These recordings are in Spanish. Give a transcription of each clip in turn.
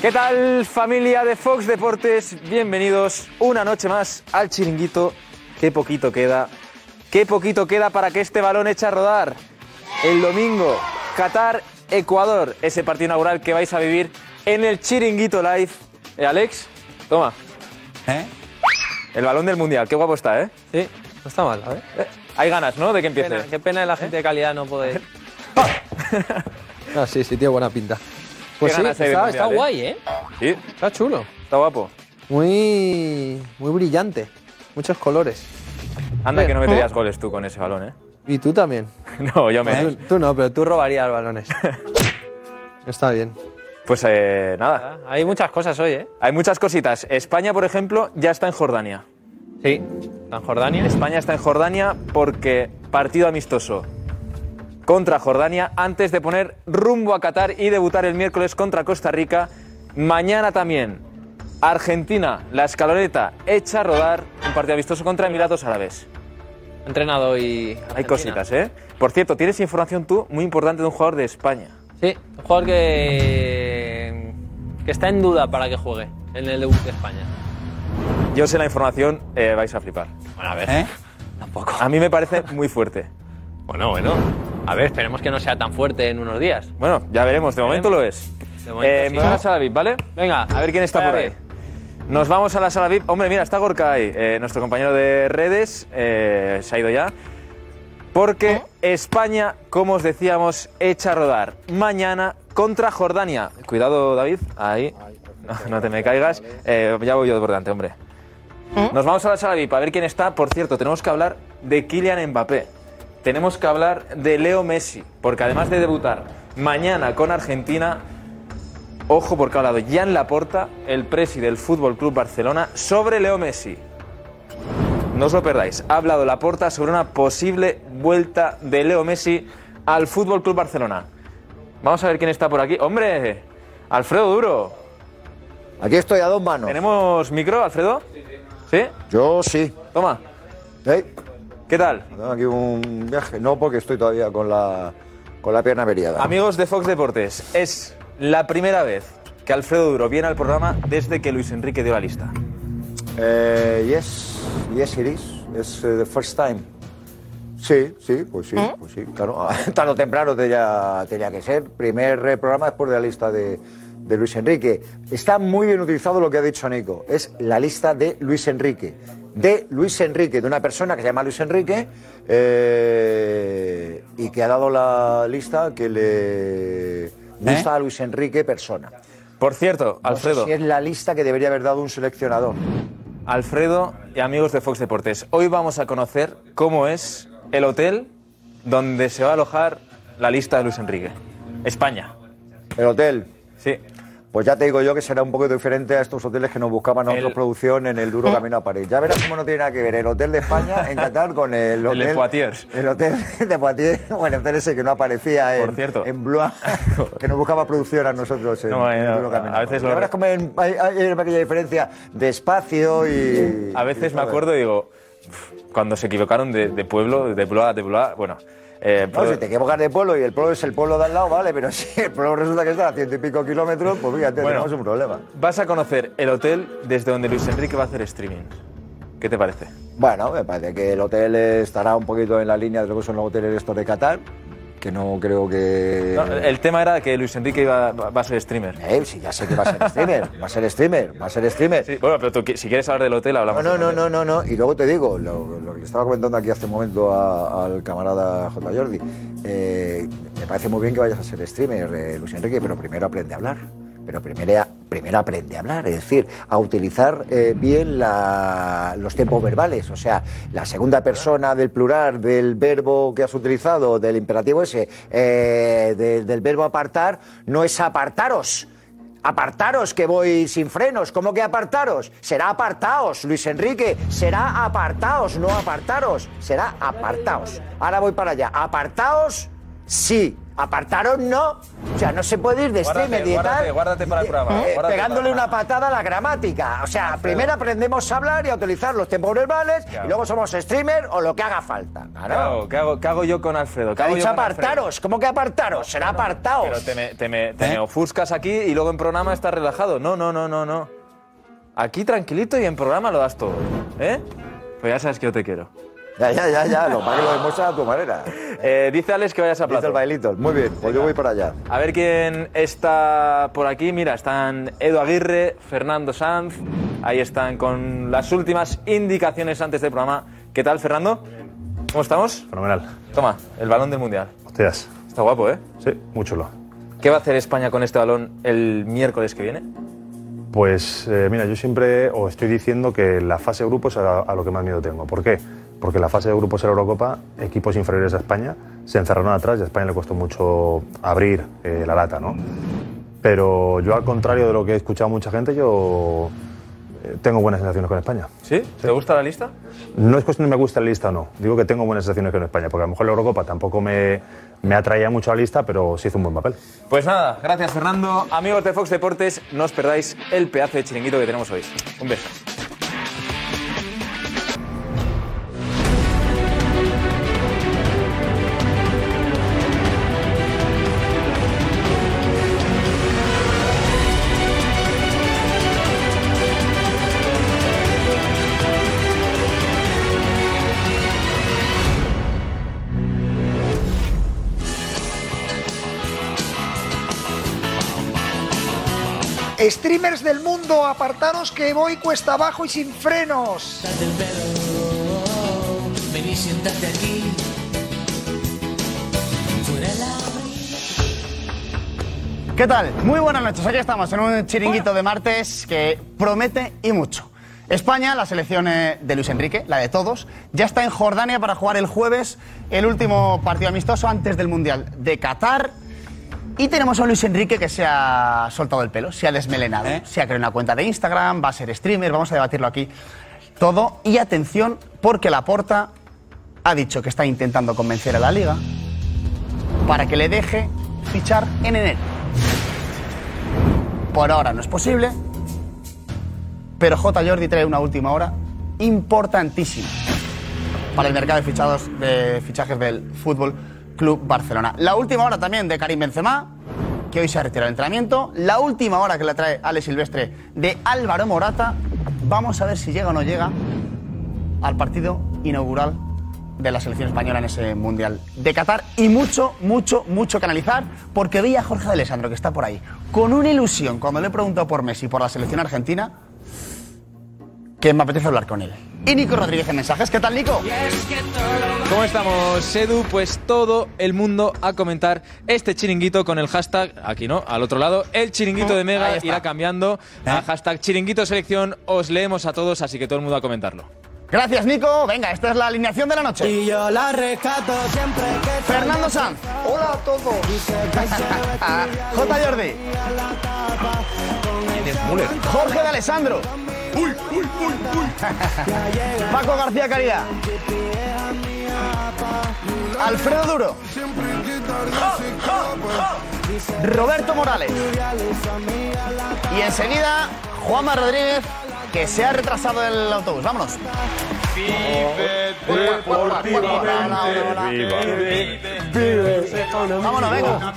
¿Qué tal familia de Fox Deportes? Bienvenidos una noche más al chiringuito. Qué poquito queda, qué poquito queda para que este balón eche a rodar. El domingo, Qatar, Ecuador, ese partido inaugural que vais a vivir en el chiringuito live. Eh, Alex, toma. ¿Eh? El balón del mundial, qué guapo está, ¿eh? Sí, no está mal, ¿eh? Hay ganas, ¿no? De que empiece. Pena, qué pena de la gente de calidad no poder. Ah, sí, sí, tiene buena pinta. Pues sí, está, Mundial, está ¿eh? guay, ¿eh? Sí, Está chulo. está guapo. Muy, muy brillante. Muchos colores. Anda que no meterías goles tú con ese balón, ¿eh? Y tú también. No, yo me. Tú, tú no, pero tú robarías balones. Está bien. Pues eh, nada, Hay muchas cosas hoy, ¿eh? hay muchas cositas. España, por ejemplo, ya está en Jordania. Sí. Está en Jordania. España está en Jordania porque partido amistoso contra Jordania antes de poner rumbo a Qatar y debutar el miércoles contra Costa Rica. Mañana también Argentina, la escaloneta echa a rodar un partido amistoso contra Emiratos Árabes. Entrenado hoy. Hay cositas, ¿eh? Por cierto, tienes información tú muy importante de un jugador de España. Sí, un jugador que. que está en duda para que juegue en el debut de España. Yo sé la información, eh, vais a flipar. Bueno, a ver. ¿Eh? Tampoco. A mí me parece muy fuerte. Bueno, bueno. A ver, esperemos que no sea tan fuerte en unos días. Bueno, ya veremos, de momento lo es. De momento Eh, sí. me voy a la sala VIP, ¿vale? Venga, A ver quién está por ahí. Nos vamos a la sala VIP. Hombre, mira, está Gorka ahí, eh, nuestro compañero de redes, eh, se ha ido ya. Porque España, como os decíamos, echa a rodar mañana contra Jordania. Cuidado, David, ahí. No, no te me caigas. Eh, ya voy yo por delante, hombre. Nos vamos a la sala VIP a ver quién está. Por cierto, tenemos que hablar de Kylian Mbappé. Tenemos que hablar de Leo Messi, porque además de debutar mañana con Argentina, Ojo porque ha hablado Jan Laporta, el presi del Fútbol Club Barcelona, sobre Leo Messi. No os lo perdáis. Ha hablado Laporta sobre una posible vuelta de Leo Messi al Fútbol Club Barcelona. Vamos a ver quién está por aquí. ¡Hombre! Alfredo Duro. Aquí estoy a dos manos. ¿Tenemos micro, Alfredo? ¿Sí? Yo sí. Toma. Ey, ¿Qué tal? tengo aquí un viaje. No, porque estoy todavía con la, con la pierna averiada. Amigos de Fox Deportes, es la primera vez que Alfredo Duro viene al programa desde que Luis Enrique dio la lista. Eh, yes, yes it is. Es eh, the first time. Sí, sí, pues sí, pues sí, claro. Tarde o temprano tenía, tenía que ser. Primer eh, programa después de la lista de, de Luis Enrique. Está muy bien utilizado lo que ha dicho Nico. Es la lista de Luis Enrique. De Luis Enrique, de una persona que se llama Luis Enrique eh, y que ha dado la lista que le gusta a Luis Enrique persona. Por cierto, No sé Alfredo. si es la lista que debería haber dado un seleccionador. Alfredo y amigos de Fox Deportes, hoy vamos a conocer cómo es el hotel donde se va a alojar la lista de Luis Enrique. España. El hotel. Sí. Pues ya te digo yo que será un poco diferente a estos hoteles que nos buscaban El- nosotros producción en el duro camino a París. Ya verás cómo no tiene nada que ver el hotel de España en Qatar con el hotel de Poitiers. El hotel de Poitiers, bueno, el hotel ese que no aparecía en, Por cierto. en Blois, que nos buscaba producción a nosotros en, No, en eh, el duro camino. a veces Ya lo- verás cómo hay, hay- hay una pequeña diferencia de espacio y... A veces y me acuerdo y digo, "Uf, cuando se equivocaron de, de pueblo, de Blois, de Blois, bueno. Eh, No, puedo- si te equivocas de pueblo y el pueblo es el pueblo de al lado, vale, pero si el pueblo resulta que está a ciento y pico kilómetros, pues fíjate, Bueno. tenemos un problema. Vas a conocer el hotel desde donde Luis Enrique va a hacer streaming. ¿Qué te parece? Bueno, me parece que el hotel estará un poquito en la línea de lo que son los hoteles estos de Qatar, que no creo que... No, el tema era que Luis Enrique iba, va a ser streamer. Eh, sí, ya sé que va a ser streamer, va a ser streamer, va a ser streamer. Sí, bueno, pero tú, si quieres hablar del hotel, No, hablamos. no, del no, hotel. no, no, no. Y luego te digo, lo, lo que le estaba comentando aquí hace un momento a- al camarada J. Jordi, eh, me parece muy bien que vayas a ser streamer, eh, Luis Enrique, pero primero aprende a hablar. Pero primero, primero aprende a hablar, es decir, a utilizar eh, bien la- los tiempos verbales. O sea, la segunda persona del plural del verbo que has utilizado, del imperativo ese, eh, de- del verbo apartar, no es apartaros Apartaros que voy sin frenos. ¿Cómo que apartaros? Será apartaos, Luis Enrique. Será apartaos, no apartaros. Será apartaos. Ahora voy para allá. Apartaos, sí. Apartaros, no. O sea, no se puede ir de Guárdate, streamer y guárdate, tal, guárdate para el programa, eh, guárdate pegándole para- una patada a la gramática. O sea, primero aprendemos a hablar y a utilizar los tiempos verbales y luego somos streamer o lo que haga falta. ¿Qué Claro. qué hago- qué hago yo con Alfredo? ¿Qué Ha hago dicho yo con Alfredo? apartaros. ¿Cómo que apartaros? Será apartaos. Pero te me, te me- te ¿Eh? me ofuscas aquí y luego en programa estás relajado. No, no, no, no, no. Aquí tranquilito y en programa lo das todo. ¿Eh? Pues ya sabes que yo te quiero. Ya, ya, ya, ya. Lo para que lo demuestras a tu manera. Eh, dice Alex que vayas a Dice el plato. bailito. Muy bien, pues yo voy para allá. A ver quién está por aquí. Mira, están Edu Aguirre, Fernando Sanz. Ahí están con las últimas indicaciones antes del programa. ¿Qué tal, Fernando? ¿Cómo estamos? Fenomenal. Toma, el balón del Mundial. Hostias. Está guapo, ¿eh? Sí, muy chulo. ¿Qué va a hacer España con este balón el miércoles que viene? Pues eh, mira, yo siempre os estoy diciendo que la fase de grupos es a, a lo que más miedo tengo. ¿Por qué? Porque la fase de grupos de la Eurocopa, equipos inferiores a España se encerraron atrás y a España le costó mucho abrir eh, la lata, ¿no? Pero yo, al contrario de lo que he escuchado mucha gente, yo eh, tengo buenas sensaciones con España. ¿Sí? ¿Te gusta la lista? No es cuestión de me gusta la lista o no. Digo que tengo buenas sensaciones con España, porque a lo mejor la Eurocopa tampoco me, me atraía mucho a la lista, pero sí hizo un buen papel. Pues nada, gracias Fernando. Amigos de Fox Deportes, no os perdáis el pedazo de chiringuito que tenemos hoy. Un beso. Streamers del mundo, apartaros que voy cuesta abajo y sin frenos. Ven y siéntate aquí. Fuera la ¿Qué tal? Muy buenas noches. Aquí estamos en un chiringuito de martes que promete y mucho. España, la selección eh, de Luis Enrique, la de todos, ya está en Jordania para jugar el jueves el último partido amistoso antes del Mundial de Qatar. Y tenemos a Luis Enrique que se ha soltado el pelo, se ha desmelenado, se ha creado una cuenta de Instagram, va a ser streamer, vamos a debatirlo aquí todo. Y atención, porque Laporta ha dicho que está intentando convencer a la liga para que le deje fichar en enero. Por ahora no es posible, pero J. Jordi trae una última hora importantísima para el mercado de, fichados, de fichajes del Fútbol Club Barcelona. La última hora también de Karim Benzema, que hoy se ha retirado del entrenamiento. La última hora que la trae Ale Silvestre de Álvaro Morata. Vamos a ver si llega o no llega al partido inaugural de la selección española en ese Mundial de Qatar. Y mucho, mucho, mucho que analizar, porque veía a Jorge Alessandro, que está por ahí, con una ilusión cuando le he preguntado por Messi por la selección argentina, que me apetece hablar con él. Y Nico Rodríguez en mensajes. ¿Qué tal, Nico? ¿Cómo estamos, Edu? Pues todo el mundo a comentar este chiringuito con el hashtag, aquí no, al otro lado, el chiringuito de Mega está. irá cambiando a hashtag chiringuito selección. Os leemos a todos, así que todo el mundo a comentarlo. Gracias, Nico. Venga, esta es la alineación de la noche. Y yo la rescato siempre que Fernando Sanz. Hola a todos. J. Jordi. Jorge de Alessandro. Paco García Caridad. Alfredo Duro. Roberto Morales. Y enseguida, Juanma Rodríguez, que se ha retrasado el autobús. Vámonos. Vámonos, venga.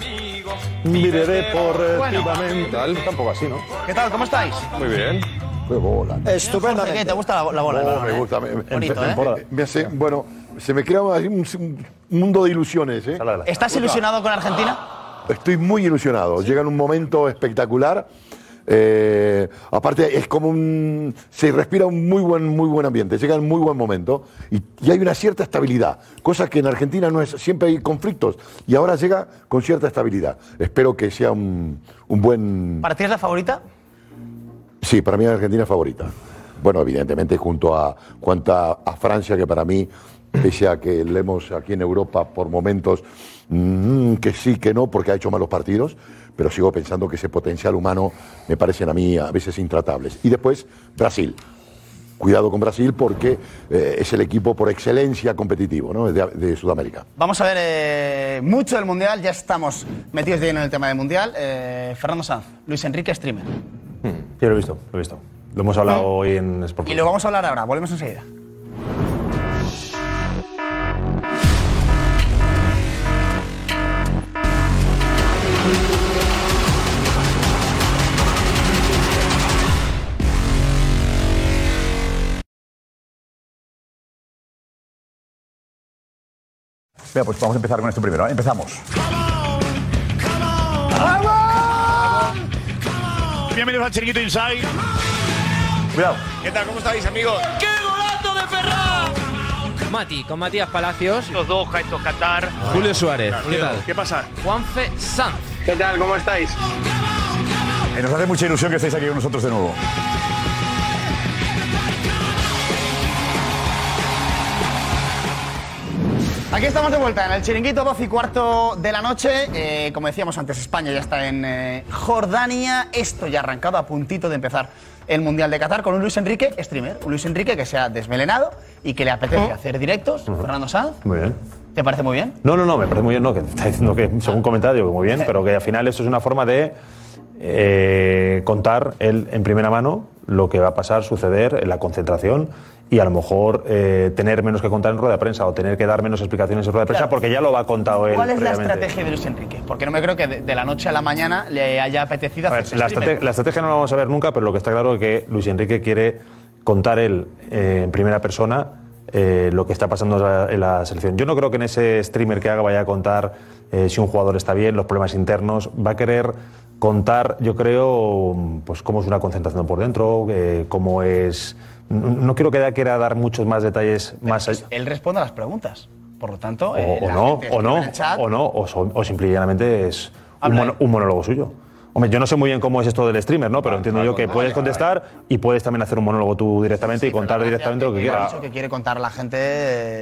Vive deportivamente. Tampoco así, ¿no? ¿Qué tal? ¿Cómo estáis? Muy bien. Qué bola. ¿Qué, ¿Te gusta la, la bola? Oh, balón, me eh? gusta. me- Bonito, me- ¿eh? me hace- bueno, se me crea un, un mundo de ilusiones. ¿eh? ¿Estás ilusionado con Argentina? Estoy muy ilusionado. Llega en un momento espectacular. Eh, aparte, es como un. Se respira un muy buen, muy buen ambiente. Llega en muy buen momento. Y, y hay una cierta estabilidad. Cosa que en Argentina no es. Siempre hay conflictos. Y ahora llega con cierta estabilidad. Espero que sea un, un buen. ¿Para ti es la favorita? Sí, para mí es Argentina favorita. Bueno, evidentemente junto a, cuanta a Francia, que para mí, pese a que leemos aquí en Europa por momentos mm, que sí, que no, porque ha hecho malos partidos, pero sigo pensando que ese potencial humano me parecen a mí a veces intratables. Y después, Brasil. Cuidado con Brasil porque eh, es el equipo por excelencia competitivo ¿no? de, de Sudamérica. Vamos a ver eh, mucho del Mundial, ya estamos metidos de lleno en el tema del Mundial. Eh, Fernando Sanz, Luis Enrique, streamer. Sí, lo he visto, lo he visto. Lo hemos hablado hoy en Sport. Y lo vamos a hablar ahora, volvemos enseguida. Venga, pues vamos a empezar con esto primero. ¿eh? Empezamos. Bienvenidos al Chiringuito Inside. Cuidado. ¿Qué tal? ¿Cómo estáis, amigos? ¡Qué golazo de Ferran! Mati, con Matías Palacios. Los dos, Jaito Qatar. Julio Suárez, ¿qué tal? ¿Qué pasa? Juanfe Sanz. ¿Qué tal? ¿Cómo estáis? Eh, nos hace mucha ilusión que estéis aquí con nosotros de nuevo. Aquí estamos de vuelta en el chiringuito 12 y cuarto de la noche. Eh, como decíamos antes, España ya está en eh, Jordania. Esto ya ha arrancado a puntito de empezar el Mundial de Qatar con un Luis Enrique streamer. Un Luis Enrique que se ha desmelenado y que le apetece hacer directos. Fernando Sanz, Muy bien. ¿te parece muy bien? No, no, no, me parece muy bien, no, que está diciendo que según comentario, muy bien, pero que al final esto es una forma de eh, contar él en primera mano lo que va a pasar, suceder en la concentración y a lo mejor eh, tener menos que contar en rueda de prensa o tener que dar menos explicaciones en rueda de prensa Claro. porque ya lo ha contado él. ¿Cuál es la estrategia de Luis Enrique? Porque no me creo que de, de la noche a la mañana le haya apetecido A ver, la, estrategia no la vamos a ver nunca, pero lo que está claro es que Luis Enrique quiere contar él eh, en primera persona eh, lo que está pasando en la- en la selección. Yo no creo que en ese streamer que haga vaya a contar eh, si un jugador está bien, los problemas internos. Va a querer contar, yo creo, pues cómo es una concentración por dentro, eh, cómo es. No, no quiero que quiera dar muchos más detalles más allá. Él responde a las preguntas. Por lo tanto, O, eh, o no, o no, en el chat- o no, o, so- o simplemente es un, Habla mono- un monólogo suyo. Hombre, yo no sé muy bien cómo es esto del streamer, ¿no? Pero entiendo yo que puedes contestar y puedes también hacer un monólogo tú directamente y contar directamente lo que Él ha quieras. que quiere contar a la gente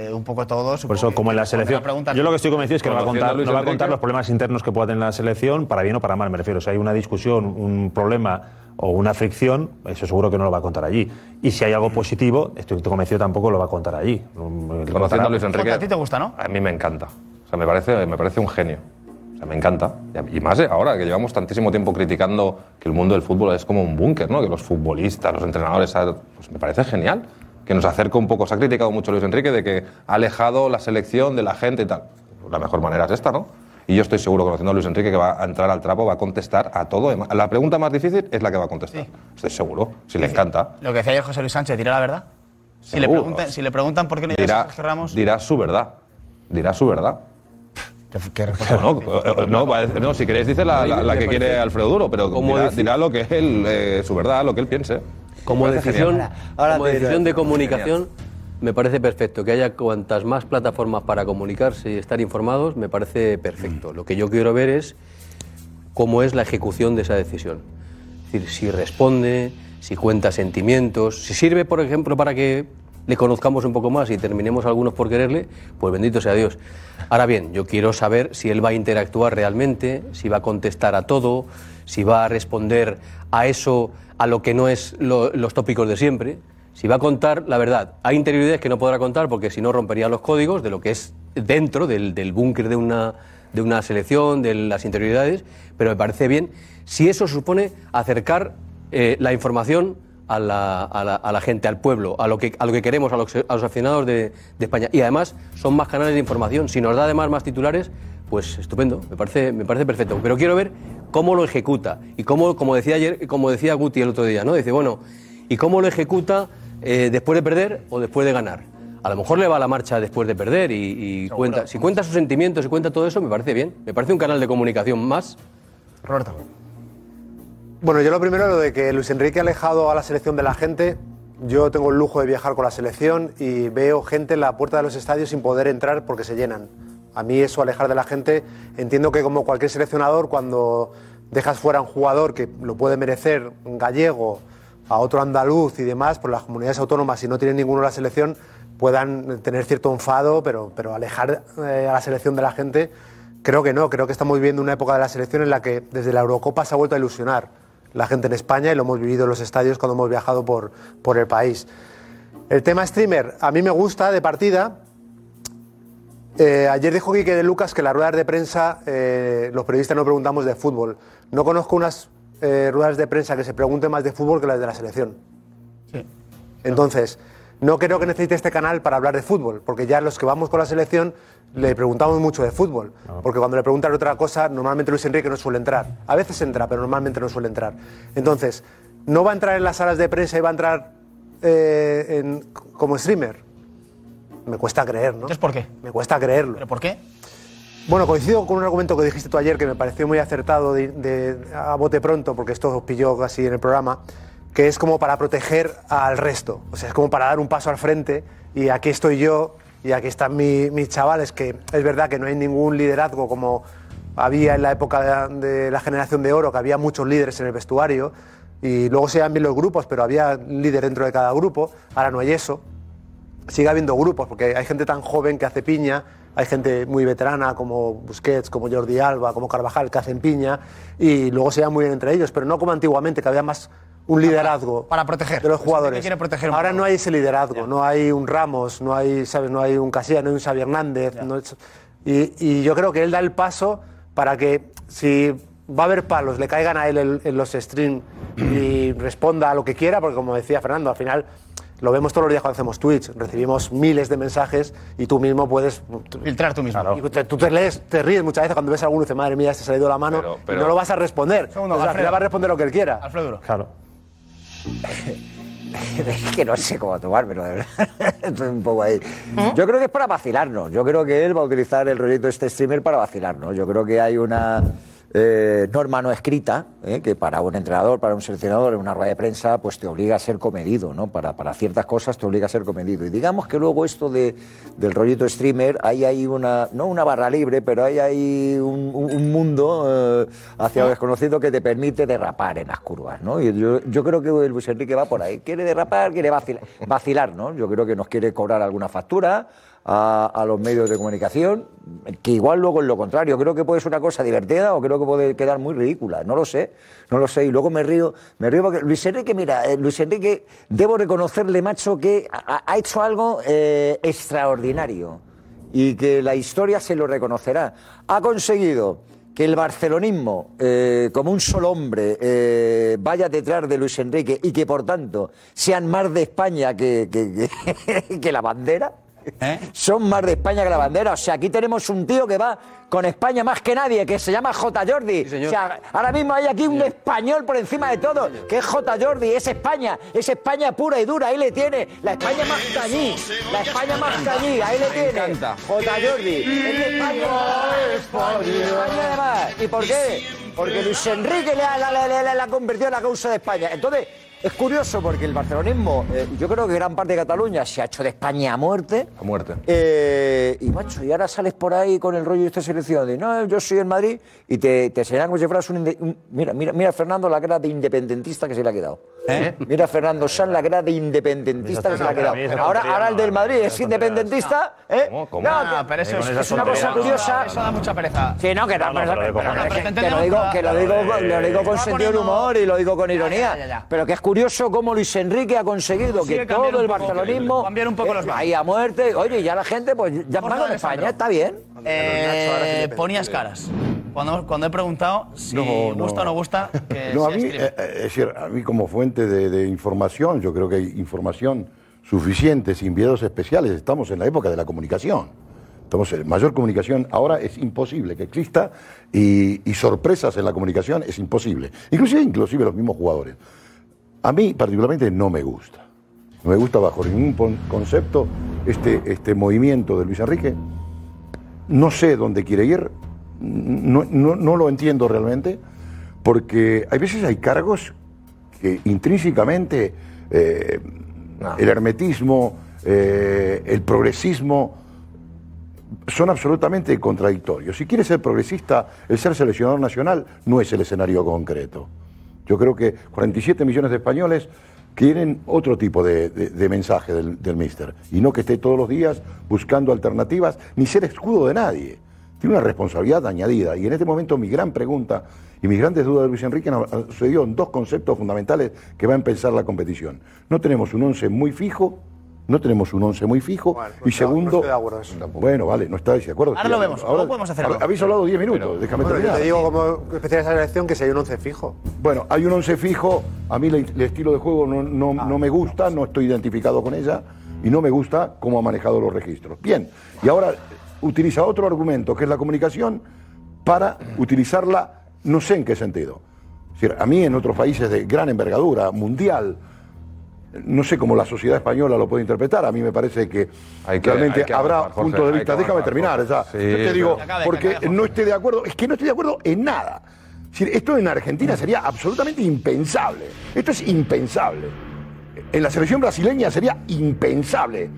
eh, un poco todo. Por eso, como en la selección. Yo lo que estoy convencido es que no va a contar, no va a contar los problemas internos que pueda tener la selección, para bien o para mal, me refiero. Si hay una discusión, un problema o una fricción, eso seguro que no lo va a contar allí. Y si hay algo positivo, estoy convencido tampoco lo va a contar allí. Conociendo a Luis Enrique. ¿A ti te gusta, no? A mí me encanta. O sea, me parece, me parece un genio. O sea, me encanta. Y más eh, ahora que llevamos tantísimo tiempo criticando que el mundo del fútbol es como un búnker, ¿no? Que los futbolistas, los entrenadores, ah, pues me parece genial. Que nos acerca un poco. Se ha criticado mucho Luis Enrique de que ha alejado la selección de la gente y tal. La mejor manera es esta, ¿no? Y yo estoy seguro, conociendo a Luis Enrique, que va a entrar al trapo, va a contestar a todo. La pregunta más difícil es la que va a contestar. Estoy seguro. Si le encanta. Lo que decía ayer José Luis Sánchez, dirá la verdad. Si le, preguntan, si le preguntan por qué no a dirá, Sergio Ramos. dirá su verdad. Dirá su verdad. No, eh, no, va a decir- no, si queréis dice la, la- la que quiere Alfredo Duro, pero dirá, dirá lo que él, eh, su verdad, lo que él piense. Como decisión, genial. como decisión de comunicación, me parece perfecto. Que haya cuantas más plataformas para comunicarse y estar informados, me parece perfecto. Lo que yo quiero ver es cómo es la ejecución de esa decisión. Es decir, si responde, si cuenta sentimientos, si sirve, por ejemplo, para que le conozcamos un poco más y terminemos algunos por quererle, pues bendito sea Dios. Ahora bien, yo quiero saber si él va a interactuar realmente, si va a contestar a todo, si va a responder a eso, a lo que no es lo- los tópicos de siempre, si va a contar la verdad. Hay interioridades que no podrá contar porque si no rompería los códigos de lo que es dentro del, del búnker de una, de una selección, de las interioridades, pero me parece bien si eso supone acercar eh, la información a la, a la- gente, al pueblo, a lo que, a lo que queremos, a los, a los aficionados de, de España. Y además son más canales de información. Si nos da además más titulares, pues estupendo, me parece, me parece perfecto. Pero quiero ver cómo lo ejecuta. Y cómo, como decía ayer, como decía Guti el otro día, ¿no? Dice, bueno, ¿y cómo lo ejecuta eh, después de perder o después de ganar? A lo mejor le va la marcha después de perder y, y cuenta, si cuenta sus sentimientos y cuenta todo eso, me parece bien. Me parece un canal de comunicación más. Roberto. Bueno, yo lo primero, lo de que Luis Enrique ha alejado a la selección de la gente. Yo tengo el lujo de viajar con la selección y veo gente en la puerta de los estadios sin poder entrar porque se llenan. A mí eso, alejar de la gente, entiendo que como cualquier seleccionador, cuando dejas fuera a un jugador que lo puede merecer, un gallego, a otro andaluz y demás, pues las comunidades autónomas, si no tienen ninguno la selección, puedan tener cierto enfado, pero, pero alejar eh, a la selección de la gente Creo que no, creo que estamos viviendo una época de la selección en la que desde la Eurocopa se ha vuelto a ilusionar la gente en España y lo hemos vivido en los estadios cuando hemos viajado por, por el país. El tema streamer, a mí me gusta de partida. Eh, ayer dijo Quique de Lucas que las ruedas de prensa eh, los periodistas no preguntamos de fútbol. No conozco unas eh, ruedas de prensa que se pregunten más de fútbol que las de la selección. Entonces, no creo que necesite este canal para hablar de fútbol, porque ya los que vamos con la selección le preguntamos mucho de fútbol. Porque cuando le preguntan otra cosa, normalmente Luis Enrique no suele entrar. A veces entra, pero normalmente no suele entrar. Entonces, no va a entrar en las salas de prensa y va a entrar eh, en- como streamer. Me cuesta creer, ¿no? Entonces, ¿por qué? Me cuesta creerlo. ¿Pero por qué? Bueno, coincido con un argumento que dijiste tú ayer que me pareció muy acertado de, a bote pronto, porque esto os pilló casi en el programa, que es como para proteger al resto. O sea, es como para dar un paso al frente y aquí estoy yo y aquí están mi- mis chavales, que es verdad que no hay ningún liderazgo como había en la época de, la generación de oro, que había muchos líderes en el vestuario y luego se iban bien los grupos, pero había líder dentro de cada grupo. Ahora no hay eso sigue habiendo grupos, porque hay gente tan joven que hace piña, hay gente muy veterana como Busquets, como Jordi Alba, como Carvajal, que hacen piña, y luego se llevan muy bien entre ellos, pero no como antiguamente, que había más un liderazgo para proteger de los jugadores. proteger Ahora no hay ese liderazgo, no hay un Ramos, no hay, ¿sabes? No hay un Casillas, no hay un Xavi Hernández. no es- y, y yo creo que él da el paso para que si va a haber palos, le caigan a él en, en los streams y responda a lo que quiera, porque como decía Fernando, al final lo vemos todos los días cuando hacemos Twitch, recibimos miles de mensajes y tú mismo puedes filtrar tú mismo. Y te- tú te lees, te ríes muchas veces cuando ves a alguno y dices, madre mía, se ha salido la mano pero- y no lo vas a responder. Segundo, Entonces, al Alfredo. final va a responder lo que él quiera. Alfredo. Claro. Es que no sé cómo tomármelo, de verdad. Estoy un poco ahí. Yo creo que es para vacilarnos. Yo creo que él va a utilizar el rollito de este streamer para vacilarnos. Yo creo que hay una eh, norma no escrita eh, que para un entrenador, para un seleccionador en una rueda de prensa, pues te obliga a ser comedido, ¿no? Para, para ciertas cosas te obliga a ser comedido. Y digamos que luego esto de, del rollito streamer, ahí hay una, no una barra libre, pero ahí hay un, un- un mundo eh, hacia lo desconocido que te permite derrapar en las curvas, ¿no? Y yo, yo creo que Luis Enrique va por ahí. Quiere derrapar, quiere vacilar, vacilar, ¿no? Yo creo que nos quiere cobrar alguna factura a, a los medios de comunicación, que igual luego es lo contrario. Creo que puede ser una cosa divertida o creo que puede quedar muy ridícula. No lo sé, no lo sé. Y luego me río, me río porque Luis Enrique, mira, eh, Luis Enrique, debo reconocerle, macho, que ha, hecho algo eh, extraordinario y que la historia se lo reconocerá. Ha conseguido que el barcelonismo, eh, como un solo hombre, eh, vaya detrás de Luis Enrique y que por tanto sean más de España que- que la bandera. Son más de España que la bandera. O sea, aquí tenemos un tío que va con España más que nadie, que se llama J. Jordi. o sea, ahora mismo hay aquí un español por encima de todo, que es J. Jordi, es España, es España pura y dura, ahí le tiene, la España más cañí, la España más cañí, ahí le tiene. J. Jordi, es de España. España además. ¿Y por qué? Porque Luis Enrique le ha, la- la- la- la ha convertido en la causa de España. Entonces, es curioso porque el barcelonismo, eh, yo creo que gran parte de Cataluña se ha hecho de España a muerte. A muerte. Eh, y macho, y ahora sales por ahí con el rollo de esta selección de no, yo soy en Madrid y te, te enseñan como si fueras un, un- Mira, mira, mira Fernando la cara de independentista que se le ha quedado. Mira Fernando San la cara de independentista que se le ha quedado. Ahora, ahora el del Madrid es independentista. ¿eh? ¿Cómo? ¿Cómo? No, que- pero eso es, una cosa curiosa. Eso da mucha pereza. Sí, no, que da pereza, pero de que- que lo digo, que lo digo, lo digo con sentido del humor y lo digo con ironía. ya, ya, ya. Pero que es curioso cómo Luis Enrique ha conseguido que cambiar todo el poco- barcelonismo cambiar un poco eh, los bancos. ahí a muerte. Oye, ya la gente, pues ya van a Alessandro. España, está bien. Eh, ponías caras. Cuando, cuando he preguntado si No, no. gusta o no gusta que No, a mí, eh, eh, es decir, a mí como fuente de, de información, yo creo que hay información suficiente, sin miedos especiales. Estamos en la época de la comunicación. Estamos en mayor comunicación. Ahora es imposible que exista y, y sorpresas en la comunicación es imposible. Inclusive, inclusive los mismos jugadores. A mí particularmente no me gusta. No me gusta bajo ningún concepto este, este movimiento de Luis Enrique. No sé dónde quiere ir, no, no- no lo entiendo realmente, porque hay veces hay cargos que intrínsecamente eh, el hermetismo, eh, el progresismo, son absolutamente contradictorios. Si quiere ser progresista, el ser seleccionador nacional no es el escenario concreto. Yo creo que 47 millones de españoles quieren otro tipo de, de- de mensaje del, del míster y no que esté todos los días buscando alternativas ni ser escudo de nadie. Tiene una responsabilidad añadida. Y en este momento mi gran pregunta y mis grandes dudas de Luis Enrique han han sucedido en dos conceptos fundamentales que va a empezar la competición. No tenemos un 11 muy fijo, no tenemos un 11 muy fijo, y segundo... estoy de. Bueno, vale, no estáis de acuerdo. Ahora lo vemos, hablando- ¿cómo podemos hacer algo? Habéis hablado 10 minutos, déjame Bueno, yo terminar. te digo como especialista de la selección que si hay un 11 fijo. Bueno, hay un 11 fijo, a mí el, el estilo de juego no, no- Ah, no me gusta, no estoy identificado con ella y no me gusta cómo ha manejado los registros. Bien, y ahora utiliza otro argumento, que es la comunicación, para utilizarla no sé en qué sentido. Es decir, a mí en otros países de gran envergadura, mundial, no sé cómo la sociedad española lo puede interpretar, a mí me parece que, Hay que- realmente hay que habrá puntos de vista. Déjame terminar, Jorge. ya. Sí, yo te digo, porque no estoy de acuerdo, es que no estoy de acuerdo en nada. Es decir, esto en Argentina sería absolutamente impensable. Esto es impensable. En la selección brasileña sería impensable.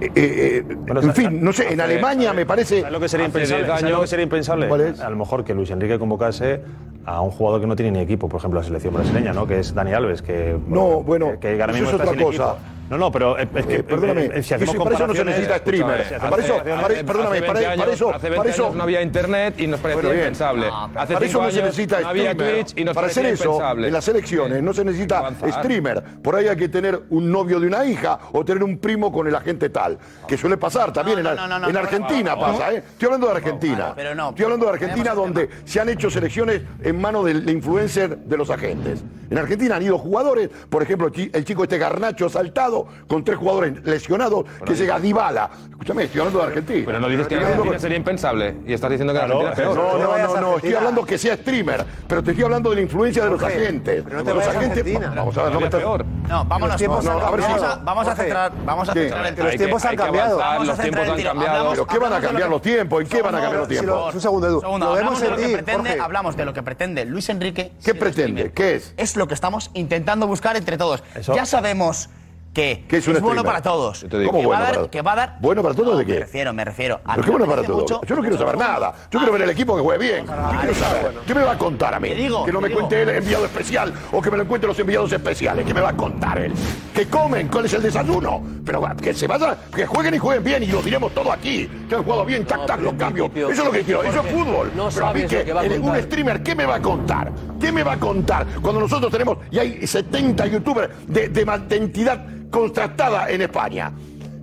Eh, eh, en fin, no sé, en Alemania me parece. ¿Sabes lo que sería impensable? ¿Sabes lo que sería impensable? ¿Cuál es? A lo mejor que Luis Enrique convocase a un jugador que no tiene ni equipo, por ejemplo, la selección brasileña, ¿no? Que es Dani Alves, que. No, bueno, que, que ahora eso es otra cosa. equipo. No, no, pero es es que. Eh, perdóname, eh, si hacemos eso- para eso no se necesita streamer. Para eso, para- perdóname, para, 20 para años- eso, hace 20 para eso años no había internet y nos parecía Bueno, bien. impensable. No, hace para eso no se necesita no había streamer. Twitch y nos Para hacer eso, impensable. en las elecciones no se necesita Avanzar. streamer. Por ahí hay que tener un novio de una hija o tener un primo con el agente tal. Que suele pasar también en, no, no, en no, Argentina no, pasa, ¿eh? Estoy hablando de Argentina. pero no, Estoy hablando de Argentina donde se han hecho selecciones en manos del influencer de los agentes. En Argentina han ido jugadores, por ejemplo, el chico este Garnacho saltado con tres jugadores lesionados que llega Dybala. Escúchame, estoy hablando de Argentina. Pero no dices que Argentina sería impensable y estás diciendo que Argentina es peor. no, no, no, no, estoy hablando que sea streamer, pero te estoy hablando de la influencia de los Jorge, agentes. pero no te los agentes. Argentina. Vamos a ver, no me estás. No, vámonos. Los tiempos no, han a ver si- cambiado. vamos a- vamos a centrar, vamos a centrar el Que los tiempos han cambiado. los tiempos han cambiado. Hablamos- ¿Pero qué van a cambiar lo los tiempos? ¿En qué van a cambiar los tiempos? un segundo, Edu. Hablamos de lo que sentir, pretende, Jorge. hablamos de lo que pretende Luis Enrique. ¿Qué pretende? ¿Qué es? Es lo que estamos intentando buscar entre todos. Eso- Ya sabemos que ¿Qué es bueno para todos. Que, ¿Cómo va a bueno dar, para- que va a dar. ¿Bueno para todos No, de Me qué? refiero, me refiero. A ¿Pero qué bueno me para todos? mucho- Yo no quiero saber nada. Yo quiero ver el equipo que juegue bien. ¿Qué quiero saber? ¿Qué me va a contar a mí? Digo, que no me digo. cuente el enviado especial o que me lo encuentre los enviados especiales. ¿Qué me va a contar él? ¿Qué comen? ¿Cuál es el desayuno? Pero que se vayan, que jueguen y jueguen bien y lo diremos todo aquí. Que han jugado bien, tac, tac, los cambios. Eso es lo que quiero. Eso es fútbol. no Pero a mí sabes que que va un streamer, ¿qué me va a contar? ¿Qué me va a contar? Cuando nosotros tenemos, y hay 70 youtubers de, de, de entidad contrastada en España.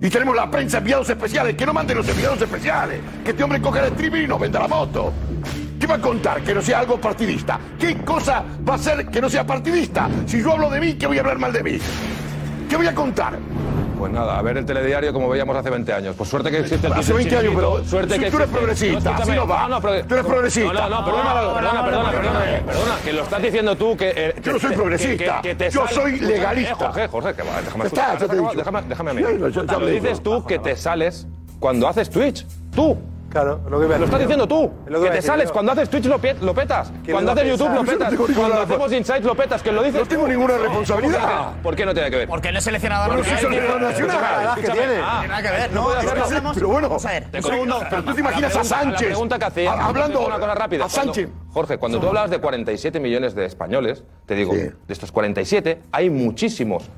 Y tenemos la prensa enviados especiales, que no manden los enviados especiales. Que este hombre coja el streaming y nos venda la moto. ¿Qué va a contar? Que no sea algo partidista. ¿Qué cosa va a ser que no sea partidista? Si yo hablo de mí, ¿qué voy a hablar mal de mí? ¿Qué voy a contar? Pues nada, a ver el telediario como veíamos hace 20 años. Pues suerte que existe el Hace 20 años, pero suerte si que tú eres progresista, así no va. No, no, pero- Tú eres progresista. No, no, no, perdona, perdona, perdona, perdona, que lo estás diciendo tú que... eh, Yo no soy progresista. Yo soy legalista. Jorge, Jorge, que va, déjame déjame- a mí. Lo dices tú que te sales cuando haces Twitch. Tú. Claro, lo que a Lo estás diciendo tú. Es lo Que te sales yo. cuando haces Twitch lo, petas. ¿Quién Cuando haces? YouTube lo no petas. Cuando hacemos Insights lo petas. Que lo dices No tengo ninguna No, responsabilidad. ¿Por qué no tiene que ver? Porque no es seleccionador nacional. si soy seleccionador nacional. que tiene. ah, Tiene nada que ver. no No, es Pero bueno, Vamos a ver, Te un segundo. pero tú te imaginas a Sánchez. La pregunta que hacía. a- hablando una cosa rápida. a Sánchez. Jorge, cuando tú hablas de 47 millones de españoles, te digo, de estos 47, hay muchísimos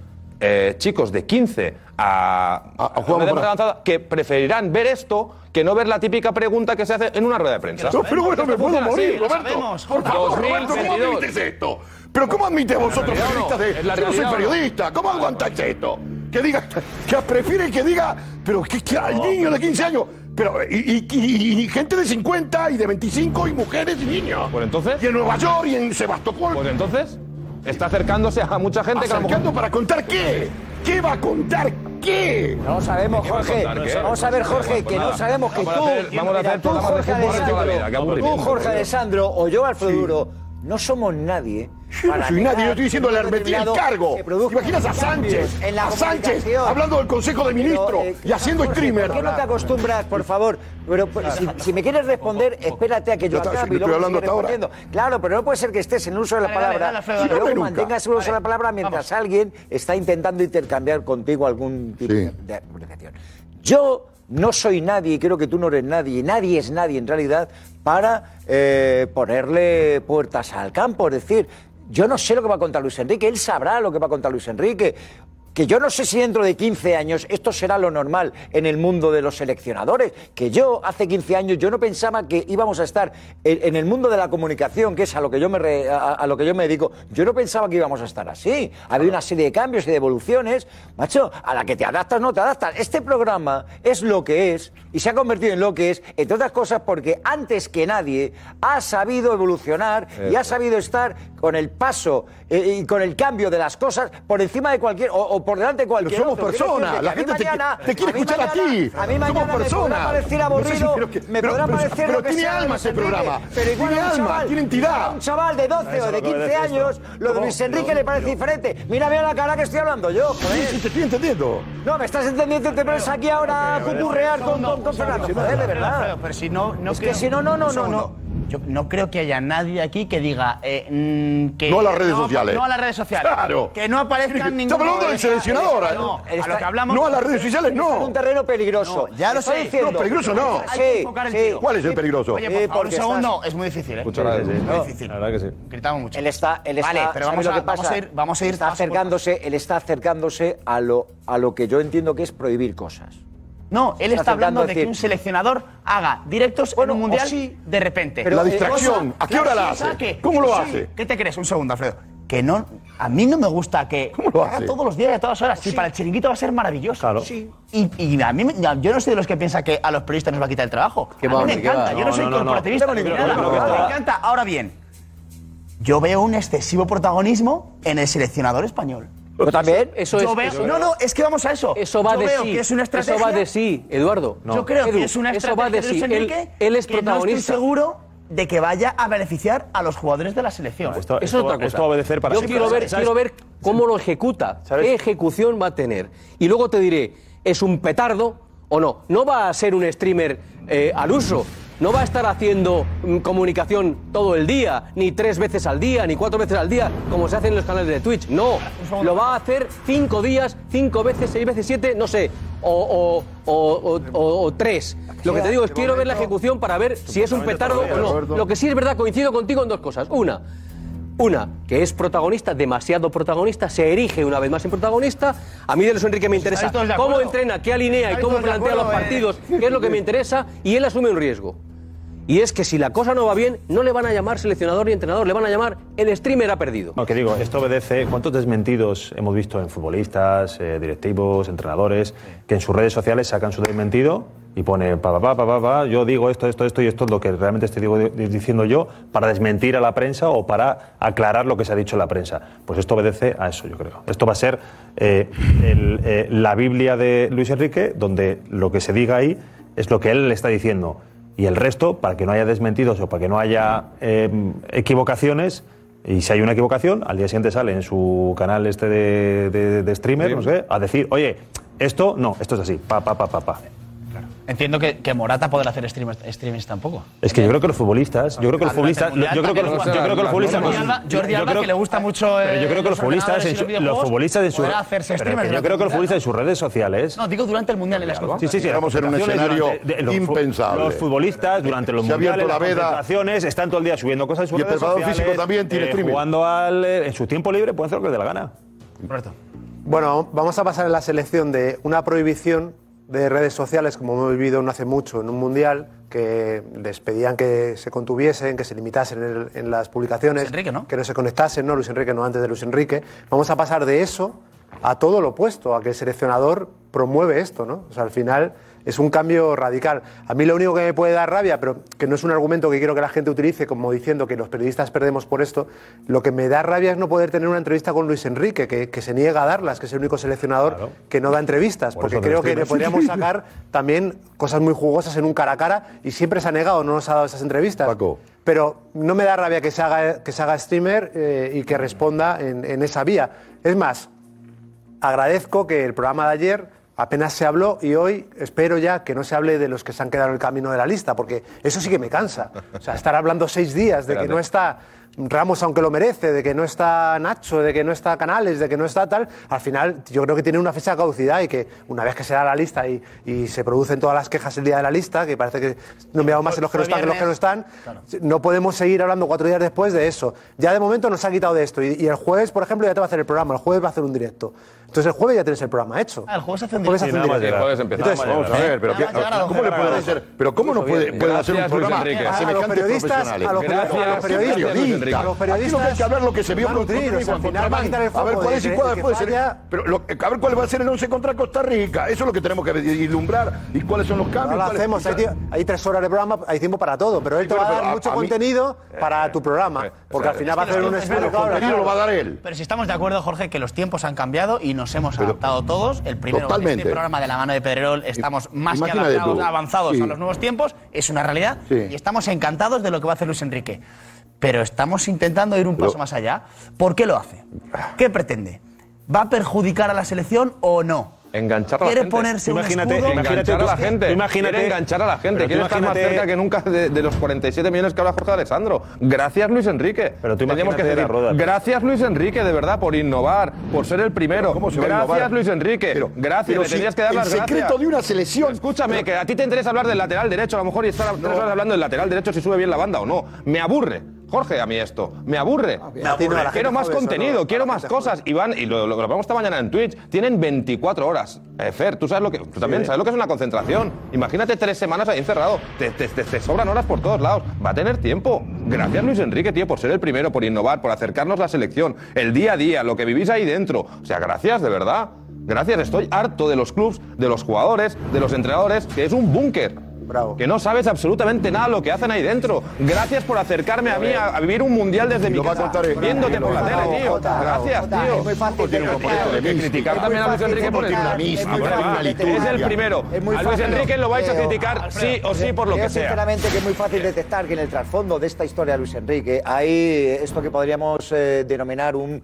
eh, chicos de 15 a, A- a a jugar edad más avanzada que preferirán ver esto que no ver la típica pregunta que se hace en una rueda de prensa. No, pero bueno, me puedo morir, así, Roberto. sabemos. Por favor, Roberto, ¿cómo 2022? admites esto? ¿Pero cómo admites vosotros, periodistas, de... ¿Es la Yo no soy periodista, ¿cómo aguantáis esto? Que diga, que prefiere que diga, pero que, que al niño de 15 años, pero y, y- y- y gente de 50 y de 25 y mujeres y niños. Pues entonces- Y en Nueva York y en Sebastopol. Pues entonces, está acercándose a mucha gente que a lo mejor... ¿Acercando para contar qué? ¿Qué va a contar qué? No sabemos, ¿Qué va a Jorge. Vamos a ver, Jorge, que no sabemos que Vamos a tú, hacer- vamos a hacer tú, Jorge. Alessandro o yo, Alfredo Duro, no somos nadie. Yo no soy nadie, yo estoy diciendo le un metí el cargo. se ¿Te produzcan imaginas a Sánchez? en la A Sánchez hablando del Consejo de Ministros eh, y haciendo Jorge, streamer. ¿Por qué no te acostumbras, por favor? Pero pues, si, si me quieres responder, espérate a que yo está, acabe si y estoy luego hablando sigues hasta ahora. respondiendo. Claro, pero no puede ser que estés en el uso de la Dale, dale, palabra dale, Alfredo, y dale. luego nunca. mantengas el uso de la palabra mientras alguien está intentando intercambiar contigo algún tipo Sí. de comunicación. Yo no soy nadie, y creo que tú no eres nadie, y nadie es nadie en realidad, para eh, ponerle puertas al campo. Es decir, yo no sé lo que va a contar Luis Enrique, él sabrá lo que va a contar Luis Enrique. que yo no sé si dentro de 15 años esto será lo normal en el mundo de los seleccionadores, que yo hace 15 años yo no pensaba que íbamos a estar en, el mundo de la comunicación, que es a lo que yo me re- a, lo que yo me dedico, yo no pensaba que íbamos a estar así. Ha habido una serie de cambios y de evoluciones, macho, a la que te adaptas no te adaptas. Este programa es lo que es y se ha convertido en lo que es, entre otras cosas porque antes que nadie ha sabido evolucionar y ha sabido estar con el paso eh, y con el cambio de las cosas por encima de cualquier o, o por delante de cualquier somos otro. Quiero personas, la gente te- mañana- te quiere escuchar a mañana- ti. A mí Somos mañana me podrá personas. No sé aburrido, si- pero que- me pero- podrá pero- parecer pero lo que tiene sea alma ese programa. Pero igual Tiene alma, chaval- tiene entidad. un chaval de 12 o de 15 años, lo de Luis Enrique le parece diferente. Mira, mira la cara que estoy hablando yo, joder. Sí, te estoy entendiendo. No, me estás entendiendo, te pones aquí ahora a cuturrear con, con Fernando. Joder, de verdad. Pero si no, no Es que creo- si no, no, no, no, no. Yo no creo que haya nadie aquí que diga eh, mm, que No a las redes sociales. No a las redes sociales. Claro. Que no aparezcan ningún. Estamos hablando del seleccionador. No, ¿eh? a lo que hablamos. No a las redes sociales, no. un terreno peligroso. No, ya lo Estoy diciendo- No, peligroso no. Hay que Sí, sí. tiro. ¿Cuál es el peligroso? Oye, Sí, por favor, un segundo. estás- Es muy difícil, ¿eh? Muchas gracias. Muy difícil. La verdad que sí. Gritamos mucho. Él está, él está, Vale, pero ¿sabes vamos lo a- que vamos pasa? a ir- vamos a ir está acercándose, él está acercándose a lo, a lo que yo entiendo que es prohibir cosas. No, él Está está hablando de que un seleccionador haga directos Bueno, en un mundial sí. de repente. Pero, La eh, distracción. ¿A qué hora la hace? ¿Cómo lo Sí. hace? ¿Qué te crees? Un segundo, Alfredo. Que no, a mí no me gusta que ¿Cómo lo haga hace? todos los días y a todas horas. Sí, para el chiringuito va a ser maravilloso. Claro. Sí. Y, y a mí, me- yo no soy de los que piensa que a los periodistas nos va a quitar el trabajo. Qué a mí va, me encanta. Yo no, No, soy no, no, no. corporativista Yo ni nada. me encanta. Ahora bien, yo veo un excesivo protagonismo en el seleccionador español. ¿Yo también? Eso Yo es. veo- eso- no, no, es que vamos a eso. Eso va Yo de veo sí. que es una estrategia. Eso va de sí, Eduardo. Yo creo Edu, que es una Eso estrategia va de sí. Él, Enrique él es que no protagonista. estoy seguro de que vaya a beneficiar a los jugadores de la selección. Esto, Eso esto- es otra cosa. esto va a obedecer para Yo quiero ver, ¿Sabes? quiero ver cómo lo ejecuta, ¿Sabes? qué ejecución va a tener. Y luego te diré, ¿es un petardo o no? No va a ser un streamer eh, al uso. No va a estar haciendo mm, comunicación todo el día, ni tres veces al día, ni cuatro veces al día, como se hace en los canales de Twitch. No, lo va a hacer cinco días, cinco veces, seis veces, siete, no sé, o, o- o- o- o tres. Lo que te digo es, quiero ver la ejecución para ver si es un petardo o no. Lo que sí es verdad, coincido contigo en dos cosas. Una, una, que es protagonista, demasiado protagonista, se erige una vez más en protagonista. A mí de Luis Enrique me interesa cómo entrena, qué alinea y cómo plantea los eh. partidos, qué es lo que me interesa, y él asume un riesgo. Y es que si la cosa no va bien, no le van a llamar seleccionador ni entrenador, le van a llamar el streamer ha perdido. No, que digo, esto obedece. ¿Cuántos desmentidos hemos visto en futbolistas, eh, directivos, entrenadores, que en sus redes sociales sacan su desmentido y pone pa, pa, pa, pa, yo digo esto, esto, esto y esto es lo que realmente estoy digo- di- diciendo yo para desmentir a la prensa o para aclarar lo que se ha dicho en la prensa? Pues esto obedece a eso, yo creo. Esto va a ser eh, el, eh, la Biblia de Luis Enrique, donde lo que se diga ahí es lo que él le está diciendo. Y el resto, para que no haya desmentidos o para que no haya eh, equivocaciones, y si hay una equivocación, al día siguiente sale en su canal este de, de- de streamer, no sé, a decir, oye, esto no, esto es así, pa, pa, pa, pa, pa. Entiendo que, que Morata podrá hacer streamers, streamings tampoco. Es que yo creo que los futbolistas, yo creo que los futbolistas, yo creo que los, yo creo que los futbolistas, Jordi Alba, Jordi Alba, creo- que le gusta mucho. pero yo eh, creo que los futbolistas, en su- los los futbolistas en su, hacerse pero que streamers yo creo que los futbolistas en sus redes sociales, No, digo durante el Mundial en las Sí, sí, sí. Estamos en un escenario los impensable. Los futbolistas durante los Se ha abierto mundiales, la las veda. concentraciones, están todo el día subiendo cosas en sus Y el redes preparador sociales, físico también tiene eh, streaming. Jugando al, eh, en su tiempo libre pueden hacer lo que les dé la gana. Correcto. Bueno, vamos a pasar en la selección de una prohibición de redes sociales, como hemos vivido no hace mucho en un mundial, que les pedían que se contuviesen, que se limitasen en, el- en las publicaciones, Luis Enrique, ¿no? que no se conectasen, no Luis Enrique, no antes de Luis Enrique. Vamos a pasar de eso a todo lo opuesto, a que el seleccionador promueve esto, ¿no? O sea, al final es un cambio radical. A mí lo único que me puede dar rabia, pero que no es un argumento que quiero que la gente utilice como diciendo que los periodistas perdemos por esto, lo que me da rabia es no poder tener una entrevista con Luis Enrique, que, que se niega a darlas, que es el único seleccionador que no da entrevistas, Por porque creo que le podríamos sacar también cosas muy jugosas en un cara a cara y siempre se ha negado, no nos ha dado esas entrevistas. Pero no me da rabia que se haga, que se haga streamer eh, y que responda en, en esa vía. Es más, agradezco que el programa de ayer apenas se habló y hoy espero ya que no se hable de los que se han quedado en el camino de la lista, porque eso sí que me cansa. O sea, estar hablando seis días de que no está Ramos, aunque lo merece, de que no está Nacho, de que no está Canales, de que no está tal, al final yo creo que tiene una fecha de caducidad y que una vez que se da la lista y, y se producen todas las quejas el día de la lista, que parece que no enviamos más en los que no están que los que no están, no podemos seguir hablando cuatro días después de eso. Ya de momento nos ha quitado de esto y, y el jueves, por ejemplo, ya te va a hacer el programa, el jueves va a hacer un directo. Entonces el jueves ya tienes el programa hecho. Ah, el jueves hace un Jueves directo. hace un. Entonces, Vamos a ver, pero Nada ¿qué- más llegar a don ¿cómo le pueden hacer? Pero ¿cómo no puede, pueden hacer un programa Enrique. a A los periodistas, a los, Gracias, a los periodistas, Aquí que hay periodistas que hablar lo que se vio van con nutridos, Costa Rica al final van a A ver cuál es y que- cuál puede ser. Pero lo- a ver cuál va a ser el 11 contra Costa Rica. Eso es lo que tenemos que ilumbrar y cuáles son los cambios. No lo hacemos, hay, hay tres horas de programa, hay tiempo para todo, pero él te Sí, va a pero dar mucho a mí- contenido para tu programa, porque al final va a hacer un estudio. El contenido lo va a dar él. Pero si estamos de acuerdo, Jorge, que los tiempos han cambiado y nos hemos adaptado todos. El primero, este programa de la mano de Pedrerol, estamos más que avanzados a los nuevos tiempos, es una realidad y estamos encantados de lo que va a hacer Luis Enrique. Pero estamos intentando ir un paso Pero- más allá. ¿Por qué lo hace? ¿Qué pretende? ¿Va a perjudicar a la selección o no? Enganchar a la ¿Quiere gente. ponerse un Imagínate- escudo? imagínate enganchar a la gente. imagínate- quiere enganchar a la gente. Quiere estar más cerca que nunca de, de los 47 millones que habla Jorge Alessandro. Gracias, Luis Enrique. Pero tú Tendríamos que decir, la rueda. Gracias, Luis Enrique, de verdad, por innovar, por ser el primero. ¿Cómo se va a Gracias? Luis Enrique. Pero- gracias, pero le si tendrías que dar el las gracias. secreto de una selección- Escúchame, que a ti te interesa hablar del lateral derecho, a lo mejor y estar tres horas hablando del lateral derecho si sube bien la banda o no. Me aburre. Jorge, a mí esto. Me aburre. A ti no, a la gente Quiero más contenido, quiero más cosas. Y van, y lo, lo, esta mañana en Twitch, tienen 24 horas. Eh, Fer, tú sabes lo que. Tú también sabes lo que es una concentración. Imagínate tres semanas ahí encerrado. Te, te- te- te sobran horas por todos lados. Va a tener tiempo. Gracias, Luis Enrique, tío, por ser el primero, por innovar, por acercarnos a la selección, el día a día, lo que vivís ahí dentro. O sea, gracias, de verdad. Gracias, estoy harto de los clubs, de los jugadores, de los entrenadores, que es un búnker. Bravo. Que no sabes absolutamente nada lo que hacen ahí dentro. Gracias por acercarme a mí a, a vivir un mundial desde mi casa, viéndote por la tele, tío. Gracias, tío. es muy fácil que criticar también a Luis Enrique por Es el primero. A Luis. Enrique lo vais a criticar sí o sí por lo Creo que sea. sinceramente que es muy fácil detectar que en el trasfondo de esta historia de Luis Enrique hay esto que podríamos eh, denominar un,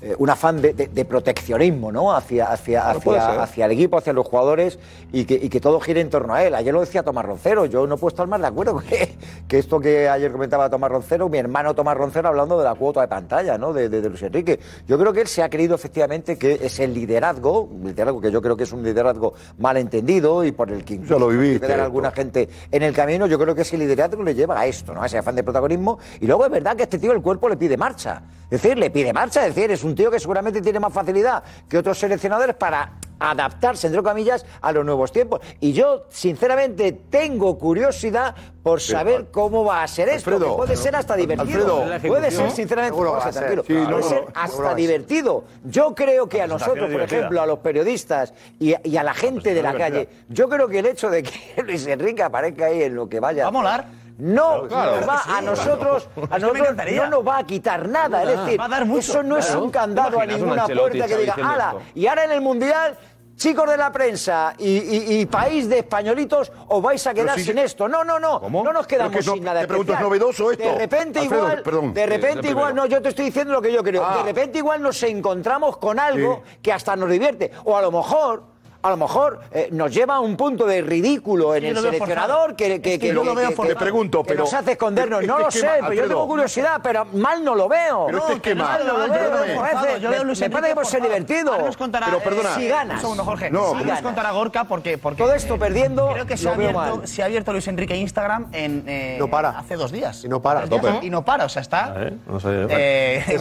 eh, un afán de, de- de proteccionismo ¿no? hacia, hacia, hacia, el equipo, hacia los jugadores y que, y que todo gire en torno a él. Ayer lo decía Tomás Roncero, yo no puedo estar más de acuerdo que, que esto que ayer comentaba Tomás Roncero, mi hermano Tomás Roncero hablando de la cuota de pantalla ¿no? de, Luis Enrique. Yo creo que él se ha creído efectivamente que es el liderazgo, un liderazgo que yo creo que es un liderazgo malentendido y por el que Ya lo esto. alguna gente en el camino, yo creo que ese liderazgo le lleva a esto, ¿no? A ese afán de protagonismo. Y luego es verdad que este tío el cuerpo le pide marcha. Es decir, le pide marcha, es decir, es un tío que seguramente tiene más facilidad que otros seleccionadores para adaptarse, entre comillas, a los nuevos tiempos. Y yo, sinceramente, tengo curiosidad por saber cómo va a ser esto. Alfredo, que puede ser hasta divertido. Alfredo. puede ser, sinceramente, ser. tranquilo, Sí, no, puede no, ser seguro que va hasta divertido. Yo creo que a nosotros, por ejemplo, a los periodistas y, y a la gente de la divertida. calle, yo creo que el hecho de que Luis Enrique aparezca ahí en lo que vaya. Va a molar. No, Claro. nos va, a nosotros, a nosotros no nos va a quitar nada. Es decir, Va a dar mucho. eso no es un candado ¿Te a ninguna puerta que diga, ala, y ahora en el Mundial. Chicos de la prensa y, y- y país de españolitos, os vais a quedar si- sin esto. No, no, no. ¿Cómo? No nos quedamos Pero que no- sin nada. te pregunto, ¿es novedoso esto? De repente Alfredo, igual, perdón. de repente igual, no, yo te estoy diciendo lo que yo creo. Ah. De repente igual nos encontramos con algo que hasta nos divierte. O a lo mejor. A lo mejor eh, nos lleva a un punto de ridículo en Sí, el seleccionador que, que, Es que yo lo veo que- pregunto, que pero- nos hace escondernos. pero No lo este sé, esquema, pero yo tengo curiosidad, pero mal no lo veo. Pero este No, que esquema- mal no lo No, veo. parece- Yo veo Luis me parece que puede ser divertido. Ahora nos contará, Pero eh, perdona. Si ganas. Un segundo, Jorge. No, si nos contará Gorka porque, porque Todo esto perdiendo, Creo que se lo ha, veo abierto, mal. se ha abierto Luis Enrique Instagram en, eh, No para. hace dos días. Y no para. Y no para, o sea, está. ¿Eh? No sé. Eh,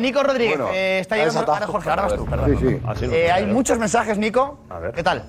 Nico Rodríguez, está llegando. Ahora, Jorge, ahora vas tú, perdón. Sí, sí. Así no sé, hay muchos mensajes, Nico. A ver. ¿Qué tal?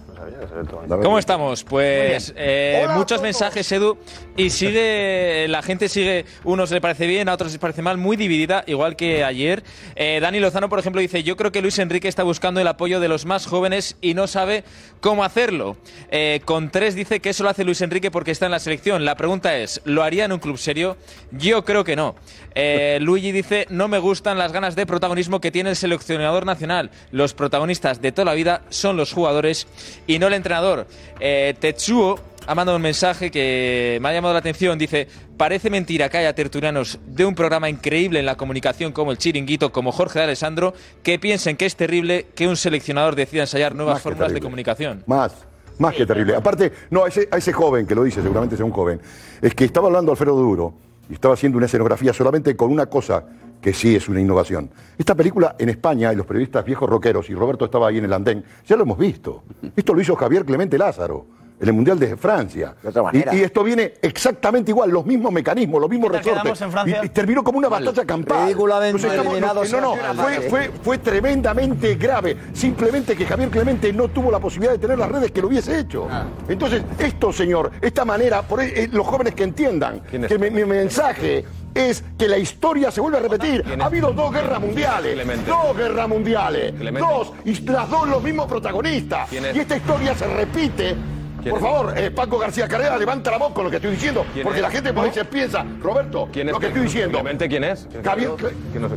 ¿Cómo estamos? Pues eh, Hola muchos mensajes, Edu, y sigue, la gente sigue, unos le parece bien, a otros les parece mal, muy dividida, igual que ayer. Eh, Dani Lozano, por ejemplo, dice, yo creo que Luis Enrique está buscando el apoyo de los más jóvenes y no sabe cómo hacerlo. Eh, con tres dice que eso lo hace Luis Enrique porque está en la selección. La pregunta es, ¿lo haría en un club serio? Yo creo que no. Eh, Luigi dice, no me gustan las ganas de protagonismo que tiene el seleccionador nacional. Los protagonistas de toda la vida son los jugadores y no el entrenador. Eh, Tetsuo ha mandado un mensaje que me ha llamado la atención. Dice, parece mentira que haya tertulianos de un programa increíble en la comunicación como el Chiringuito, como Jorge de Alessandro, que piensen que es terrible que un seleccionador decida ensayar nuevas Más fórmulas de comunicación. Más, más que terrible. Aparte, no, a ese, a ese joven que lo dice, seguramente sea un joven, es que estaba hablando Alfredo Duro y estaba haciendo una escenografía solamente con una cosa que sí es una innovación. Esta película en España, y los periodistas viejos rockeros, y Roberto estaba ahí en el andén, ya lo hemos visto. Esto lo hizo Javier Clemente Lázaro. En el Mundial de Francia. manera. Y, y esto viene exactamente igual, los mismos mecanismos, los mismos ¿Qué tal resortes. Y, y terminó como una Vale. batalla campal. Ridículamente estamos- no, no, la fue, fase. fue, fue tremendamente grave. Simplemente que Javier Clemente no tuvo la posibilidad de tener las redes que lo hubiese hecho. Ah. Entonces, esto, señor, esta manera, por ahí, eh, los jóvenes que entiendan que mi, mi mensaje es que la historia se vuelve a repetir. Ha habido dos guerras mundiales. Clemente. Dos guerras mundiales. Clemente. Dos. Y las dos los mismos protagonistas. Y esta historia se repite. ¿Quién Por es? favor, eh, Paco García Carrera, levanta la voz con lo que estoy diciendo. ¿Quién Porque es? la gente por ahí se piensa, Roberto, ¿Quién es? lo que estoy diciendo. Clemente, ¿quién es? Javier, Que no sé.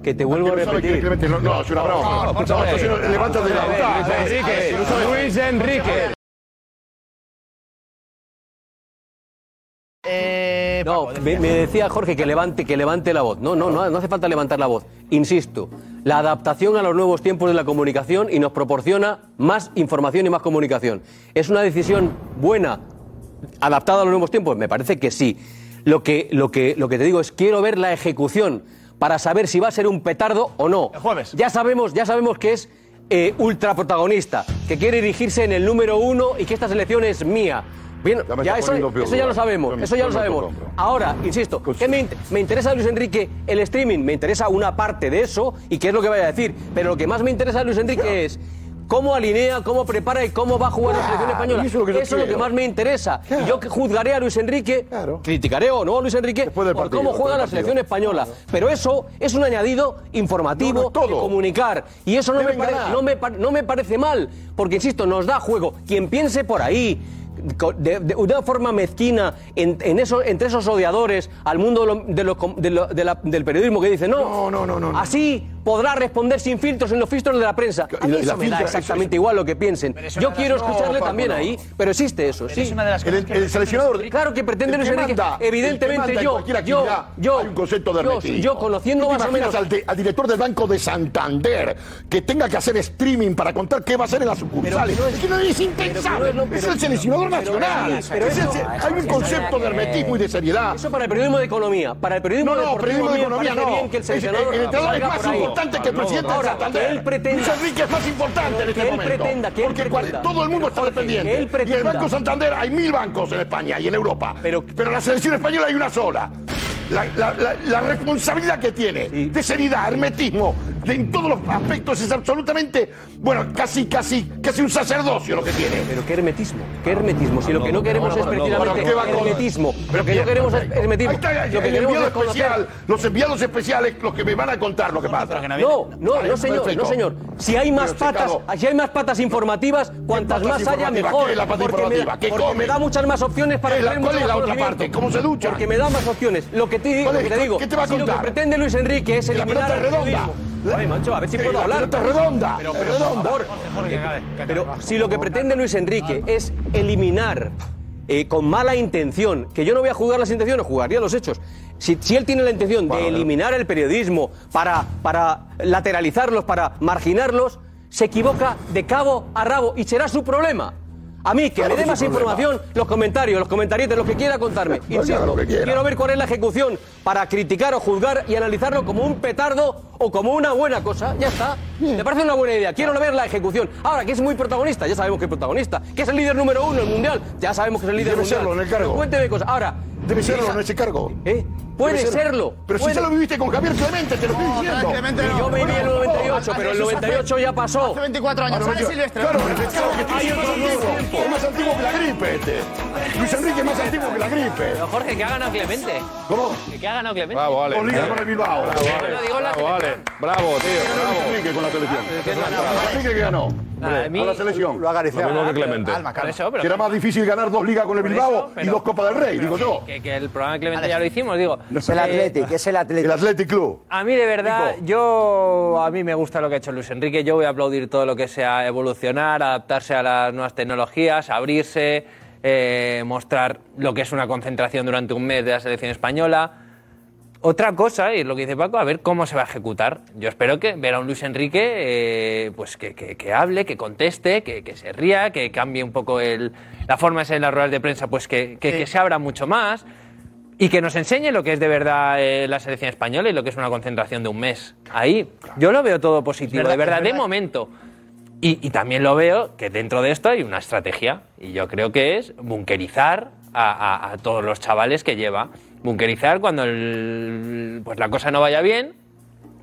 Que te vuelvo a ¿Quién sabe quién es repetir. No, no, es una broma. No, No, escúchame. entonces no, levántate de la Luis voz. Enrique, No me, me decía Jorge que levante, que levante la voz. No, no, no, no hace falta levantar la voz. Insisto, la adaptación a los nuevos tiempos de la comunicación y nos proporciona más información y más comunicación. ¿Es una decisión buena, adaptada a los nuevos tiempos? Me parece que sí. Lo que, lo que, lo que te digo es, quiero ver la ejecución para saber si va a ser un petardo o no. jueves. Ya sabemos, ya sabemos que es eh, ultra protagonista, que quiere dirigirse en el número uno y que esta selección es mía. Bien, Ya ya eso, ya lo ¿verdad? sabemos, Yo- eso ya lo sabemos. Ahora, insisto, ¿qué me, int- me interesa Luis Enrique el streaming? Me interesa una parte de eso y qué es lo que vaya a decir. Pero lo que más me interesa Luis Enrique es cómo alinea, cómo prepara y cómo va a jugar la selección española. eso es lo que yo es lo que quiero. más me interesa. Y yo que juzgaré a Luis Enrique, criticaré o no a Luis Enrique por cómo juega la selección española. Pero eso es un añadido informativo de comunicar. Y eso no me, pare- no, me, no me parece mal, porque insisto, nos da juego. Quien piense por ahí, de, de una forma mezquina, en, en eso, entre esos odiadores al mundo de lo- de lo com- de lo- de la- del periodismo que dice, no, no, no, no, así podrá responder sin filtros en los filtros de la prensa. A Y mí la- eso la me da filtra- eso exactamente igual lo que piensen. Yo quiero las- no, escucharle Paco, también no. ahí, pero existe eso, sí. es una de las cosas El- que- el seleccionador- Claro, claro que pretende Luis que Enrique. Evidentemente yo, yo, yo, hay un concepto de yo, conociendo ¿Tú te más o menos Al, de- al director del Banco de Santander que tenga que hacer streaming para contar qué va a hacer en las sucursales. No es- que no es impensable. no es el seleccionador pero- nacional. pero Es eso- hay un concepto de hermetismo y de seriedad. Eso para el periodismo de economía. Para el periodismo No, no, periodismo de economía no. bien que el seleccionador el es más importante que el presidente de Santander. Que él pretenda. Luis Enrique es más importante en este él momento. pretenda, que él Porque pretenda. todo el mundo está dependiente. y el. Banco Santander, hay mil bancos en España y en Europa. Pero, en la selección española hay una sola. La, la- la- la responsabilidad que tiene de seriedad, hermetismo, de, en todos los aspectos es absolutamente, bueno, casi, casi, casi un sacerdocio lo que tiene. Pero qué hermetismo, qué hermetismo. Si lo que no queremos es precisamente ¿qué va con- hermetismo. Pero Lo que no queremos es hermetismo. Ahí está Lo que el queremos enviado es especial, los enviados especiales, los que me van a contar lo que pasa. No, no, no señor, no señor. Si hay más patas, si hay más patas informativas, cuantas más haya mejor. ¿Qué es la pata porque me, informativa? da, muchas más opciones para ¿Qué es la- tener cuál mucho es la más otra conocimiento. parte? ¿Cómo se duchan? Porque me da más opciones. Lo que te digo, que te digo, ¿Qué te va a si lo que contar? pretende Luis Enrique es Que la eliminar pelota es el redonda. periodismo. Ay, macho, a ver si Que puedo la hablar. pelota redonda, Pero, pero, por redonda. favor. Pero si lo que pretende Luis Enrique es eliminar eh, con mala intención, que yo no voy a juzgar las intenciones, jugaría los hechos. Si, si él tiene la intención de eliminar el periodismo para, para lateralizarlos, para marginarlos, se equivoca de cabo a rabo y será su problema. A mí, que Claro me dé más información, los comentarios, los comentarios, lo que quiera contarme. Insisto, quiera. quiero ver cuál es la ejecución para criticar o juzgar y analizarlo como un petardo o como una buena cosa. Ya está. Me parece una buena idea. Quiero ver la ejecución. Ahora, que es muy protagonista, ya sabemos que es protagonista. Que es el líder número uno del mundial, ya sabemos que es el líder Debe mundial. serlo en el cargo. Cuénteme cosas. Ahora, Debe serlo en ese cargo. ¿Eh? Puede serlo. Pero puede. si ya lo viviste con Javier Clemente, te lo estoy diciendo. Y yo me vi en el 98, pero el 98 ya pasó. Hace 24 años. Ahora, Sale yo- Silvestre. Claro, pero es claro que es más antiguo. Es más antiguo que la gripe este. Luis Enrique es más antiguo que la gripe. Pero Jorge, que ha ganado Clemente. ¿Cómo? Que ha ganado Clemente. Bravo, Ale. Con Liga con el Bilbao. Digo Bravo. Bravo, tío. Enrique con la selección. Enrique que ganó. Nada, a mí- Con la selección. Lo ha Lo que Clemente. Que era más difícil ganar dos ligas con el Bilbao y dos Copas del Rey, digo yo. que, el programa de Clemente ya lo hicimos, digo. El Athletic, es el El Athletic. Athletic Club. A mí de verdad, yo a mí me gusta lo que ha hecho Luis Enrique. Yo voy a aplaudir todo lo que sea evolucionar, adaptarse a las nuevas tecnologías, abrirse, eh, mostrar lo que es una concentración durante un mes de la selección española. Otra cosa, y es lo que dice Paco, a ver cómo se va a ejecutar. Yo espero que ver a un Luis Enrique eh, pues que, que- que hable, que conteste, que, que se ría, que cambie un poco el, la forma de ser en las ruedas de prensa, pues que, que- que se abra mucho más. y que nos enseñe lo que es de verdad eh, la selección española y lo que es una concentración de un mes. Ahí, yo lo veo todo positivo, verdad, de verdad, es de verdad. momento. Y, y también lo veo que dentro de esto hay una estrategia, y yo creo que es bunkerizar a, a- a todos los chavales que lleva. Bunkerizar cuando el- pues la cosa no vaya bien,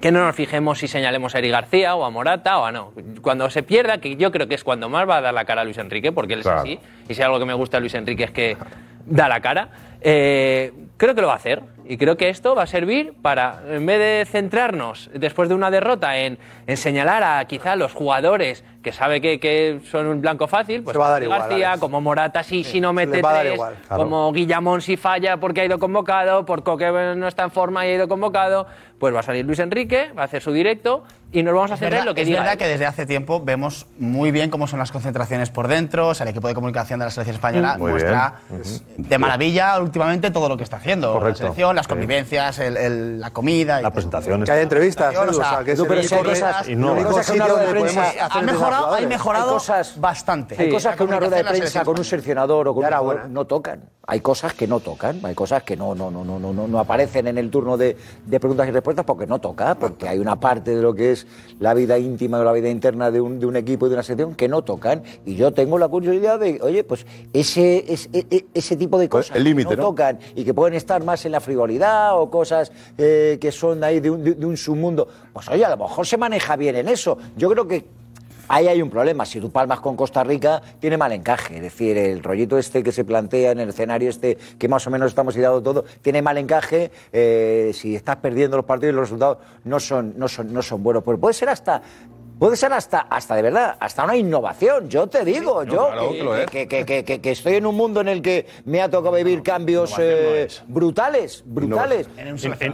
que no nos fijemos si señalemos a Eri García o a Morata o a no. Cuando se pierda, que yo creo que es cuando más va a dar la cara a Luis Enrique, porque él es Claro. así, y si algo que me gusta de Luis Enrique es que da la cara, eh, creo que lo va a hacer. Y creo que esto va a servir para, en vez de centrarnos después de una derrota en, en señalar a quizá los jugadores que sabe que, que son un blanco fácil, pues va a dar igual, García, Alex. como Morata si, si no mete tres, igual. Claro. como Guillamón si falla porque ha ido convocado, por Coque no está en forma y ha ido convocado, pues va a salir Luis Enrique, va a hacer su directo y nos vamos a Es centrar en verdad, lo que es diga verdad él. que desde hace tiempo vemos muy bien cómo son las concentraciones por dentro, o sea, el equipo de comunicación de la selección española Muy muestra bien. de maravilla últimamente todo lo que está haciendo. Correcto. La selección, las convivencias, el- el- la comida. Las presentaciones. Que hay entrevistas, o sea, que es no, pero hay cosas- y no- el único cosas que una rueda de prensa- ha hacer mejorado, ha jugadores. mejorado Hay cosas- bastante. Hay cosas que una rueda de prensa la con un seleccionador o con un no tocan. Hay cosas que no tocan, hay cosas que no, no, no, no, no, no, no aparecen en el turno de, de preguntas y respuestas porque no toca, porque hay una parte de lo que es la vida íntima o la vida interna de un, de un equipo y de una selección que no tocan. Y yo tengo la curiosidad de, oye, pues ese, ese, e- ese tipo de Pues cosas el que no, ¿no? tocan y que pueden estar más en la frivolidad o cosas eh, que son ahí de un, de- de un submundo, pues oye, a lo mejor se maneja bien en eso. Yo creo que Ahí hay un problema. Si tú palmas con Costa Rica, tiene mal encaje. Es decir, el rollito este que se plantea en el escenario este, que más o menos estamos ideando todo, tiene mal encaje. Eh, si estás perdiendo los partidos y los resultados no son, no son, no son buenos. Pero puede ser hasta. Puede ser hasta, hasta de verdad, hasta una innovación. Yo te digo, yo claro que, es. que- que- que- estoy en un mundo en el que me ha tocado vivir cambios eh, brutales, brutales.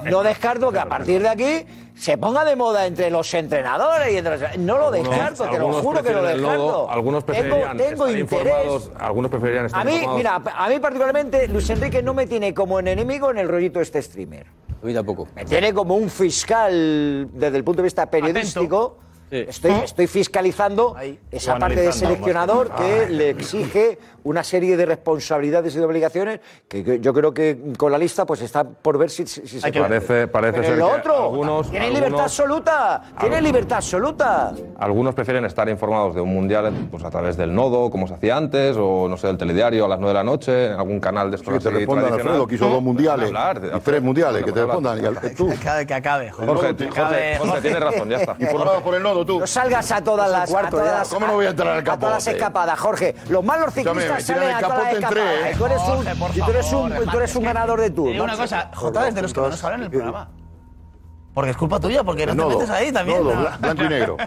No descarto que a partir de aquí se ponga de moda entre los entrenadores y entre los- No lo descarto, te lo Algunos juro que lo descarto. lodo, algunos Tengo- preferirían tengo estar interés. informados, algunos preferirían estar A mí, informados. mira, a mí particularmente Luis Enrique no me tiene como enemigo en el rollito este streamer. A mí tampoco. Me tiene como un fiscal desde el punto de vista periodístico. Estoy, estoy fiscalizando esa parte de seleccionador más que le exige una serie de responsabilidades y de obligaciones que que yo creo que con la lista pues está por ver si, si- si se puede. Parece, parece Pero ser que otro, algunos, tiene libertad absoluta, tiene libertad absoluta. algunos prefieren estar informados de un mundial pues, a través del nodo, como se hacía antes, o no sé, del telediario a las 9 de la noche, en algún canal de estos Que te respondan. Alfredo, que hizo dos mundiales Hablar, y tres mundiales, que te respondan. Que acabe. Jorge, Jorge, tienes razón, ya está. informado por el nodo, tú. No salgas a todas las, a cuarto todas ya. las- ¿Cómo no voy a entrar al a todas las capote? escapadas, Jorge. Los malos ciclistas salen el a todas las capote tú eres un, Jorge, por y tú eres favor, un, tú hermano, eres un ganador de. Te digo una cosa, Jota es de los que menos hablan en el programa. Porque es culpa tuya, porque no te metes ahí también. nodo, ¿no? bla- blanco y negro.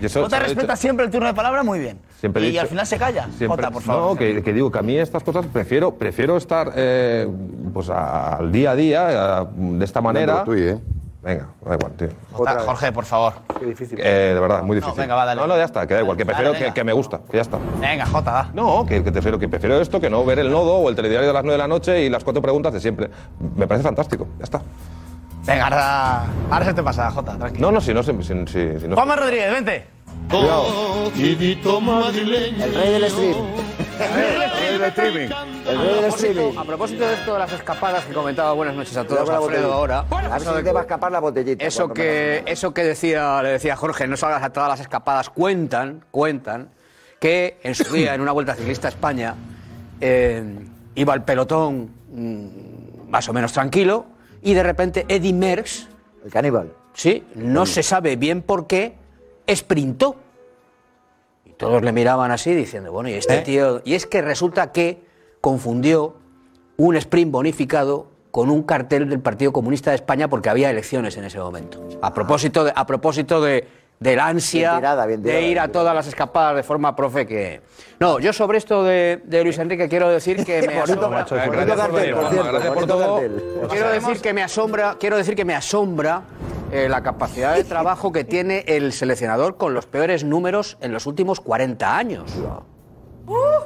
Y eso- Jota respeta dicho- siempre el turno de palabra muy bien. Siempre y dicho- al final se calla. Siempre- Jota, por favor. No, que, que digo que a mí estas cosas prefiero, prefiero estar eh, pues a- al día a día, a- de esta manera. Tú, ¿eh? Venga, da igual, tío. Jorge, por favor. Qué difícil. Eh, de verdad, muy difícil. venga, va, dale. No, no, ya está, que da igual, que Dale, prefiero venga. que, que me gusta, que ya está. Venga, Jota, va. No, que, que prefiero, que prefiero esto que no ver el nodo o el telediario de las 9 de la noche y las cuatro preguntas de siempre. Me parece fantástico, ya está. Venga, ahora, ahora se te pasa, Jota, tranquilo. No, no, si no. Si, si- si no Juanma Rodríguez, vente. El rey del stream. El streaming. El rey del streaming. A propósito de esto de las escapadas que comentaba, buenas noches a todos, Alfredo, ahora. A ver si te va a escapar la botellita. Eso que, eso que decía, le decía Jorge, no salgas a todas las escapadas, cuentan, cuentan, que en su día, en una vuelta ciclista a España, eh, iba el pelotón mm, más o menos tranquilo, y de repente Eddie Merckx, me- El caníbal. sí, no se sabe bien por qué, sprintó. Y todos le miraban así diciendo, bueno, y este tío. Y es que resulta que confundió un sprint bonificado con un cartel del Partido Comunista de España porque había elecciones en ese momento. A propósito de, a propósito de, de la ansia Bien tirada, bien tirada, de ir a todas las escapadas de forma profe que. No, yo sobre esto de, de Luis Enrique quiero decir que me asombra-. Quiero decir que me asombra, quiero decir que me asombra eh, la capacidad de trabajo que tiene el seleccionador con los peores números en los últimos 40 años.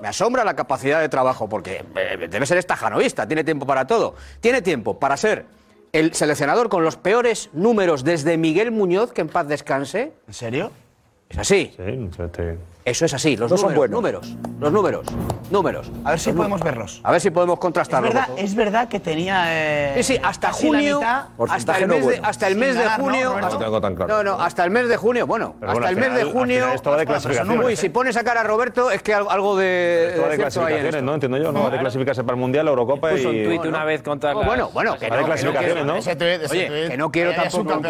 Me asombra la capacidad de trabajo porque eh, debe ser estajanovista, tiene tiempo para todo. Tiene tiempo para ser el seleccionador con los peores números desde Miguel Muñoz, que en paz descanse. ¿En serio? Es así. Sí, eso es así, los no números, son buenos. números, los números, números. A ver si podemos verlos. A ver si podemos contrastarlos. Es verdad, es verdad que tenía eh, sí, sí, hasta junio, hasta, el no mes bueno. de, hasta el mes de, junio, no, no, hasta el mes de junio, bueno, hasta el mes de junio. Esto va de clasificación. Uy, si pones a cara a Roberto es que algo de esto va de, clasificaciones, en ¿no? Entiendo yo, no va de clasificarse para el Mundial, la Eurocopa Puso un tuit una vez contra. Oh, bueno, bueno, que no, de clasificaciones, ¿no? Oye, que no quiero tampoco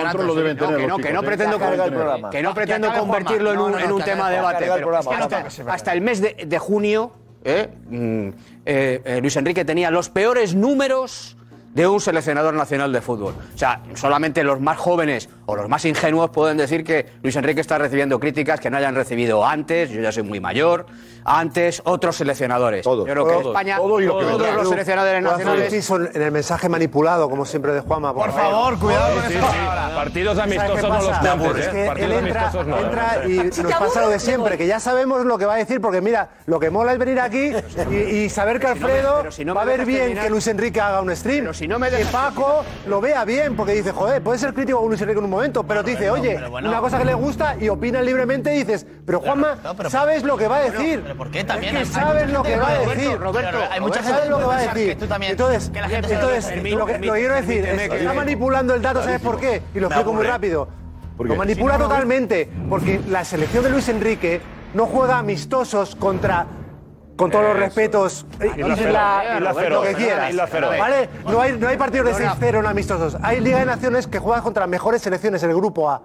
que no pretendo convertirlo en un tema de debate hasta, el mes de, junio, ¿eh? Mm, eh, eh, Luis Enrique tenía los peores números de un seleccionador nacional de fútbol. O sea, solamente los más jóvenes o los más ingenuos pueden decir que Luis Enrique está recibiendo críticas que no hayan recibido antes, yo ya soy muy mayor, antes otros seleccionadores. Todos. Yo creo que España, todos, y lo todos los seleccionadores nacionales... En el mensaje manipulado, como siempre, de Juanma. Por, por favor, cuidado con sí, sí, sí. Partidos amistosos no los tantes, pues ¿eh? es que ¿eh? Él entra, no. entra ¿eh? y nos pasa lo de siempre, que ya sabemos lo que va a decir, porque mira, lo que mola es venir aquí y, y saber que Alfredo si no me, va a ver bien terminar. que Luis Enrique haga un stream, pero si no me que Paco lo vea bien, porque dice, joder, puede ser crítico con Luis Enrique en un momento, pero te dice, oye, una cosa que le gusta y opinan libremente y dices, pero Juanma, sabes lo que va a decir. Pero, ¿por qué también? Hay, sabes lo que va a decir. Roberto, hay mucha gente lo que va a decir. Entonces, entonces lo que quiero decir que está manipulando el dato, ¿sabes por qué? Y lo explico muy rápido. Lo manipula totalmente, porque la selección de Luis Enrique no juega amistosos contra con todos los respetos, Isla, lo que quieras. ¿Vale? No hay, no hay partidos de 6-0 en amistosos. Hay Liga de Naciones que juegan contra las mejores selecciones en el grupo A.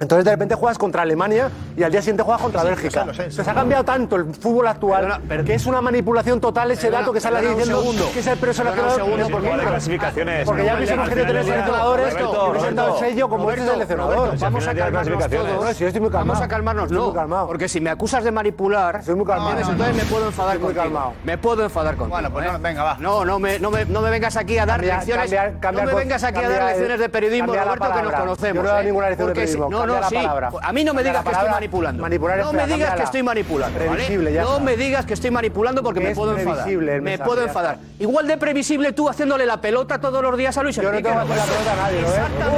Entonces de repente juegas contra Alemania y al día siguiente juegas contra sí, Bélgica. Lo sé, lo sé, sí, se ha cambiado tanto el fútbol actual perdona, perdona, que es una manipulación total ese dato que sale aquí diciendo que es el preso segundo por de clasificaciones. Porque ya vimos que tener seleccionadores presentado sello como este seleccionador. Vamos a calmarnos todos. Vamos a calmarnos no, porque si me acusas de manipular, entonces me puedo enfadar contigo. Me puedo enfadar contigo. Bueno, pues ¿eh? venga, va. No, no me vengas aquí a dar lecciones. No me vengas aquí a dar lecciones de periodismo, Roberto, que nos conocemos. No ¿eh? ninguna lección de periodismo no, sí. Pues, a mí no me digas que estoy manipulando. Manipular no me digas que estoy manipulando. ¿vale? Ya no me digas que estoy manipulando porque me puedo enfadar. Me puedo enfadar. Igual de previsible tú haciéndole la pelota todos los días a Luis Enrique. Yo no tengo que hacer la pelota a nadie, ¿eh? Exactamente.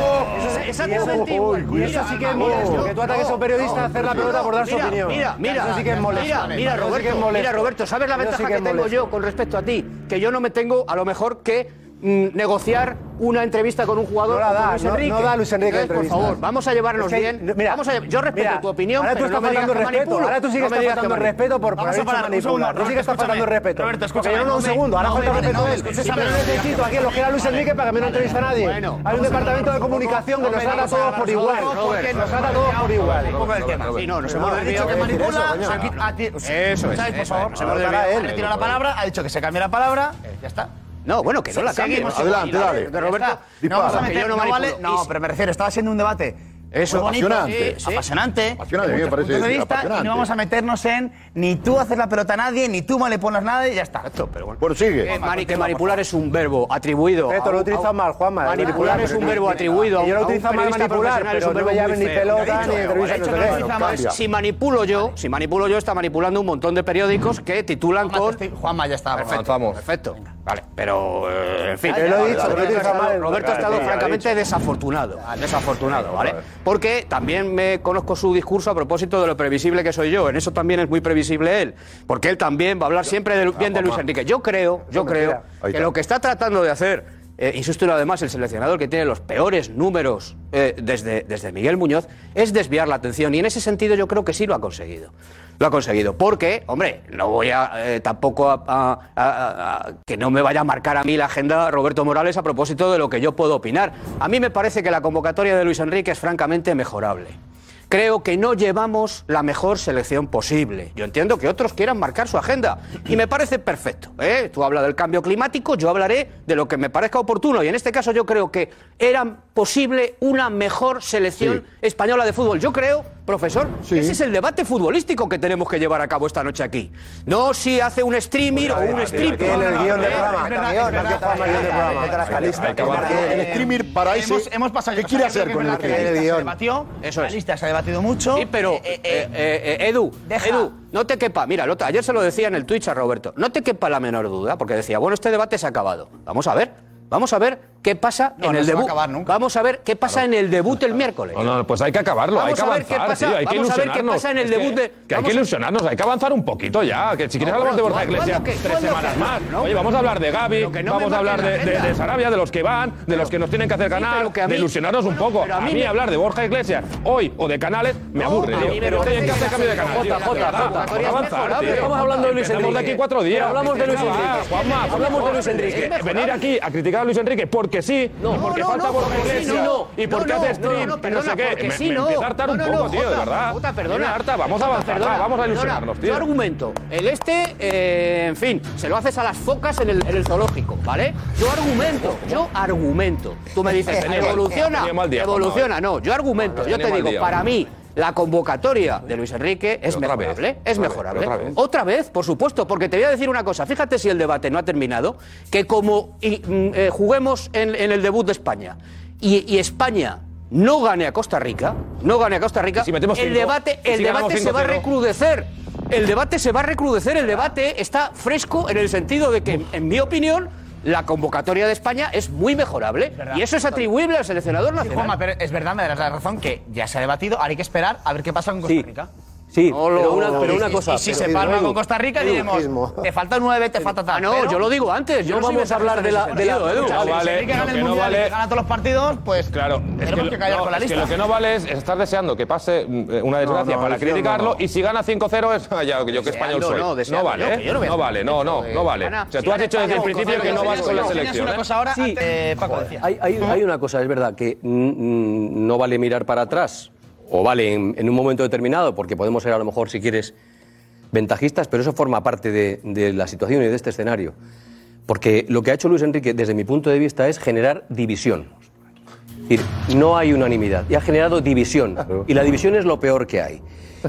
Oh, oh, oh, exactamente igual. Eso sí que es molesto. Que tú ataques a un periodista a hacer la pelota por dar su opinión. Mira, mira. Eso sí que es molesto. Mira, Roberto, mira, Roberto, ¿sabes la ventaja que tengo yo con respecto a ti? Que yo no me tengo, a lo mejor, que Mm, negociar una entrevista con un jugador no la da, Luis Enrique. Por favor, vamos a llevarnos bien. Mira, vamos a, yo respeto tu opinión, ahora tú estás no respeto. Ahora tú sigues respeto por haber dicho manipula. Tú. Roberto, escúchame. Un segundo, ahora falta respeto necesito aquí lo que era Luis Enrique para que no entrevista a nadie. Hay un departamento de comunicación que nos trata a todos por igual. Nos trata a todos por igual. Por favor, se me ha retirado la ha dicho que se cambie la palabra. Ya está. No, bueno, que no la cambie. Adelante, dale. Roberto, no, vamos a meter, no, vale, no, pero me refiero, estaba siendo un debate eso, bonito, apasionante. Sí. Apasionante. Apasionante, Y no vamos a meternos en ni tú haces la pelota a nadie, ni tú le pones nada y ya está. Exacto, pero bueno. sigue. Que, manipular es un verbo atribuido. Esto lo utiliza mal, Juanma. ¿eh? Manipular es un verbo atribuido. Yo lo utilizo mal manipular, pero no me llamen ni pelota ni. Si manipulo yo, si manipulo yo, está manipulando un montón de periódicos que titulan con. Juanma ya está. Perfecto. Perfecto. Vale, pero eh, en fin. Roberto ha estado francamente desafortunado. Desafortunado, ¿vale? porque también me conozco su discurso a propósito de lo previsible que soy yo. En eso también es muy previsible él, porque él también va a hablar siempre bien de Luis Enrique. Yo creo, yo creo que lo que está tratando de hacer eh, insisto además, el seleccionador que tiene los peores números eh, desde, desde Miguel Muñoz, es desviar la atención. Y en ese sentido yo creo que sí lo ha conseguido lo ha conseguido. Porque, hombre, no voy a eh, tampoco a, que no me vaya a marcar a mí la agenda Roberto Morales a propósito de lo que yo puedo opinar. A mí me parece que la convocatoria de Luis Enrique es francamente mejorable. Creo que no llevamos la mejor selección posible. Yo entiendo que otros quieran marcar su agenda y me parece perfecto. ¿eh? Tú hablas del cambio climático, yo hablaré de lo que me parezca oportuno y en este caso yo creo que era posible una mejor selección española de fútbol. Yo creo Profesor, sí. ese es el debate futbolístico que tenemos que llevar a cabo esta noche aquí. No si hace un streamer o un stripper. En el guion del programa, El streamer para eso. Hemos pasado. ¿Qué quiere hacer con el guion? Se debatió. Eso es. Se ha debatido mucho. Sí, pero Edu, Edu, no te quepa. Mira, ayer se lo decía en el Twitch a Roberto. No te quepa la menor duda, porque decía, bueno, este debate se ha acabado. Vamos a ver vamos a ver qué pasa No, en no el va debut. Vamos a ver qué pasa en el debut el miércoles. No, no, pues hay que acabarlo, hay que a ver qué avanzar, pasa- tío, hay que vamos a ver qué ilusionarnos. pasa en el Es que- debut de- Que hay que ilusionarnos, hay que avanzar un poquito ya. Que si quieres No, hablamos de Borja ¿cuándo Iglesias tres semanas que- más. no? Oye, vamos a hablar de Gaby, vamos a hablar de, de- de. Sarabia, de los que van, de los que nos tienen que hacer ganar, de ilusionarnos un poco. pero A a mí hablar de Borja Iglesias hoy o de Canales me aburre, tío. Pero tienen que que hacer cambio de canal, avanzar. Estamos hablando de Luis Empezamos de Enrique. aquí cuatro días. Hablamos de Luis Enrique. Hablamos de. Luis Enrique. Venir aquí a criticar a Luis Enrique porque sí, No, porque no, falta no, Borja porque sí, no. y porque hace no, stream no, y sé qué. Me- sí, me no. empieza a hartar No, un poco, no, tío, de verdad. Jota, perdona. me harta, vamos a avanzar, perdona, vamos a ilusionarnos, Yo tío. argumento. El este, eh, en fin, se lo haces a las focas en el, en el zoológico, ¿vale? Yo argumento, yo argumento. Tú me dices, evoluciona, evoluciona. No, yo argumento. Yo te digo, para mí, la convocatoria de Luis Enrique es otra vez, mejorable. es otra mejorable. otra vez. Otra vez, por supuesto, porque te voy a decir una cosa. Fíjate si el debate no ha terminado, que como y, mm, eh, juguemos en, en el debut de España y, y España no gane a Costa Rica, no gane a Costa Rica, si metemos el cinco, debate, el si debate se va a 5-0. recrudecer. El debate se va a recrudecer, el debate está fresco en el sentido de que, en mi opinión, la convocatoria de España es muy mejorable. Y eso es atribuible al seleccionador Sí, nacional. Juanma, pero es verdad, me darás la razón que ya se ha debatido, ahora hay que esperar a ver qué pasa con Costa Rica. Sí, No lo- pero una, pero y- una y- cosa. Y si pero- se palma con Costa Rica, diremos, te falta nueve, te falta tal. Ah, no, Pero yo lo digo antes. Yo no vamos a hablar de la- de la- sentido, Edu. Escucha, No si vale, gana el que no Mundial y gana todos los partidos, pues Claro, es que, tenemos lo, que, callar no, con la es que lista. lo que no vale es estar deseando que pase mm, una desgracia no, para criticarlo no. y si gana 5-0 es "Ah, ya, yo que español soy. no, vale, yo, ¿eh? no vale, no, no, no vale. O sea, tú has dicho desde el principio que no vas con la selección. una cosa ahora, Sí. Paco decía. Hay, hay- hay una cosa, es verdad, que no vale mirar para atrás, o vale en, en un momento determinado, porque podemos ser a lo mejor, si quieres, ventajistas, pero eso forma parte de, de la situación y de este escenario. Porque lo que ha hecho Luis Enrique, desde mi punto de vista, es generar división. Es decir, no hay unanimidad y ha generado división. Y la división es lo peor que hay.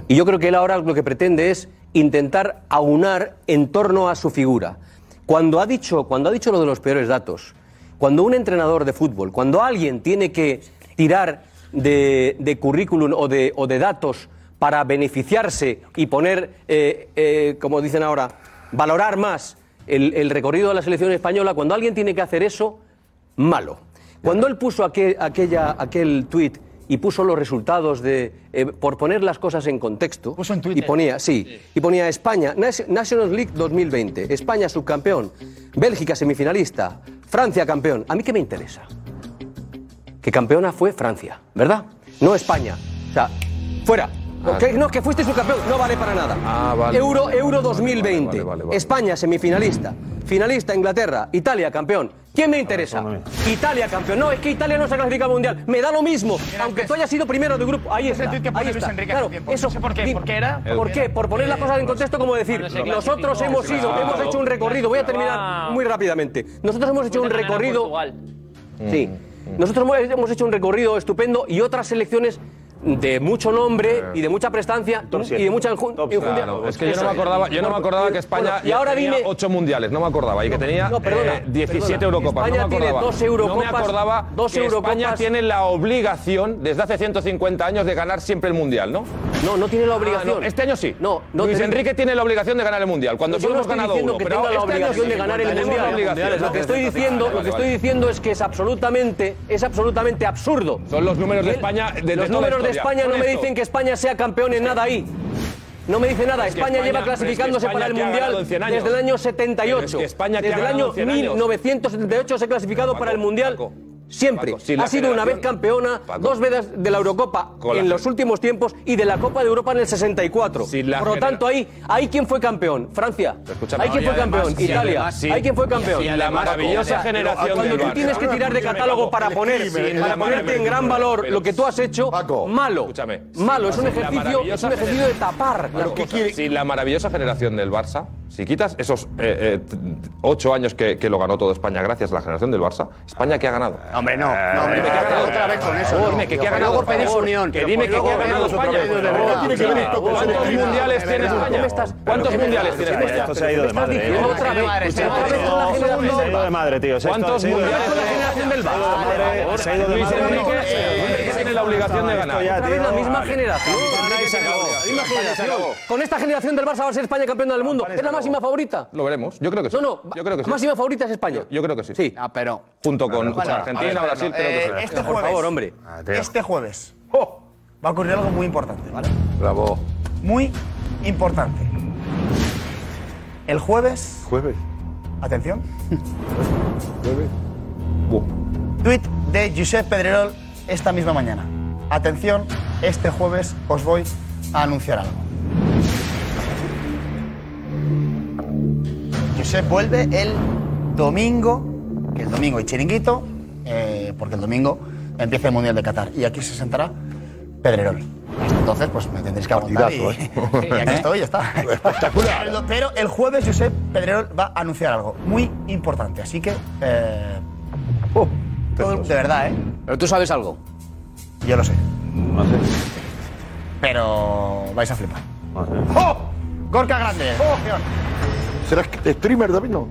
Y yo creo que él ahora lo que pretende es intentar aunar en torno a su figura. Cuando ha dicho, cuando ha dicho lo de los peores datos, cuando un entrenador de fútbol, cuando alguien tiene que tirar de, de currículum o de, o de datos para beneficiarse y poner, eh, eh, como dicen ahora, valorar más el, el recorrido de la selección española, cuando alguien tiene que hacer eso, malo. Cuando él puso aquel, aquella, aquel tuit y puso los resultados de, eh, por poner las cosas en contexto, y ponía, sí, y ponía España, National League 2020, España subcampeón, Bélgica semifinalista, Francia campeón. ¿A mí qué me interesa? Que campeona fue Francia, ¿verdad? No España. O sea, fuera. Que- no, que fuiste subcampeón, no vale para nada. Ah, vale. Euro, Euro 2020. vale, vale, vale. España semifinalista. Finalista Inglaterra. Italia campeón. ¿Quién me interesa? Italia campeón. No, es que Italia no se ha clasificado al mundial. Me da lo mismo. Aunque tú hayas sido primero de grupo. Ahí está. que Ahí está. Enrique Claro, tiempo. eso. No sé por qué, ¿por qué era? ¿Por qué? Por poner las cosas en contexto, como decir, nosotros hemos ido, claro. hemos hecho un recorrido. Voy a terminar muy rápidamente. Nosotros hemos hecho un recorrido. Sí. Nosotros hemos- hecho un recorrido estupendo y otras selecciones de mucho nombre y de mucha prestancia y de mucha. Claro, es que yo no me acordaba, yo no me acordaba que España Bueno, y ahora tenía dime- ocho mundiales, no me acordaba, y que tenía no, perdona, eh, 17 perdona. Eurocopas, España no me tiene acordaba. dos Eurocopas, no me acordaba dos que España Eurocopas. tiene la obligación desde hace 150 años de ganar siempre el mundial, ¿no? No, no tiene la Ah, obligación. no, este año sí. No, no Luis Enrique tiene la obligación de ganar el mundial. Cuando Yo solo no hemos estoy ganado diciendo uno, que pero tenga la este año obligación sí, de ganar el tenemos la mundial. obligación. Lo que estoy diciendo, Vale, lo que vale, estoy diciendo es que es absolutamente, es absolutamente absurdo. Son los números de España de- de Los toda la números de España no me dicen que España sea campeón en nada ahí. No me dice nada. Es que España, España- lleva pero es que clasificándose España para el mundial en 100 años. desde el año 78. Pero es que España desde el año en 100 años. 1978 se ha clasificado para el mundial. Siempre. Paco, sin ha sido una vez campeona, Paco. dos veces de la Eurocopa la en los últimos tiempos y de la Copa de Europa en el 64. Sin la Por lo tanto, ahí, ahí quién fue campeón? Francia. Escúchame. Ahí quién No, fue campeón? Italia. además, sí. Ahí quién fue campeón? Y la maravillosa generación Cuando tú tienes que tirar de catálogo para poner, para ponerte en gran valor lo que tú has hecho, malo. Escúchame. Malo, es un ejercicio, es un ejercicio de tapar las Paco, cosas. Si la maravillosa generación del Barça, si quitas esos eh, eh, ocho años que, que lo ganó todo España gracias a la generación del Barça, ¿España qué ha ganado? Hombre, no. no, hombre, Dime qué ha ganado. otra vez con eso. Dime que qué ha ganado. unión. Que dime qué ha ganado España. ¿Cuántos mundiales tiene. España? ¿Cuántos mundiales tiene España? Esto se ha ido de madre. ¿eh? Otra vez, con Se ha ido de madre, tío. ¿Cuántos mundiales tiene la generación del madre. Se ha ido de madre. La obligación de ganar. Otra vez la misma generación. La misma. Con esta generación del Barça va a ser España campeona del mundo. ¿Es la máxima favorita? Lo veremos. Yo creo que sí. No, no. Yo creo que sí. máxima favorita es España. Yo creo que sí. Sí. Ah, pero. Junto con Argentina, Brasil, este Por jueves, favor, hombre. Este jueves oh, va a ocurrir algo muy importante, ¿vale? Bravo. Muy importante. El jueves, Jueves. atención, Jueves. tweet de Josep Pedrerol esta misma mañana. Atención, este jueves os voy a anunciar algo. Josep vuelve el domingo, que el domingo hay chiringuito, eh, porque el domingo empieza el Mundial de Qatar y aquí se sentará Pedrerol. Entonces, pues me tendréis que aguantar y, y aquí estoy, ya está. Espectacular. Pero, pero el jueves Josep Pedrerol va a anunciar algo muy importante, así que... eh, todo- de verdad, ¿eh? Pero tú sabes algo. Yo lo sé. Pero vais a flipar. ¡Oh! Gorka Grande. ¡Oh! ¿Serás streamer, David? No.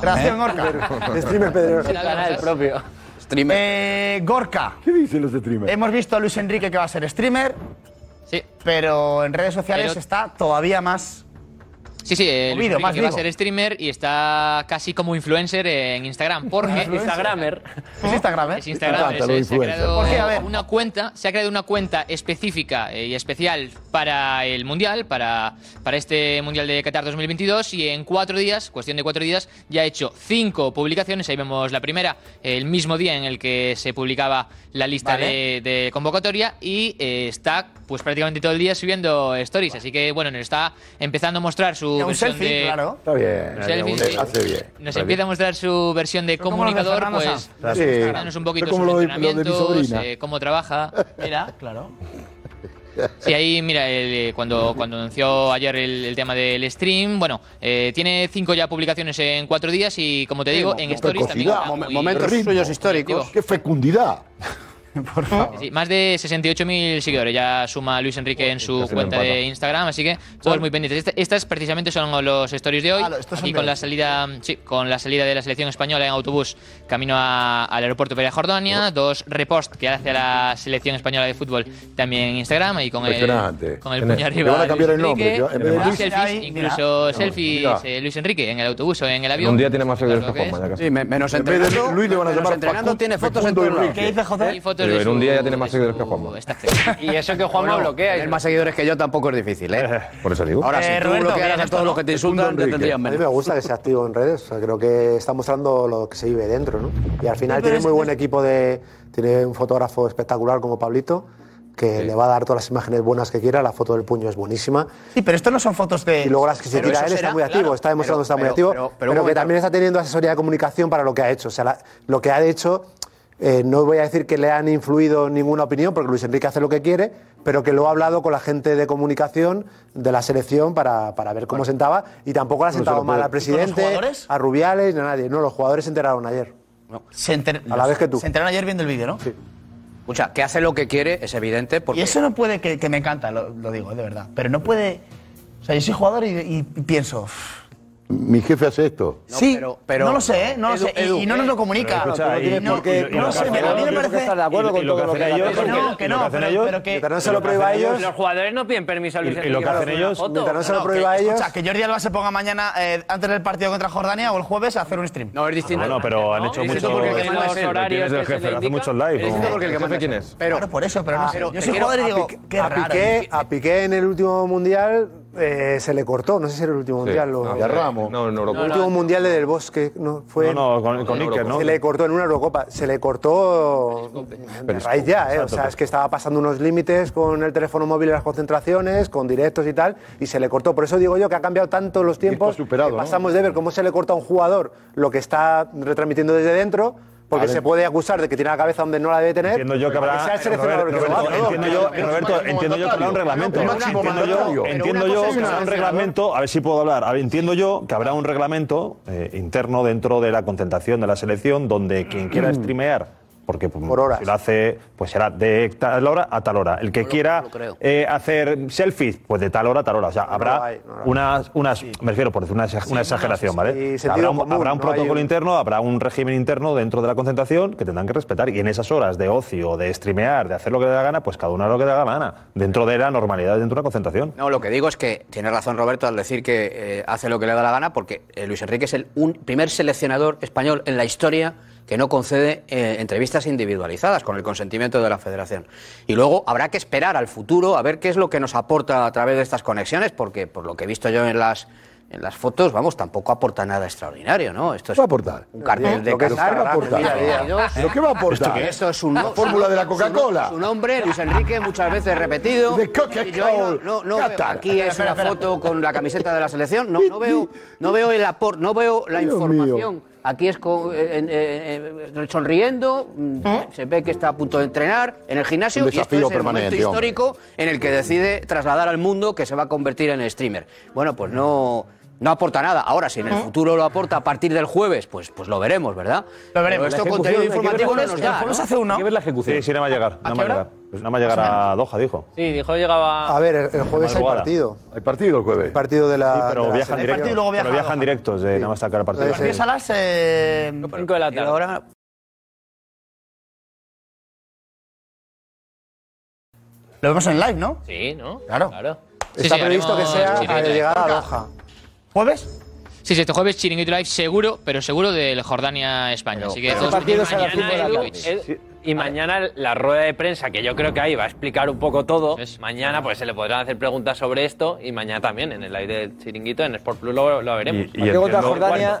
Gracias, Gorka. Streamer Pedro. el propio. Streamer. Eh, Gorka. ¿Qué dicen los streamers? Hemos visto a Luis Enrique que va a ser streamer, Sí. pero en redes sociales Pero- está todavía más. Sí, sí, el Movido, más que va a ser streamer y está casi como influencer en Instagram. Porque Instagramer. Es Instagram, ¿eh? Es Instagram. Es- es- se ha creado ¿Por qué? A ver. una cuenta, se ha creado una cuenta específica eh, y especial para el Mundial, para, para este Mundial de Qatar 2022 y en cuatro días, cuestión de cuatro días, ya ha hecho cinco publicaciones. Ahí vemos la primera, el mismo día en el que se publicaba la lista Vale. de, de convocatoria y eh, está pues prácticamente todo el día subiendo stories. Así que bueno, nos está empezando a mostrar su Un selfie, de, claro. Está bien. Selfie, sí. Hace bien. nos empieza a mostrar su versión de comunicador, pues. Sí. un poquito como sus lo de- lo de entrenamientos, eh, cómo trabaja. Mira, claro. Sí, ahí, mira, el, eh, cuando, cuando anunció ayer el, el tema del stream, bueno, eh, tiene cinco ya publicaciones en cuatro días y, como te digo, en qué stories también. Momentos suyos históricos. ¡Qué fecundidad! Por favor. Sí, más de 68.000 seguidores ya suma Luis Enrique en su cuenta de. Instagram, así que todos muy pendientes. Este- estas precisamente son los stories de hoy. Ah, de con la salida, sí, con la salida de la selección española en autobús camino a- al aeropuerto Perea Jordania, dos repost que hace a la selección española de fútbol también en Instagram y con el con el puño arriba. van a cambiar Luis el nombre, Enrique, que en vez de más Luis- selfies, Ahí, incluso mira. selfies eh, Luis Enrique en el autobús o en el avión. Un día tiene más seguidores que que Juanma, es. ya casi. Sí, me- menos de entrenando. Luis le van a llamar entrenando tiene fotos en. ¿Qué dice José? Pero en un día ya tiene más seguidores que Juanma. Y eso que Juanma bloquea. Tener más seguidores que yo tampoco es difícil, ¿eh? Por eso digo. Ahora, Eh, si tú Roberto, bloquearas a todos los que te insultan, te tendrían A mí me gusta que sea activo en redes. Creo que está mostrando lo que se vive dentro, ¿no? Y al final tiene muy buen equipo de. Tiene un fotógrafo espectacular como Pablito, que le va a dar todas las imágenes buenas que quiera. La foto del puño es buenísima. Sí, pero esto no son fotos de. Y luego las que se Pero tira él está muy activo, claro. está demostrando que está muy activo, pero- pero, pero un que también está teniendo asesoría de comunicación para lo que ha hecho. O sea, la- lo que ha hecho, eh, no voy a decir que le han influido ninguna opinión, porque Luis Enrique hace lo que quiere, pero que lo ha hablado con la gente de comunicación de la selección para, para ver cómo sentaba, y tampoco le ha No se sentado lo mal al ¿Y con los presidente, jugadores? a Rubiales, ni a nadie. No, los jugadores se enteraron ayer. Se enter- A la vez que tú. Se enteraron ayer viendo el vídeo, ¿no? Escucha, que hace lo que quiere es evidente porque. Y eso no puede, que, que me encanta, lo, lo digo, de verdad. Pero no puede. O sea, yo soy jugador y, y pienso. "Uf, Mi jefe hace esto. sí, pero- pero- no lo sé, ¿eh? No lo Edu, sé. Y- Edu, y, no nos lo eh, comunica. pero escucha, Y y- no, y- y- y no lo sé, me- a mí me parece. estar de acuerdo Y- con y lo todo que lo que hacen ellos- no, que y lo no, que hacen pero, ellos- pero que. Mientras no se y lo prohíba a ellos. ellos- Los jugadores no piden permiso al Y- Luis y lo que hacen ellos-. Mientras no se No, lo prohíba a que- ellos. escucha, que Jordi Alba se ponga mañana, eh, antes del partido contra Jordania o el jueves, a hacer un stream. No, es distinto. Bueno, pero han hecho Es mucho. distinto porque el que manda es él. ¿Quién es el que se jefe? le Hace muchos live. Es distinto ¿no? porque el que ¿El manda jefe quién es? Pero, Claro, por eso, pero no sé. pero Yo soy jugador y a digo, Piqué- qué a raro. Piqué, a Piqué en el último mundial eh, se le cortó, no sé si era el último mundial. o- a Ramos. No, en Eurocopa. el último mundial de Del Bosque, no, fue. No, no, con, con Iker, ¿no? Se le cortó en una Eurocopa, se le cortó de raíz ya, ¿eh? o sea, es que estaba pasando unos límites con el teléfono móvil en las concentraciones, con directos y tal, y se le cortó. Por eso digo yo que ha cambiado tanto los tiempos, superado, que ¿no? pasamos de ver cómo se le corta a un jugador lo que está retransmitiendo desde dentro, porque se puede acusar de que tiene la cabeza donde no la debe tener. Entiendo yo que habrá. sea el seleccionador Roberto, que entiendo yo, Roberto, entiendo yo que habrá un reglamento. Entiendo yo, mandatario. entiendo yo que habrá un reglamento. A ver si puedo hablar. A ver, entiendo yo que habrá un reglamento eh, interno dentro de la concentración de la selección donde quien quiera streamear porque pues, si lo hace, pues será de tal hora a tal hora. El que quiera eh, hacer selfies, pues de tal hora a tal hora. O sea, habrá hay, no unas, unas me refiero por decir una, una exageración, ¿vale? habrá un, común, habrá un protocolo un- interno, habrá un régimen interno dentro de la concentración que tendrán que respetar. Y en esas horas de ocio, de streamear, de hacer lo que le da gana, pues cada uno lo que le da gana. Dentro de la normalidad, dentro de una concentración. No, lo que digo es que tiene razón Roberto al decir que eh, hace lo que le da la gana, porque eh, Luis Enrique es el un- primer seleccionador español en la historia que no concede eh, entrevistas individualizadas con el consentimiento de la Federación. Y luego habrá que esperar al futuro a ver qué es lo que nos aporta a través de estas conexiones, porque por lo que he visto yo en las en las fotos, vamos, tampoco aporta nada extraordinario, ¿no? Esto es va a aportar? un cartel de que Qatar, ¿Qué va a aportar? día, día, día. ¿Pero qué va a aportar? ¿Esto es? Eso es un La fórmula de la Coca-Cola. Su nombre, Luis Enrique, muchas veces repetido. De Coca-Cola. No, no, aquí es una foto con la camiseta de la selección. No, no veo, no veo el aporte, no veo la Dios información. Aquí es con- eh, eh, eh, sonriendo, mm, se ve que está a punto de entrenar en el gimnasio Un y esto es el momento histórico en el que decide trasladar al mundo que se va a convertir en streamer. Bueno, pues no, no aporta nada. Ahora, si en el futuro lo aporta a partir del jueves, pues, pues lo veremos, ¿verdad? Lo veremos. Pero esto La ejecución, contenido que informativo no nos da. hace uno. Hay que ver la ejecución. Sí, sí, nada más llegar. Nada más llegar. Pues nada más llegar a Doha, dijo. Sí, dijo llegaba. A ver, el, el jueves hay partido. Hay partido el jueves. Partido de la. Sí, pero de la viajan directos. partido y luego viaja Pero a viajan directos de nada más sacar el partido. Empieza a las. eh, 5 de la tarde. ahora lo vemos en live, ¿no? Sí, ¿no? Claro. Sí, Está sí, previsto que sea al llegar a Doha. ¿Jueves? Sí, sí, este jueves Chiringuito Live seguro, pero seguro del Jordania-España. Así que pero todos el partido los es a las mañana cinco de la y tarde. Y mañana la rueda de prensa, que yo creo que ahí va a explicar un poco todo. Mañana pues se le podrán hacer preguntas sobre esto y mañana también en el aire del chiringuito, en Sport Plus lo, lo veremos. Y- y entiendo- Jordania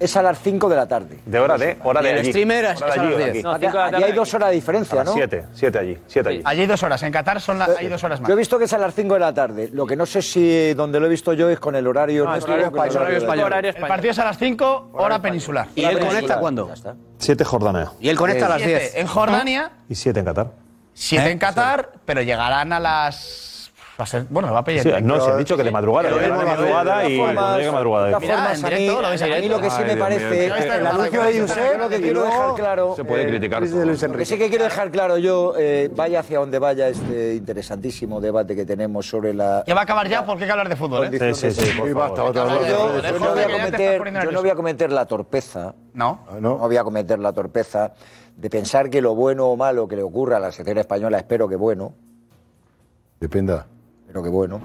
es a las 5 de la tarde. De hora de, hora de el allí. streamer es- Hora de es a las de 10. aquí. No, Aquí, cinco de la aquí tarde hay dos horas de A diferencia, las ¿no? 7, 7 allí, 7 allí. Allí hay dos horas. En Qatar son la- hay dos horas más. Yo he visto que es a las 5 de la tarde. Lo que no sé si donde lo he visto yo es con el horario No, es nuestro horario español, horario. El partido es a las 5, hora peninsular. ¿Y él conecta cuándo? Ya está. 7 Jordania Y él conecta a las Siete 10. En Jordania, y 7 en Qatar. 7 ¿Eh? en Qatar, pero llegarán a las. Va a ser, bueno, va a pedir. Sí, no, se ha dicho que de madrugada. Pero llegarán de madrugada y llega madrugada. de formas, a mí, lo veis a mí aquí. lo que sí me parece, mío. el anuncio de Josep, lo que quiero dejar claro, Se puede Eh, criticar lo que Enrique. sí que quiero dejar claro yo, eh, vaya hacia donde vaya este interesantísimo debate que tenemos sobre la Que va a acabar ya porque hay que hablar de fútbol, ¿eh? Sí, sí, sí, por Y basta, favor. otra Yo, vez. yo no voy a cometer, poniendo yo no nervioso. voy a cometer la torpeza. Ah, no ¿no? voy a cometer la torpeza de pensar que lo bueno o malo que le ocurra a la selección española, espero que bueno, Dependa. Pero que bueno,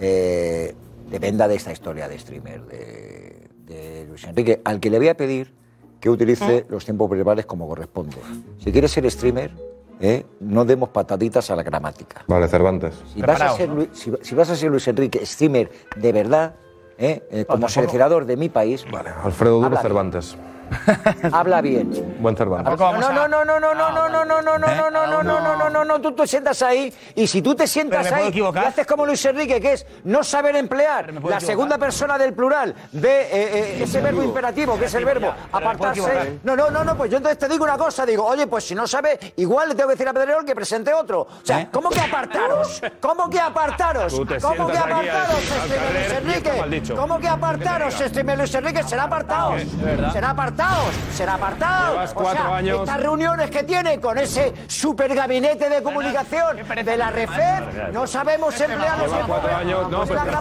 eh, dependa de esta historia de streamer, de, de Luis Enrique, al que le voy a pedir que utilice los tiempos verbales como corresponde. Si quieres ser streamer, eh, no demos pataditas a la gramática. Vale, Cervantes. Si vas, a ser, Lu- si, si vas a ser Luis Enrique, streamer de verdad, eh, eh, como seleccionador de mi país, Alfredo Duro bien. Habla bien. Buen Cervantes. No, no, no, no, no, no, no, no, no, no, no, no, no, no, no, no, no, no, no, tú te sientas ahí y si tú te sientas ahí y haces como Luis Enrique, que es no saber emplear la segunda persona del plural de eh, eh, ese verbo imperativo, que es el verbo apartarse. No, no, no, no, pues yo entonces te digo una cosa, digo, oye, pues si no sabe, igual le tengo que decir a Pedrerol que presente otro. O sea, ¿cómo que apartaros? ¿Cómo que apartaros? ¿Cómo que apartaros, este Luis Enrique? ¿Cómo que apartaros, este Luis Enrique? Será apartados. Será apartados, será apartados. Llevas O cuatro sea, años- estas reuniones que tiene con ese super gabinete de comunicación de la REFER, no sabemos emplear los Lleva cuatro años, no, Pues pero lleva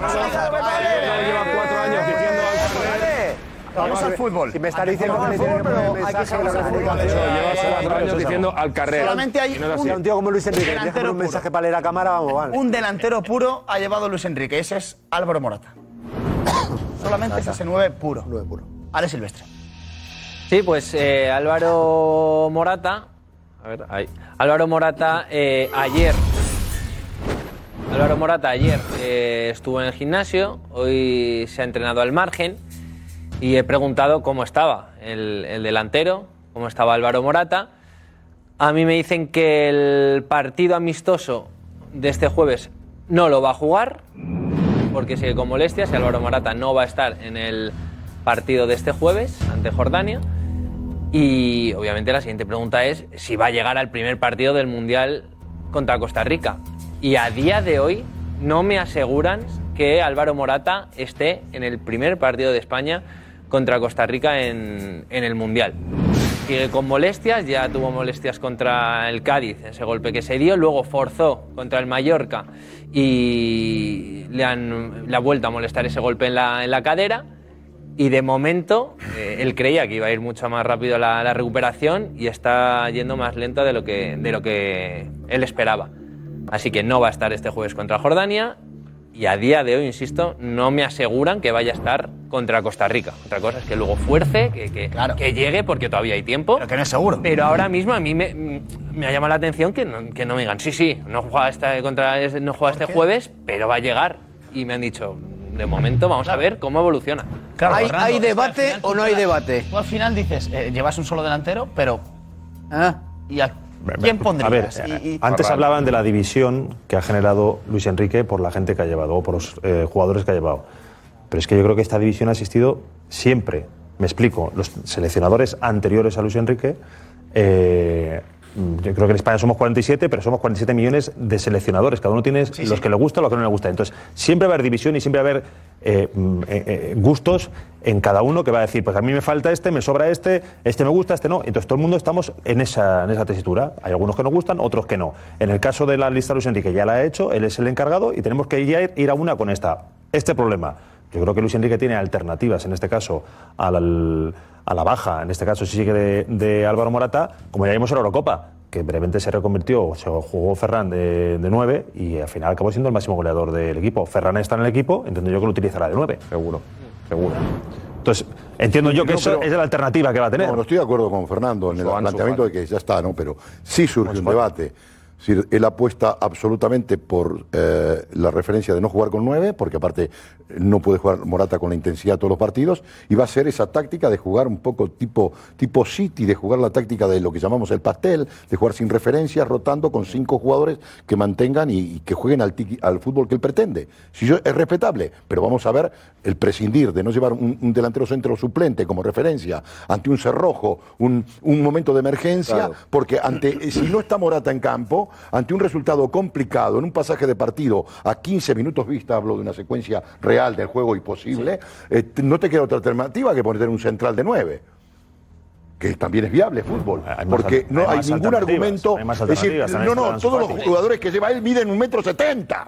cuatro años diciendo al. Vamos al fútbol. Si me estás diciendo que poner pero hay que mensaje saber en la hacer fútbol. comunicación. Llevas cuatro años diciendo al carrer. Solamente hay un- tío como Luis Enrique un puro. mensaje para leer a cámara, vamos, vale. Un delantero puro ha llevado Luis Enrique. Ese es Álvaro Morata. Solamente es ese 9 puro. 9 puro. Ale Silvestre. Sí, pues eh, Álvaro Morata. A ver, ahí. Álvaro Morata eh, ayer. Álvaro Morata ayer eh, estuvo en el gimnasio, hoy se ha entrenado al margen y he preguntado cómo estaba el, el delantero, cómo estaba Álvaro Morata. A mí me dicen que el partido amistoso de este jueves no lo va a jugar porque sigue con molestias y Álvaro Morata no va a estar en el partido de este jueves ante Jordania. Y obviamente la siguiente pregunta es si va a llegar al primer partido del Mundial contra Costa Rica. Y a día de hoy no me aseguran que Álvaro Morata esté en el primer partido de España contra Costa Rica en, el Mundial. sigue con molestias, ya tuvo molestias contra el Cádiz, ese golpe que se dio, luego forzó contra el Mallorca y le, han, vuelto a molestar ese golpe en la cadera. Y de momento, eh, él creía que iba a ir mucho más rápido la, la recuperación y está yendo más lento de lo, que, de lo que él esperaba. Así que no va a estar este jueves contra Jordania y a día de hoy, insisto, no me aseguran que vaya a estar contra Costa Rica. Otra cosa es que luego fuerce, que, que, que llegue porque todavía hay tiempo. Pero que no es seguro. Pero ahora mismo a mí me, me ha llamado la atención que no, que no me digan, sí, sí, no juega este, contra, no juega este jueves, pero va a llegar. Y me han dicho, de momento vamos a ver cómo evoluciona. Claro, ¿Hay, Fernando, hay es que al debate final o tú no hay llevas- debate? Tú al final dices, eh, llevas un solo delantero, pero. Ah. ¿Y a quién pondrías? A ver, Y- y- antes hablaban de la división que ha generado Luis Enrique por la gente que ha llevado o por los eh, jugadores que ha llevado. Pero es que yo creo que esta división ha existido siempre. Me explico. Los seleccionadores anteriores a Luis Enrique, eh, yo creo que en España somos 47, pero somos 47 millones de seleccionadores. Cada uno tiene los que le gusta, los que no le gusta. Entonces, siempre va a haber división y siempre va a haber eh, mm, eh, eh, gustos en cada uno que va a decir, pues a mí me falta este, me sobra este, este me gusta, este no. Entonces todo el mundo estamos en esa, en esa tesitura. Hay algunos que nos gustan, otros que no. En el caso de la lista Luis Enrique ya la ha hecho, él es el encargado y tenemos que ir a una con esta, este problema. Yo creo que Luis Enrique tiene alternativas, en este caso, al- a la baja, en este caso sí sigue de, de Álvaro Morata, como ya vimos en la Eurocopa, que brevemente se reconvirtió, se jugó Ferran de, de 9 y al final acabó siendo el máximo goleador del equipo. Ferran está en el equipo, entiendo yo que lo utilizará de 9. Seguro, seguro. Entonces, entiendo yo que No, eso es la alternativa que va a tener. No, no estoy de acuerdo con Fernando en el planteamiento de que ya está, ¿no? Pero sí surge un debate. Es decir, él apuesta absolutamente por eh, la referencia de no jugar con nueve, porque aparte no puede jugar Morata con la intensidad todos los partidos, y va a ser esa táctica de jugar un poco tipo, tipo City, de jugar la táctica de lo que llamamos el pastel, de jugar sin referencias, rotando con cinco jugadores que mantengan y, y que jueguen al, tiqui- al fútbol que él pretende. Si yo, es respetable, pero vamos a ver el prescindir de no llevar un, un delantero centro suplente como referencia ante un cerrojo, un, un momento de emergencia, Claro. porque ante, si no está Morata en campo, ante un resultado complicado, en un pasaje de partido a 15 minutos vista, hablo de una secuencia real del juego y posible, eh, no te queda otra alternativa que poner un central de 9 que también es viable fútbol, porque no hay ningún argumento. hay es decir, no, está no, todos los jugadores que lleva él miden un metro setenta.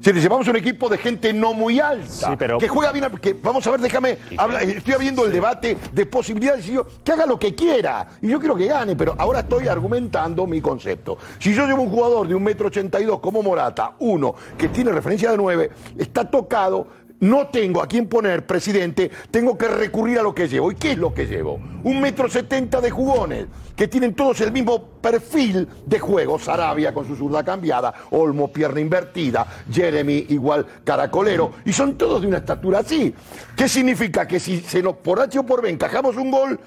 Si le llevamos un equipo de gente no muy alta, que juega bien, que vamos a ver, déjame, habla- estoy abriendo el debate de posibilidades y yo, que haga lo que quiera, y yo quiero que gane, pero ahora estoy argumentando mi concepto. Si yo llevo un jugador de un metro ochenta y dos como Morata, uno que tiene referencia de nueve, está tocado, no tengo a quién poner presidente, tengo que recurrir a lo que llevo. ¿Y qué es lo que llevo? Un metro setenta de jugones, que tienen todos el mismo perfil de juego. Sarabia con su zurda cambiada, Olmo pierna invertida, Jeremy igual caracolero, y son todos de una estatura así. ¿Qué significa? Que si se nos por H o por B encajamos un gol,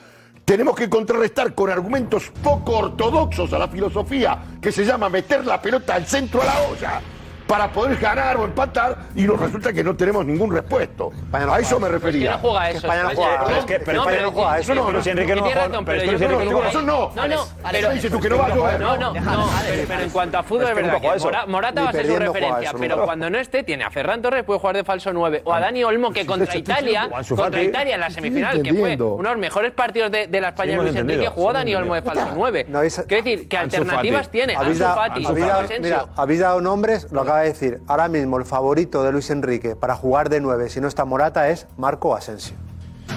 tenemos que contrarrestar con argumentos poco ortodoxos a la filosofía, que se llama meter la pelota al centro a la olla para poder ganar o empatar y nos resulta que no tenemos ningún repuesto. a eso me refería. no juega eso. España no Es- juega es- eso. Es que- pero no, España no juega eso. no, No, Luis Enrique no juega- pero pero es que que no no. No, no, pero dices tú que no va a jugar. No, no, no, pero, pero en cuanto a fútbol Es es que verdad que Morata va a ser su referencia, pero cuando no esté tiene a Ferran Torres puede jugar de falso 9 o a Dani Olmo que contra Italia, contra. Italia en la semifinal, que fue uno de los mejores partidos de, la España Luis Enrique, jugó Dani Olmo de falso 9. No, esa- Quiero decir, que alternativas tiene Habéis Ansu dado- Fati, habéis dado- nombres, lo acaba de decir. Ahora mismo el favorito de Luis Enrique para jugar de 9 si no está Morata es Marco Asensio.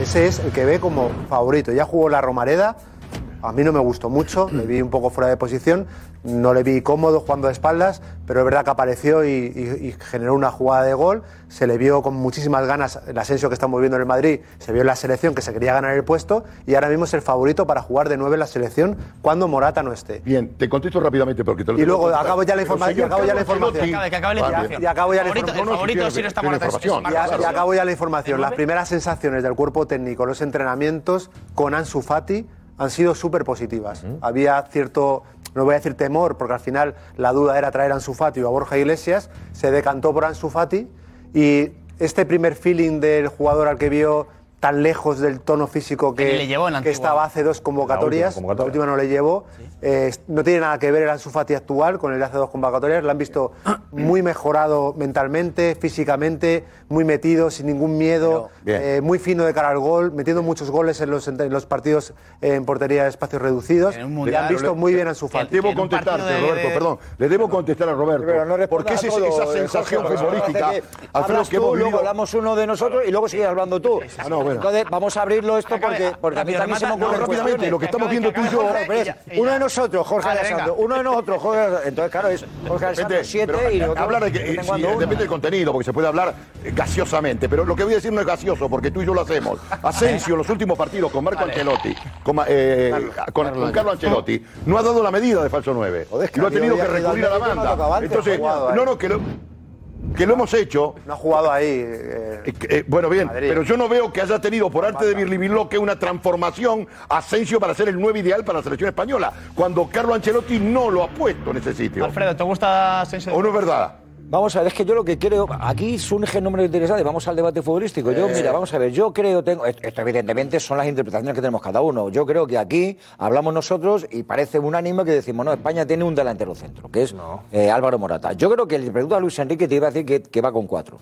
Ese es el que ve como favorito. Ya jugó la Romareda, a mí no me gustó mucho, le vi un poco fuera de posición, no le vi cómodo jugando de espaldas, pero es verdad que apareció y, y- y generó una jugada de gol, se le vio con muchísimas ganas el Asensio que estamos viendo en el Madrid, se vio en la selección que se quería ganar el puesto y ahora mismo es el favorito para jugar de 9 en la selección cuando Morata no esté. Bien, te contesto rápidamente porque te lo Y luego acabo ya la información. señor acabo ya la información. Y acabo ya la información. el favorito si no está Morata es- es Y, acabo ya la información. Las primeras sensaciones del cuerpo técnico, los entrenamientos con Ansu Fati han sido súper positivas. Había cierto, no voy a decir temor, porque al final la duda era traer a Ansu Fati o a Borja Iglesias, se decantó por Ansu Fati y este primer feeling del jugador al que vio tan lejos del tono físico que, Que ni le llevó en la que antigua. estaba hace dos convocatorias. La última convocatoria. La última no le llevó. Eh, no tiene nada que ver el Ansu Fati actual con el de hace dos convocatorias. Lo han visto muy mejorado mentalmente, físicamente, muy metido, sin ningún miedo, eh, muy fino de cara al gol, metiendo muchos goles en los, en los partidos eh, en portería de espacios reducidos. Le han visto le- muy bien a Ansu Fati. Debo contestarte, de- Roberto, perdón. Le debo contestar a Roberto. Pero no porque todo, esa sensación futbolística, que tú, luego hablamos uno de nosotros y luego sigues hablando tú. Ah, no, bueno. Entonces vamos a abrirlo esto porque, porque a mí también se me no, rápidamente, lo que estamos viendo tú y yo. Uno de nosotros, Jorge Alessandro, uno de nosotros, Jorge Alessandro. Entonces, claro, es Jorge Alessandro Depende, 7 pero y nosotros hablar de que, de sí, depende del contenido, porque se puede hablar eh, gaseosamente, pero lo que voy a decir no es gaseoso, porque tú y yo lo hacemos. Asensio, en los últimos partidos con Marco Ancelotti, con, eh, con, con Carlo Ancelotti, no ha dado la medida de falso 9. Joder, es que lo ha tenido que recurrir a la banda. Entonces, no, no, que lo, que lo hemos hecho. No ha jugado ahí. eh, Eh, eh, bueno, bien, Madrid. pero yo no veo que haya tenido por arte de Birlibiloque una transformación Asensio para ser el 9 ideal para la selección española, cuando Carlo Ancelotti no lo ha puesto en ese sitio. Alfredo, ¿te gusta Asensio? ¿O no es verdad? Vamos a ver, es que yo lo que creo, aquí surge un número interesante, vamos al debate futbolístico. Yo, mira, vamos a ver, yo creo, tengo, esto evidentemente son las interpretaciones que tenemos cada uno. Yo creo que aquí hablamos nosotros y parece unánime que decimos, no, España tiene un delantero centro, que es eh, Álvaro Morata. Yo creo que el pregunta a Luis Enrique te iba a decir que, que va con cuatro.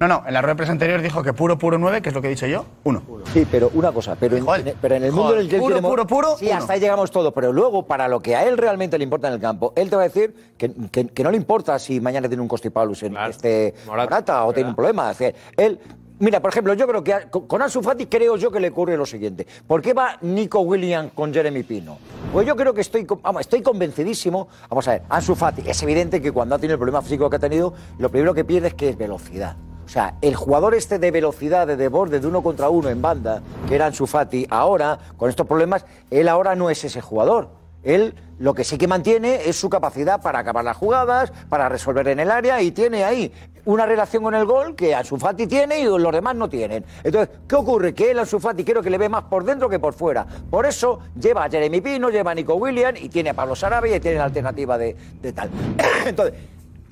No, no, en la rueda de prensa anterior dijo que puro, puro 9, que es lo que he dicho yo, uno. Sí, pero una cosa, pero en, Joder, en- pero en el mundo joder, en el que él puro, mo- puro, puro, Sí, uno. hasta ahí llegamos todos, pero luego para lo que a él realmente le importa en el campo, él te va a decir que, que- que no le importa si mañana tiene un constipado en este Morata, o tiene un problema. Es decir, él Mira, por ejemplo, yo creo que a- con con Ansu Fati creo yo que le ocurre lo siguiente. ¿Por qué va Nico Williams con Jeremy Pino? Pues yo creo que estoy, con- vamos, estoy convencidísimo. Vamos a ver, Ansu Fati, es evidente que cuando ha tenido el problema físico que ha tenido, lo primero que pierde es que es velocidad. O sea, el jugador este de velocidad, de borde, de uno contra uno en banda, que era Ansu Fati, ahora, con estos problemas, él ahora no es ese jugador. Él lo que sí que mantiene es su capacidad para acabar las jugadas, para resolver en el área y tiene ahí una relación con el gol que Ansu Fati tiene y los demás no tienen. Entonces, ¿qué ocurre? Que él Ansu Fati creo que le ve más por dentro que por fuera. Por eso lleva a Jeremy Pino, lleva a Nico Williams y tiene a Pablo Sarabia y tiene la alternativa de, de tal. Entonces,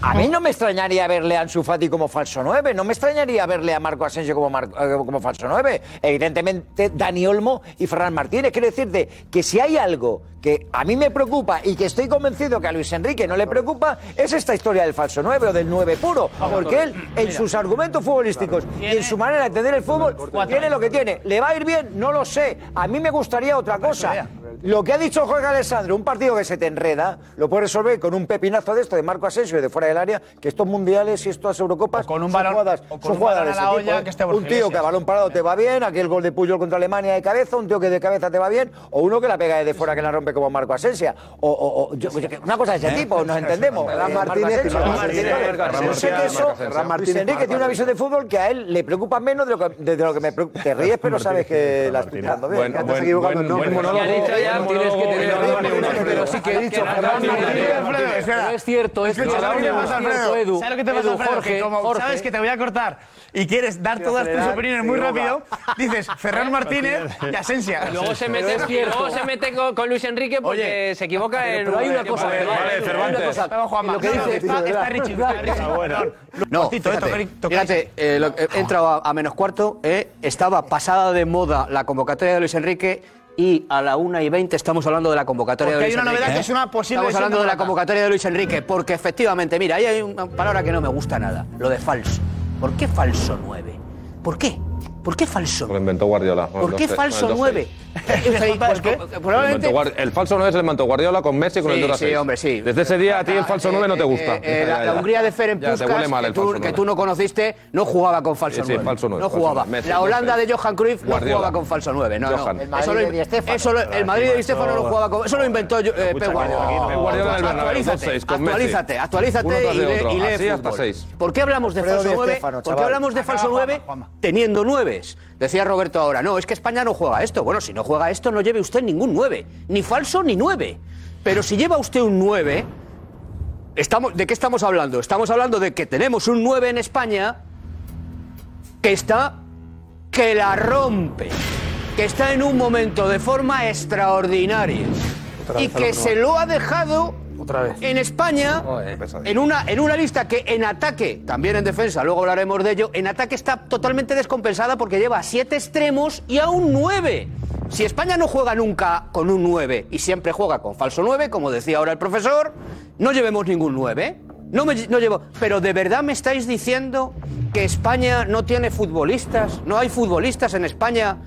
a mí no me extrañaría verle a Ansu Fati como falso 9, no me extrañaría verle a Marco Asensio como, Mar- eh, como falso 9. Evidentemente, Dani Olmo y Ferran Martínez. Quiero decirte que si hay algo que a mí me preocupa y que estoy convencido que a Luis Enrique no le preocupa, es esta historia del falso 9 o del 9 puro. Porque él, en sus argumentos futbolísticos y en su manera de entender el fútbol, tiene lo que tiene. ¿Le va a ir bien? No lo sé. A mí me gustaría otra cosa. Lo que ha dicho Jorge Alessandro, un partido que se te enreda, lo puedes resolver con un pepinazo de esto de Marco Asensio y de fuera del área, que estos mundiales y estas Eurocopas con un son balón- jugadas, o con son un jugadas balón de ese olla tipo, ¿eh? que esté Borja Un tío que a balón parado te va bien, aquel gol de Puyol contra Alemania de cabeza, un tío que de cabeza te va bien, o uno que la pega desde fuera que la rompe como Marco Asensia. O, o- o- yo- yo- una cosa de ese tipo, nos entendemos. Ferran Eh, Martínez Asensio, Ferran Martínez. Asensio. Asensio. Enrique tiene una visión de fútbol que a él le preocupa menos de lo que, de lo que me preocupa. Te ríes, pero sabes que la estoy tirando bien. Buen- Ya tienes que tener- Pero sí que he dicho. Pero es cierto, es cierto. ¿sabes lo que te pasa, Alfredo? Sabes que te voy a cortar y quieres dar todas tus opiniones muy rápido, dices Ferran Martínez y Asensia. Luego se mete, y luego se mete con, con Luis Enrique porque se equivoca en. pero hay una cosa, Vale, vale, vale, hay una Cervantes. cosa. Vamos, Juanma. Lo que No, no, dice- está- está Richie, está Richie. No, Cortito, fíjate, tocar- tocar- fíjate, eh, lo- he entrado a, a menos cuarto, eh, estaba pasada de moda la convocatoria de Luis Enrique y a la 1 y 20 estamos hablando de la convocatoria Porque de hay Luis una Enrique. novedad que es una posible Estamos hablando de la convocatoria de Luis Enrique, porque efectivamente, mira, ahí hay una palabra que no me gusta nada, lo de falso. ¿Por qué falso 9? ¿Por qué? ¿Por qué falso? Lo inventó Guardiola. ¿Por qué falso 9? Pues probablemente El falso 9 es el manto Guardiola con Messi y con Sí, el 2 a sí, 6. hombre, sí. Desde ese día a ti el falso 9 no te gusta. Eh, eh, la, la. Hungría de Ferenc Puskas, mal que, el tú, que 9. tú no conociste, no jugaba con falso Sí, sí, 9. falso 9, No jugaba. 9. Messi, la Holanda Messi. de Johan Cruyff no jugaba con falso 9. No, no. El Madrid Eso lo- de Di Stéfano. el Madrid de Di Stéfano no jugaba con. Eso lo inventó yo- eh, Pep Guardiola. Pep Guardiola en el Bernabéu, Actualízate, 2-6 con Messi. actualízate, actualízate y lee, fútbol. seis. ¿Por qué hablamos de Alfredo falso Di 9? Stéfano, ¿Por qué hablamos de falso 9 teniendo nueves? Decía Roberto ahora, no, es que España no juega esto. Bueno, si no juega esto, no lleve usted ningún 9. Ni falso ni 9. Pero si lleva usted un 9, estamos, ¿de qué estamos hablando? Estamos hablando de que tenemos un 9 en España que está que la rompe, que está en un momento de forma extraordinaria y que se lo ha dejado En España, en una, en una lista que en ataque, también en defensa, luego hablaremos de ello, en ataque está totalmente descompensada porque lleva siete extremos y a un 9. Si España no juega nunca con un 9 y siempre juega con falso 9, como decía ahora el profesor, no llevemos ningún 9. No, me, no llevo. Pero de verdad me estáis diciendo que España no tiene futbolistas, no hay futbolistas en España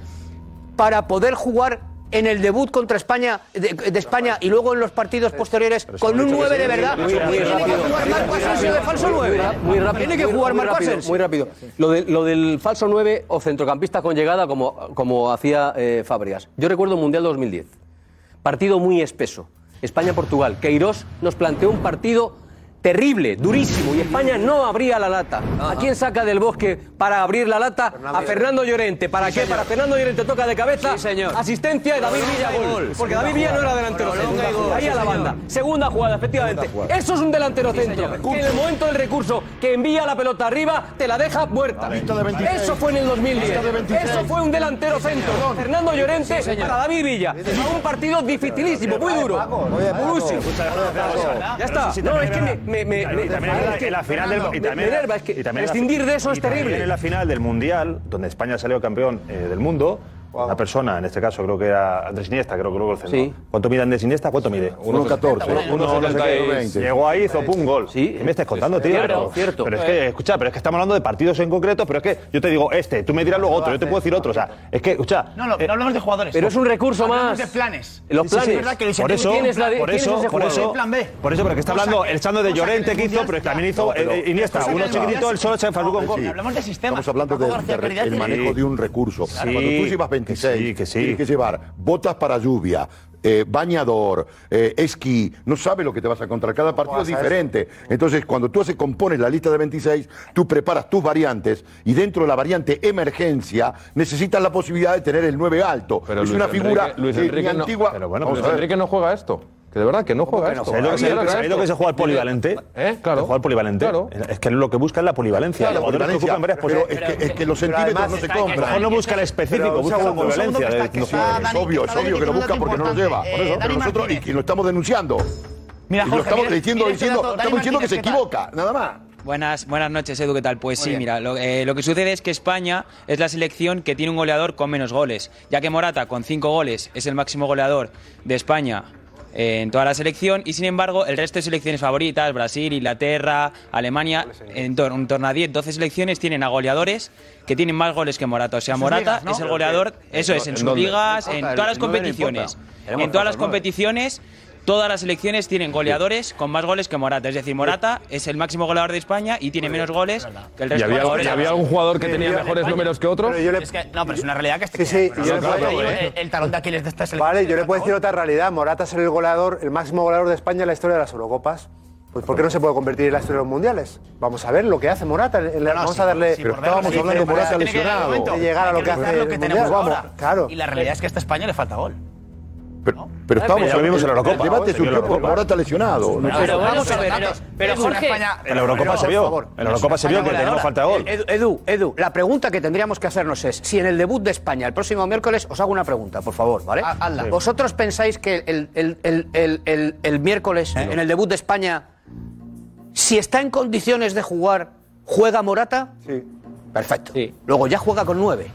para poder jugar en el debut contra España de, de España y luego en los partidos posteriores con un 9 de verdad. Muy, muy Tiene que jugar Marco Asensio de falso 9. Muy rápido. Tiene que jugar Marco Asensio. Muy rápido. Lo, de- lo del falso 9 o centrocampista con llegada como, como hacía eh, Fábregas. Yo recuerdo el Mundial 2010. Partido muy espeso. España-Portugal. Queiroz nos planteó un partido terrible, durísimo, y España no abría la lata. ¿A quién saca del bosque para abrir la lata? A Fernando Llorente. ¿Para qué? Para Fernando Llorente toca de cabeza, asistencia y David Villa gol. Porque David Villa no era delantero centro. Ahí a la banda. Segunda jugada, efectivamente. Eso es un delantero centro. Que en el momento del recurso que envía la pelota arriba, te la deja muerta. Eso fue en el 2010. Eso fue un delantero centro. Fernando Llorente para David Villa. Fue un partido dificilísimo, muy duro. Ya está. No, es que me. me, me, me- enerva, es que prescindir de eso es terrible. En la final del Mundial, donde España salió campeón eh, del mundo, una persona, en este caso creo que era Andrés Iniesta, creo que luego el centro. ¿Cuánto mide Andrés Iniesta? ¿Cuánto mide? 1,14. Uno, no sé qué, 1,20. Llegó ahí, hizo pum, gol. ¿Qué me estás contando, tío? Cierto, pero, cierto. pero es que, escucha, pero es que estamos hablando de partidos en concreto, pero es que yo te digo este, tú me dirás luego otro, yo te puedo decir otro. O sea, es que, escucha. No, no, no hablamos de jugadores. pero es un recurso Hablamos más. de planes. Los Sí, sí, planes. es verdad que Luis por eso, tienes la de- por eso, por eso, Plan B. por eso, porque está hablando, el echando de Llorente que hizo, Mundial- pero también hizo eh, Iniesta, cosa que uno chiquitito, el solo se con gol. Hablamos de sistema. Estamos hablando del manejo de un recurso. Cuando tú llevas 26, Que sí, que sí. tienes que llevar botas para lluvia, eh, bañador, eh, esquí, no sabes lo que te vas a encontrar. Cada partido es diferente. Entonces, cuando tú haces, compones la lista de 26, tú preparas tus variantes y dentro de la variante emergencia necesitas la posibilidad de tener el 9 alto. Pero es Luis una Enrique- figura Luis que Enrique no- antigua. Pero bueno, Luis. Enrique no juega esto. Que de verdad que no juega esto. ¿Sabéis lo que, lo esto. se juega el polivalente? ¿Eh? Claro. Se juega el polivalente. Claro. Es que lo que busca es la polivalencia. Claro, varias pero es que, es que los centímetros no se compran. No busca el específico, busca la polivalencia. que de está- que los está jugadores. Dani, obvio, es obvio que lo busca porque no lo lleva. Por eso, pero nosotros, y, y lo estamos denunciando. Mira, y lo estamos mira- diciendo, mira este diciendo, dato, estamos diciendo que se equivoca, nada más. Buenas, buenas noches, Edu, ¿qué tal? Pues Muy sí, bien. mira, lo, eh, lo que sucede es que España es la selección que tiene un goleador con menos goles, ya que Morata, con cinco goles, es el máximo goleador de España eh, en toda la selección, y sin embargo, el resto de selecciones favoritas, Brasil, Inglaterra, Alemania, en, tor- en torno a 10, 12 selecciones, tienen a goleadores que tienen más goles que Morata. O sea, Morata ligas, ¿no? es el goleador, eso es, en ¿En sus ligas, en todas las competiciones. En todas las competiciones todas las selecciones tienen goleadores con más goles que Morata. Es decir, Morata es el máximo goleador de España y tiene menos goles que el ¿Y resto de jugadores. y había algún jugador que tenía mejores números que otros? Pero yo le- Es que, no, pero es una realidad que este Sí, sí, yo no, le puedo claro, decir- el, el talón de Aquiles de esta selección. Vale, yo le puedo decir otra realidad. Morata es el goleador, el máximo goleador de España en la historia de las Eurocopas. Pues ¿por qué no se puede convertir en la historia de los mundiales? Vamos a ver lo que hace Morata. No, vamos sí, a darle. sí, Pero estábamos sí, hablando de Morata el lesionado. momento. De llegar a Hay lo que hace buscar lo el que Mundial. tenemos Vamos, ahora. claro. Y la realidad es que a esta España le falta gol. Pero, pero estábamos ya lo vimos en la Eurocopa. El debate surgió por Eurocopa. Morata lesionado. No. Pero vamos a pero, ver, pero, pero Jorge, En la Eurocopa se por vio. favor. En la Eurocopa se vio que tenemos falta de gol. Edu, Edu, Edu, la pregunta que tendríamos que hacernos es, si en el debut de España el próximo miércoles, os hago una pregunta, por favor, ¿vale? Sí. ¿Vosotros pensáis que el, el- el- el- el- el miércoles, en el debut de España, si está en condiciones de jugar, juega Morata? Sí. Perfecto. Luego ya juega con nueve.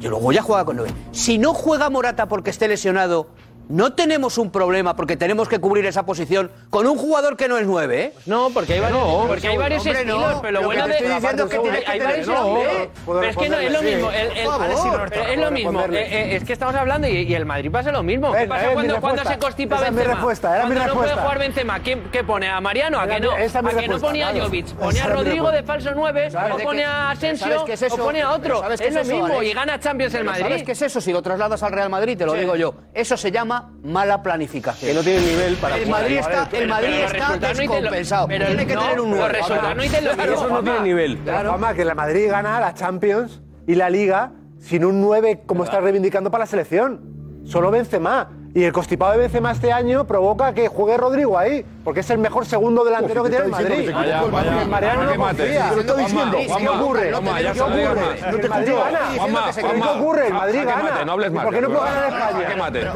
Y luego ya juega con nueve. Si no juega Morata porque esté lesionado, no tenemos un problema porque tenemos que cubrir esa posición con un jugador que no es nueve, ¿eh? No, porque hay varios, No, porque hay varios hombre, estilos, no. pero lo bueno de. estoy diciendo es que tienes que hay varios no, estilos. Pero es que no, es lo mismo. el- el- favor, es lo mismo. Eh, eh, es que estamos hablando y, y el Madrid pasa lo mismo. ¿Qué pasa eh, cuando, cuando respuesta. se constipa Esa es mi Benzema? respuesta, era mi cuando no puede respuesta. jugar Benzema, ¿quién qué pone? ¿A Mariano? ¿A que no? ¿A que no respuesta, ponía a. Jovic? ¿Ponía a Rodrigo de respuesta. falso 9? ¿Sabes ¿O pone a Asensio? ¿O pone a otro? ¿Sabes qué Es lo mismo Alex? y gana Champions el Madrid. ¿Sabes qué es eso? Si lo trasladas al Real Madrid, te lo digo yo. Eso se llama mala planificación. Que no tiene nivel para El. Madrid está, el Madrid pero está descompensado. pero Tiene que no, tener un los 9. resultados no. Esos no tienen nivel. Pero, Juanma, que la Madrid gana la Champions y la Liga sin un 9 como está reivindicando para la selección. Solo Benzema. Y el constipado de Benzema este año provoca que juegue Rodrigo ahí porque es el mejor segundo delantero que tiene el Madrid. Vaya, vaya. El Mariano no confía. Te estoy diciendo. ¿Qué ocurre? ¿Qué ocurre? El Madrid gana. ¿Qué ocurre? El Madrid gana. No hables mal. ¿Por qué no puede ganar España?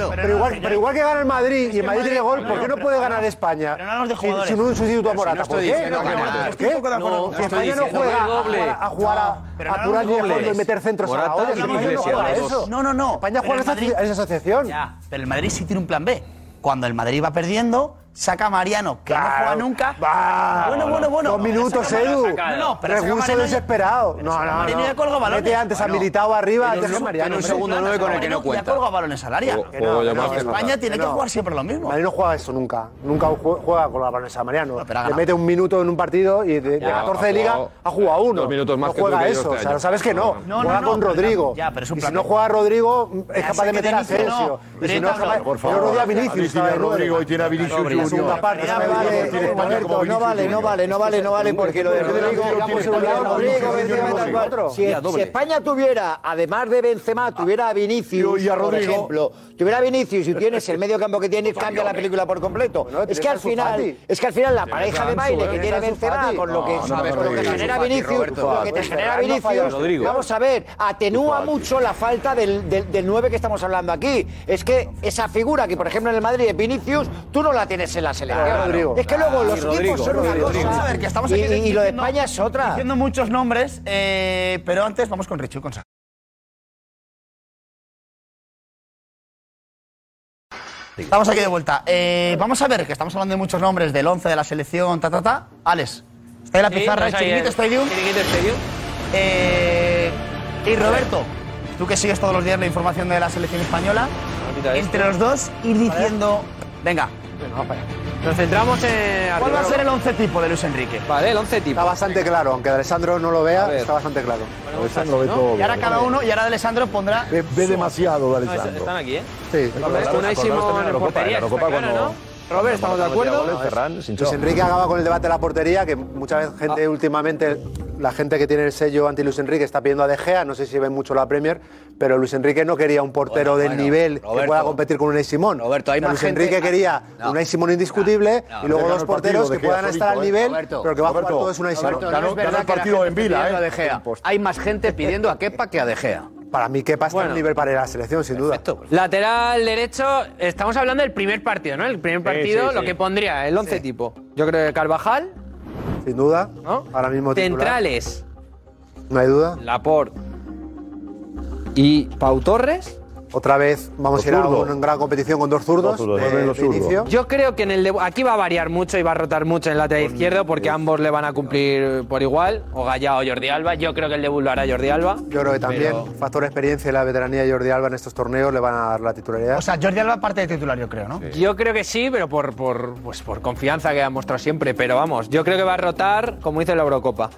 Pero igual que gana el Madrid y el Madrid tiene gol, ¿por qué no puede ganar España? Sin un sustituto a Morata. ¿Por qué? Si España no juega a jugar a Turán y a y meter centros a la No, no, no. España juega a esa asociación. Pero el Madrid sí tiene un plan B. Cuando el Madrid va perdiendo saca a Mariano, que claro, no juega nunca. Va, bueno, bueno, bueno. Dos minutos, Edu. No, no, Recurso desesperado. No, no, no. Mariano ya colga balones. Mete antes, bueno, habilitado arriba, antes que Mariano. Un segundo nueve con el que no cuenta. Ya colga balones al área. España tiene que jugar siempre lo mismo. Mariano no juega eso nunca. Nunca juega con la balones a Mariano. Le mete un minuto en un partido y de 14 de liga ha jugado uno. Dos minutos más No juega eso. Este o sea, sabes que no. Juega con Rodrigo. Si no juega Rodrigo, es capaz de meter a Sergio. Y si no, por favor. Rodrigo y tiene a Vinicius no vale, no vale, no vale, no vale, porque lo de Rodrigo... Si España tuviera, además de Benzema, tuviera a Vinicius, por ejemplo, tuviera a Vinicius y tienes el medio campo que tienes, cambia la película por completo. Es que al final, es que al final la pareja de baile que tiene Benzema con lo que genera Vinicius, lo que te genera Vinicius, vamos a ver, atenúa mucho la falta del, del 9 que estamos hablando aquí. Es que esa figura que, por ejemplo, en el Madrid es Vinicius, tú no la tienes Suárez en la selección. Es que luego los equipos son una cosa. A ver, que estamos aquí y, y, lo de España es otra. Diciendo muchos nombres, eh, pero antes vamos con Richu con Estamos aquí de vuelta. Eh, vamos a ver, que estamos hablando de muchos nombres, del 11, de la selección, ta, ta. Alex, está en la pizarra sí, Chiringuito eh. Stadium. Chiringuito Stadium. Y Roberto, tú que sigues todos los días la información de la selección española, entre los dos ir diciendo, venga, nos centramos en... ¿Cuál va a ser el once tipo de Luis Enrique? Vale, el once tipo. Está bastante claro, aunque Alessandro no lo vea, está bastante claro. Y ahora cada uno, y ahora Alessandro pondrá... Ve, demasiado Alessandro. No, están aquí, ¿eh? Sí. Unaísimo en portería, está ¿no? Robert, ¿estamos de acuerdo? Luis Enrique acaba con el debate de la portería, que mucha gente ah. últimamente la gente que tiene el sello anti Luis Enrique está pidiendo a De Gea, no sé si ven mucho la Premier, pero Luis Enrique no quería un portero del nivel que pueda competir con Unai Simón. Roberto, Luis Enrique quería no, Unai Simón indiscutible y luego dos porteros que puedan estar al ¿eh? nivel, pero que va a jugar todo es Unai Simón. Ganó, el partido en Vila, eh, Hay más gente pidiendo a Kepa que a De Gea. Para mí Kepa está bueno, nivel para la selección, sin perfecto, duda. Lateral derecho, estamos hablando del primer partido, ¿no? El primer partido, lo que pondría, el once tipo. Yo creo que Carvajal, sin duda. ¿No? Ahora mismo titular. Centrales. No hay duda. Laporte y Pau Torres. Otra vez vamos a ir a una gran competición con dos eh, zurdos. Yo creo que en el de, aquí va a variar mucho y va a rotar mucho en el lateral con izquierdo porque ambos le van a cumplir por igual, o Gallá o Jordi Alba. Yo creo que el debut lo hará Jordi Alba. Yo creo que también, pero... factor experiencia y la veteranía de Jordi Alba en estos torneos le van a dar la titularidad. O sea, Jordi Alba parte de titular, yo creo, ¿no? Yo creo que sí, pero por, por, pues por confianza que ha mostrado siempre. Pero vamos, yo creo que va a rotar como hizo en la Eurocopa.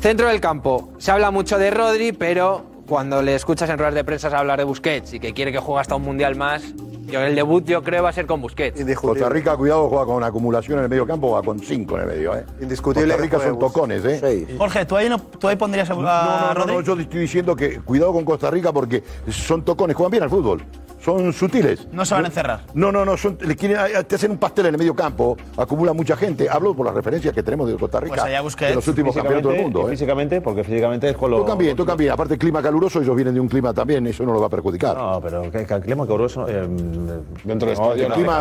Centro del campo. Se habla mucho de Rodri, pero cuando le escuchas en ruedas de prensa hablar de Busquets y que quiere que juegue hasta un mundial más, el debut yo creo va a ser con Busquets. Costa Rica, cuidado, juega con acumulación en el medio campo, juega con cinco en el medio. ¿eh? Indiscutible. Costa Rica son tocones. ¿eh? Jorge, ¿tú ahí, no, ¿tú ahí pondrías a, no, no, no, no, yo estoy diciendo que cuidado con Costa Rica porque son tocones, juegan bien al fútbol son sutiles. No se van a ¿Eh? encerrar. No, no, no, eh, te hacen un pastel en el medio campo, acumula mucha gente. Hablo por las referencias que tenemos de Costa Rica. Pues allá busqué los últimos campeonatos del mundo. ¿eh? Físicamente, porque físicamente es con los. Tú también, tú también. Aparte, el clima caluroso, ellos vienen de un clima también, eso no los va a perjudicar. No, pero el clima caluroso. Dentro del no, estadio, el clima.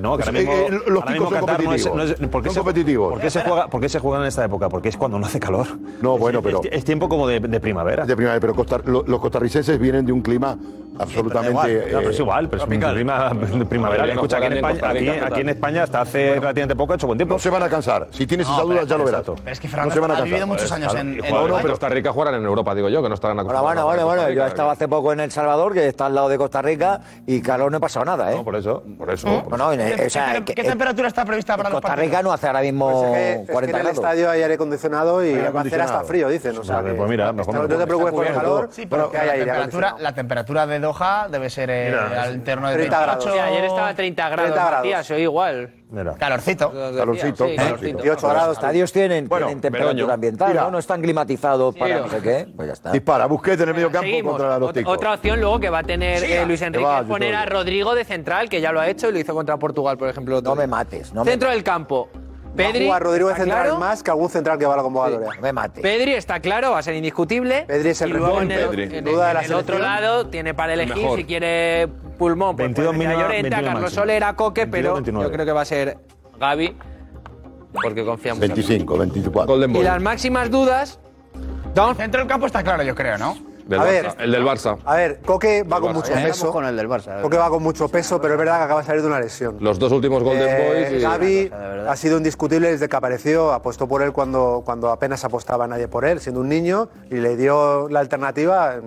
No, los picos son competitivos. Son competitivos. ¿Por qué se juegan en esta época? Porque es cuando no hace calor. No, bueno, pero. Es tiempo como de primavera. De primavera, pero los costarricenses vienen de un clima absolutamente igual, no, pero es eh, igual, pero es primaveral. Escucha, aquí en, España, aquí, aquí en España hasta hace relativamente poco ha hecho buen tiempo. No se van a cansar. Si tienes esas dudas, ya lo verás. Pero es que Fernando no ha vivido muchos años en, Europa. pero Costa Rica jugarán en Europa, digo yo, que no estarán acostumbrados. Bueno, bueno, bueno. Yo estaba hace poco en El Salvador, que está al lado de Costa Rica, y calor no ha pasado nada, ¿eh? No, por eso, por eso. ¿Eh? ¿Qué temperatura está prevista para Costa Rica no hace ahora mismo pues 40 grados. En el estadio hay aire acondicionado y va a hacer hasta frío, dicen. O sea, pues mira, mejor no te preocupes por el calor, sí, pero hay la temperatura de Doha debe ser eh, Mira, al interno de 30 grados. Ayer estaba a 30 grados, 30 grados. Tía, igual. Mira. Calorcito. Calorcito. Sí, ¿Eh? grados. Estadios tienen, bueno, tienen temperatura Beroño. ambiental, ¿no? No están climatizados para no sé qué. Pues ya está. Dispara, Busquets en el medio campo Seguimos. contra los ticos. Otra opción luego que va a tener eh, Luis Enrique va, es poner a Rodrigo de central, que ya lo ha hecho y lo hizo contra Portugal, por ejemplo. No me mates. No Centro me mates. del campo. Pedri. Va a jugar Rodrigo de central claro? más que algún central que va a la convocatoria. Sí. Me mate. Pedri está claro, va a ser indiscutible. Pedri es el mejor. En el, Pedri. En el, en el, en el otro lado tiene para elegir el si quiere pulmón. Pues 22 pues, Llorente, 21 a Carlos máximo. Soler, a Coque, 22, pero 29. yo creo que va a ser Gaby, porque confiamos 25, en 25, 24. Y las máximas dudas. Don. Centro del campo está claro, yo creo, ¿no? El del Barça. A ver, Coque va con mucho peso. Con el del Barça. Coque va con mucho peso, pero es verdad que acaba de salir de una lesión. Los dos últimos Golden eh, Boys. Y... Gaby ha sido indiscutible desde que apareció. Apostó por él cuando, cuando apenas apostaba nadie por él, siendo un niño, y le dio la alternativa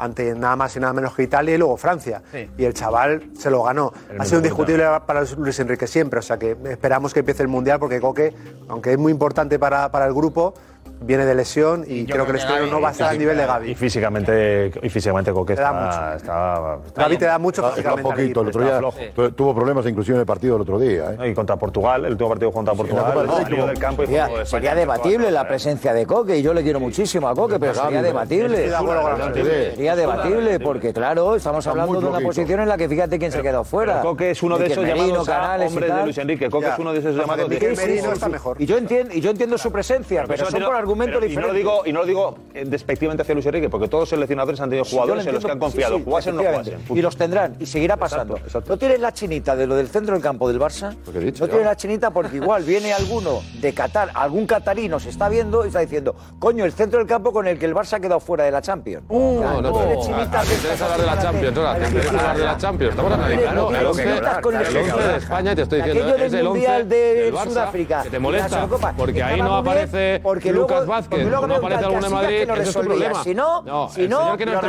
ante nada más y nada menos que Italia y luego Francia. Y el chaval se lo ganó. Ha sido indiscutible para Luis Enrique siempre, o sea que esperamos que empiece el Mundial porque Coque, aunque es muy importante para, para el grupo, viene de lesión y, creo que el estreno no va a estar al nivel de Gaby. Y físicamente, y físicamente Coque te da. Está, Gaby te da mucho físicamente. poquito, el otro día tuvo problemas inclusive en el partido del otro día. ¿eh? Y contra Portugal, el último partido contra Portugal, Sería debatible la presencia de Coque y yo le quiero muchísimo a Coque, pero sería debatible. Sería debatible porque, claro, estamos hablando de una posición en la que fíjate quién se quedó fuera. Coque es uno de esos llamados hombres de Luis Enrique. Es uno de esos llamados. Y yo entiendo su presencia, pero son por argumento pero, diferente. Y no lo digo, y no lo digo despectivamente hacia Luis Enrique, porque todos los seleccionadores han tenido jugadores sí, lo en los que han confiado. Sí, sí, jugasen o no jugasen. Y los tendrán, y seguirá pasando. Exacto, exacto. No tienes la chinita de lo del centro del campo del Barça. Dicho, no tienes la chinita porque igual viene alguno de Qatar, algún catarí nos está viendo y está diciendo, coño, el centro del campo con el que el Barça ha quedado fuera de la Champions. Uh, no, no, no. Chinita de interesa hablar de la Champions, ahora. Te hablar de la Champions. Estamos analizando el 11 de España, te estoy diciendo, es el 11 de Sudáfrica. Que te molesta, porque ahí no aparece Lucas Vázquez, no aparece alguno Madrid, ese es tu problema. Si no, si el no, que nos está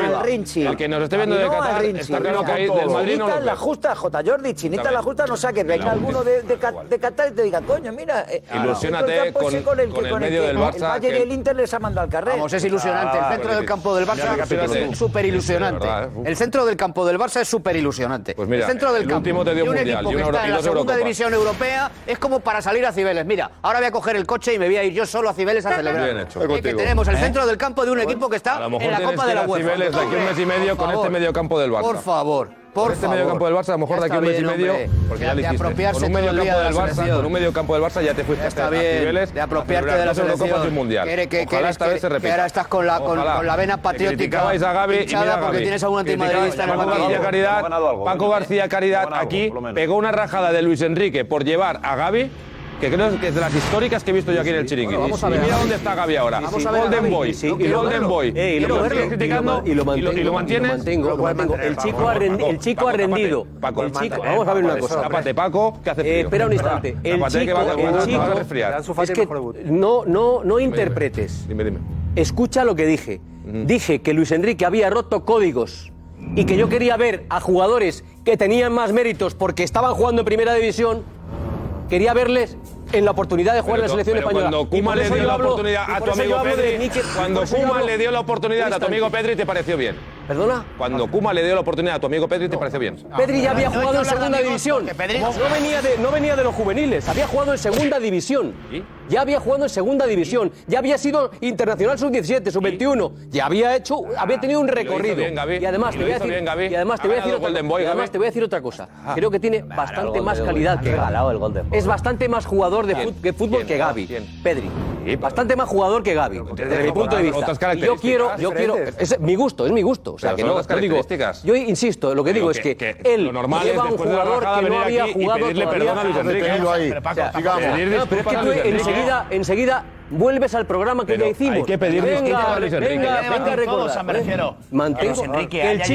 el que nos esté viendo de Qatar, está claro que del Madrid no lo la justa, J. Jordi, chinita la justa no saque, venga alguno de Qatar y te diga, coño, mira, eh, ilusiónate con el medio del Barça. El Bayern y el Inter les ha mandado al carrer. Vamos, es ilusionante, el centro del campo del Barça, es súper ilusionante. El centro del campo del Barça es súper ilusionante. Pues mira, el centro del campo. último te dio un mundial, equipo y que está en la segunda división europea es como para salir a Cibeles. Mira, ahora voy a coger el coche y me voy a ir yo solo a Cibeles a celebrar. Bien hecho. Que tenemos el ¿Eh? centro del campo de un equipo que está en la Copa de la UEFA. de aquí un mes y medio con este medio campo del Barça. Por favor. Por con este favor. medio campo del Barça, a lo mejor de aquí un mes y medio. Porque ya, ya, apropiarse con un medio campo de del Barça, con un medio campo del Barça ya te fuiste niveles. De apropiarte de la selección. Un mundial. Quiere, que, Ojalá esta vez se repita. Que ahora estás con la, con, con la vena patriótica. a Gaby y mira porque tienes a un antimadridista en el Paco Caridad, Paco García Caridad aquí pegó una rajada de Luis Enrique por llevar a Gaby que creo que es de las históricas que he visto yo aquí en el chiringuito. Vamos a ver. Y mira dónde está Gaby ahora. Golden Boy. Y, sí, Golden Boy. Eh, lo, criticando y lo, mantengo, mantienes. El chico ha rendido. Paco. Eh. Vamos a ver una cosa. Tápate, Paco, que hace eh, frío. Espera un instante. El chico. Es que no, no interpretes. Escucha lo que dije. Dije que Luis Enrique había roto códigos y que yo quería ver a jugadores que tenían más méritos porque estaban jugando en primera división Quería verles en la oportunidad de jugar en la selección española. Cuando Kuma le dio la oportunidad a tu amigo Pedri, cuando le dio la oportunidad a tu amigo Pedri, te pareció bien. ¿Perdona? Cuando Kuma le dio la oportunidad a tu amigo Pedri, ¿te pareció bien? Pedri ya había jugado en segunda división. No venía, de, no venía de los juveniles, había jugado en segunda división. Ya había jugado en segunda división, ya había sido internacional sub-17, sub-21, ya había hecho, ah, había tenido un recorrido. y además te voy a decir, y además te voy a decir otra, cosa. Ah. Creo que tiene bastante más calidad. Es bastante más jugador de fútbol, que Gaby. Pedri. Bastante más jugador que Gaby, desde, mi punto de vista. Yo quiero, yo quiero, es mi gusto, es mi gusto. O sea, que no, yo insisto, lo que digo es que, él lleva un jugador que no había jugado todavía. Pero es que tú enseguida, enseguida vuelves al programa que ya hicimos. Venga, venga, venga, venga, venga,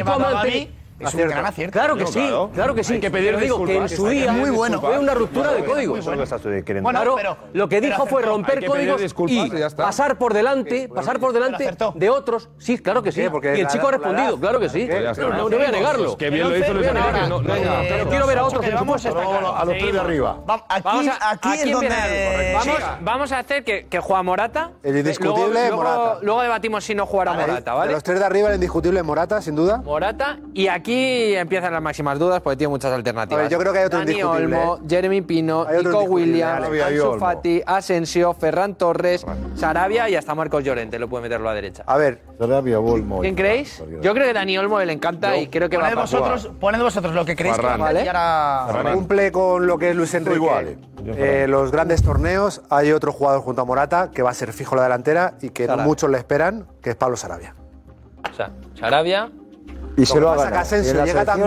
venga, es un Acierta. gran acierto. Claro que No, sí, claro. claro que sí. Hay que pedir digo que en su día Muy bueno. fue una ruptura de códigos. Eso es lo que estás queriendo Bueno, Claro, pero- lo que pero dijo fue romper códigos y pasar por delante, pasar por delante de otros. Sí, claro que sí. Y el la- chico ha la respondido, claro que sí. No, no voy a negarlo. Qué bien lo hizo Luis Pero quiero ver a otros. Vamos a los tres de arriba. Aquí, Vamos a- aquí, aquí es donde. Vamos, vamos a hacer que, que juega Morata. El indiscutible luego, Morata. Luego debatimos si no jugará Morata, De ¿vale? los tres de arriba, el indiscutible Morata, sin duda. Morata. Y aquí aquí empiezan las máximas dudas porque tiene muchas alternativas. A ver, yo creo que hay otro Dani indiscutible, Olmo, ¿eh? Jeremy Pino, Hay otro Nico indiscutible, Williams, Sarabia y Ansu Olmo. Fati, Asensio, Ferran Torres, Sarabia y hasta Marcos Llorente. Lo puede meterlo a la derecha. A ver. Sarabia, Olmo. ¿Quién creéis? Yo creo que Dani Olmo le encanta y creo que va Poned a vosotros, poned vosotros lo que creéis que va a ahora... Cumple con lo que es Luis Enrique. iguales. Eh, los grandes torneos hay otro jugador junto a Morata que va a ser fijo en la delantera y que no Sarabia. muchos le esperan, que es Pablo Sarabia. O sea, Sarabia. Y se lo ha pasa que ganado. Asensio En la llega tan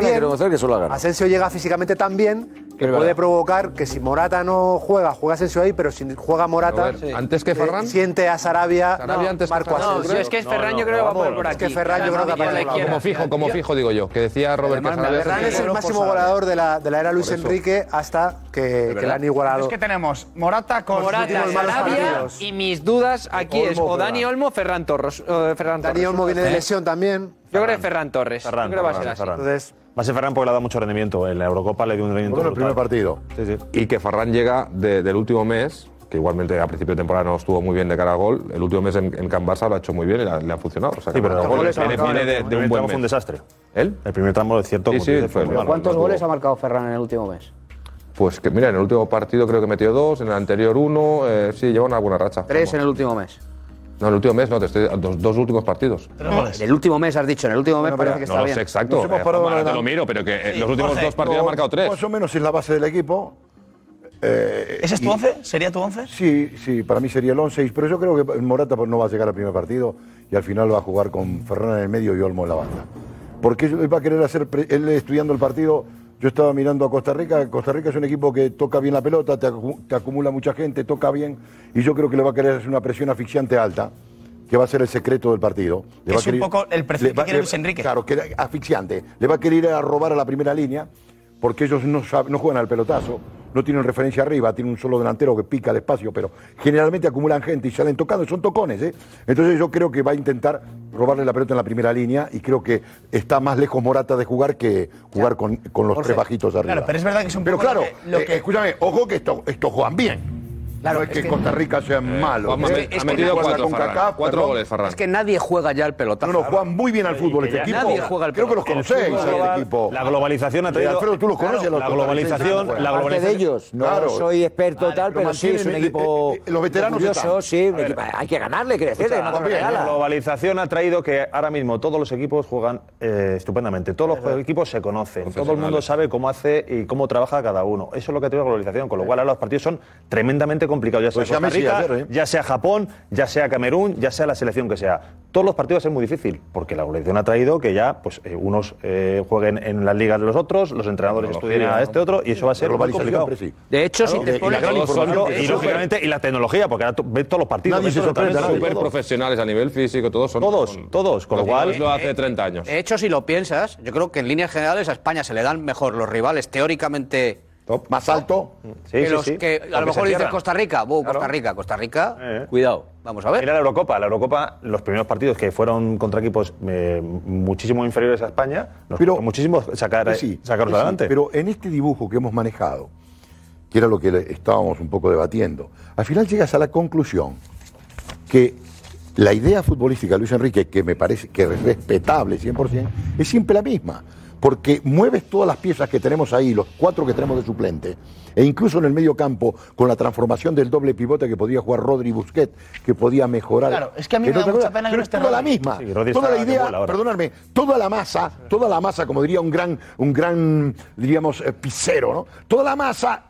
que se lo. Asensio llega físicamente tan bien que Es puede verdad. provocar que si Morata no juega, juega Asensio ahí, pero si juega Morata, Robert, ¿antes que eh, Ferran? siente a Sarabia, Sarabia antes que Marco. Asensio. No, si es que es Ferran, yo creo que va a poner por Es aquí. que Ferran yo creo que la por la izquierda. Como fijo, como fijo, digo yo. Que decía Robert que Ferran es el máximo goleador de la, de la era Luis. Enrique hasta que, que le han igualado. Es que tenemos Morata con... Morata, Sarabia y mis dudas aquí es o Dani. Olmo, Ferran Torres. eh, Dani. Olmo viene de lesión también. Yo creo que Ferran Torres. Ferran, yo creo que va a ser Ferran, así. Ferran. Entonces, Va a ser Ferran porque le ha dado mucho rendimiento. En la Eurocopa le dio un rendimiento. Bueno, el primer brutal. partido. Sí, sí. Y que Ferran llega de- del último mes, que igualmente a principio de temporada no estuvo muy bien de cara al gol. El último mes en, en Can Barça lo ha hecho muy bien y le ha, le ha funcionado. O sea, Sí, que pero marca el goles, viene, de, un buen tramo fue un mes. desastre. ¿Él? El primer tramo, es cierto. Sí, como sí, dices, fue malo. ¿Cuántos No goles estuvo- ha marcado Ferran en el último mes? Pues que mira, en el último partido creo que metió dos, en el anterior uno, eh, sí, lleva una buena racha. Tres en el último mes. No, en el último mes no, te estoy, dos, dos últimos partidos. En el último mes has dicho, en el último mes parece que No está lo bien. sé exacto. Nos hemos eh, parado ahora en la- te lo miro, pero que eh, los últimos dos partidos ha marcado tres. Más o menos es la base del equipo. Eh, ¿Ese es tu y- once? ¿Sería tu once? Sí, sí, para mí sería el 11, pero yo creo que Morata pues, no va a llegar al primer partido y al final va a jugar con Ferran en el medio y Olmo en la banda. Porque él va a querer hacer, él estudiando el partido, yo estaba mirando a Costa Rica, Costa Rica es un equipo que toca bien la pelota, te, acu- te acumula mucha gente, toca bien, y yo creo que le va a querer hacer una presión asfixiante alta, que va a ser el secreto del partido. Le Es un querer- poco el perfil que quiere Luis Enrique. Claro, que asfixiante. Le va a querer ir a robar a la primera línea, porque ellos no, no juegan al pelotazo, no tienen referencia arriba, tienen un solo delantero que pica el espacio, pero generalmente acumulan gente y salen tocando, son tocones. ¿eh? Entonces yo creo que va a intentar robarle la pelota en la primera línea y creo que está más lejos Morata de jugar que jugar con, con los tres bajitos arriba. Claro, pero es verdad que es un Pero poco claro, lo que- lo eh, que- escúchame, ojo que estos, estos juegan bien. Claro, no es, es que, que- Costa Rica sea malo. ¿eh? ha Es que metido cuatro, con Ferran. Cuatro goles, Ferran. Es que nadie juega ya el pelotazo. No, no, juegan muy bien al fútbol este equipo. nadie juega al Creo que los conocéis, el global- equipo. La globalización ha traído. Alfredo, tú los conoces, Claro, los La globalización. La Parte de globalización. ellos. No Claro. soy experto Vale, tal, pero sí es un equipo. eh, eh, los veteranos curioso, están. sí. equipo- hay que ganarle, que decirle, no te. La globalización ha traído que ahora mismo todos los equipos juegan eh, estupendamente. Todos los equipos se conocen. Todo el mundo sabe cómo hace y cómo trabaja cada uno. Eso es lo que ha traído la globalización. Con lo cual ahora los partidos son tremendamente complicados. Ya sea Pues ya Costa Messi Rica, ayer, ¿eh? ya sea Japón, ya sea Camerún, ya sea la selección que sea. Todos los partidos es muy difícil porque la globalización ha traído que ya pues eh, unos eh, jueguen en las ligas de los otros, los entrenadores estudien a este otro y eso va a ser muy complicado. sí. De hecho, si te y- pones... lógicamente y la tecnología porque ahora ves todos los partidos. Nadie se sorprende. Súper profesionales a nivel físico, todos son. Todos, son- todos, con lo cual- Lo hace 30 años. De hecho, si lo piensas, yo creo que en líneas generales a España se le dan mejor los rivales teóricamente Más alto. Sí, que sí, los sí. que a lo mejor dices. Costa Rica. Costa. Rica, Costa Rica. Eh. Cuidado. Vamos a ver. Mira la Eurocopa. La Eurocopa, los primeros partidos que fueron contra equipos eh, muchísimo inferiores a España, nos Pero- costó muchísimo sacar, sí, sacarlos que sí, adelante. Pero en este dibujo que hemos manejado, que era lo que estábamos un poco debatiendo, al final llegas a la conclusión que la idea futbolística de Luis Enrique, que me parece que es respetable 100%, es siempre la misma. Porque mueves todas las piezas que tenemos ahí, los cuatro que tenemos de suplente, e incluso en el medio campo, con la transformación del doble pivote que podía jugar Rodri Busquets, que podía mejorar. Claro, es que a mí me da mucha cosa, pena que pero no es esté toda la misma. Sí, toda la de idea, perdonadme, toda la masa, toda la masa, como diría un gran, un gran, diríamos, eh, pisero, ¿no? Toda la masa,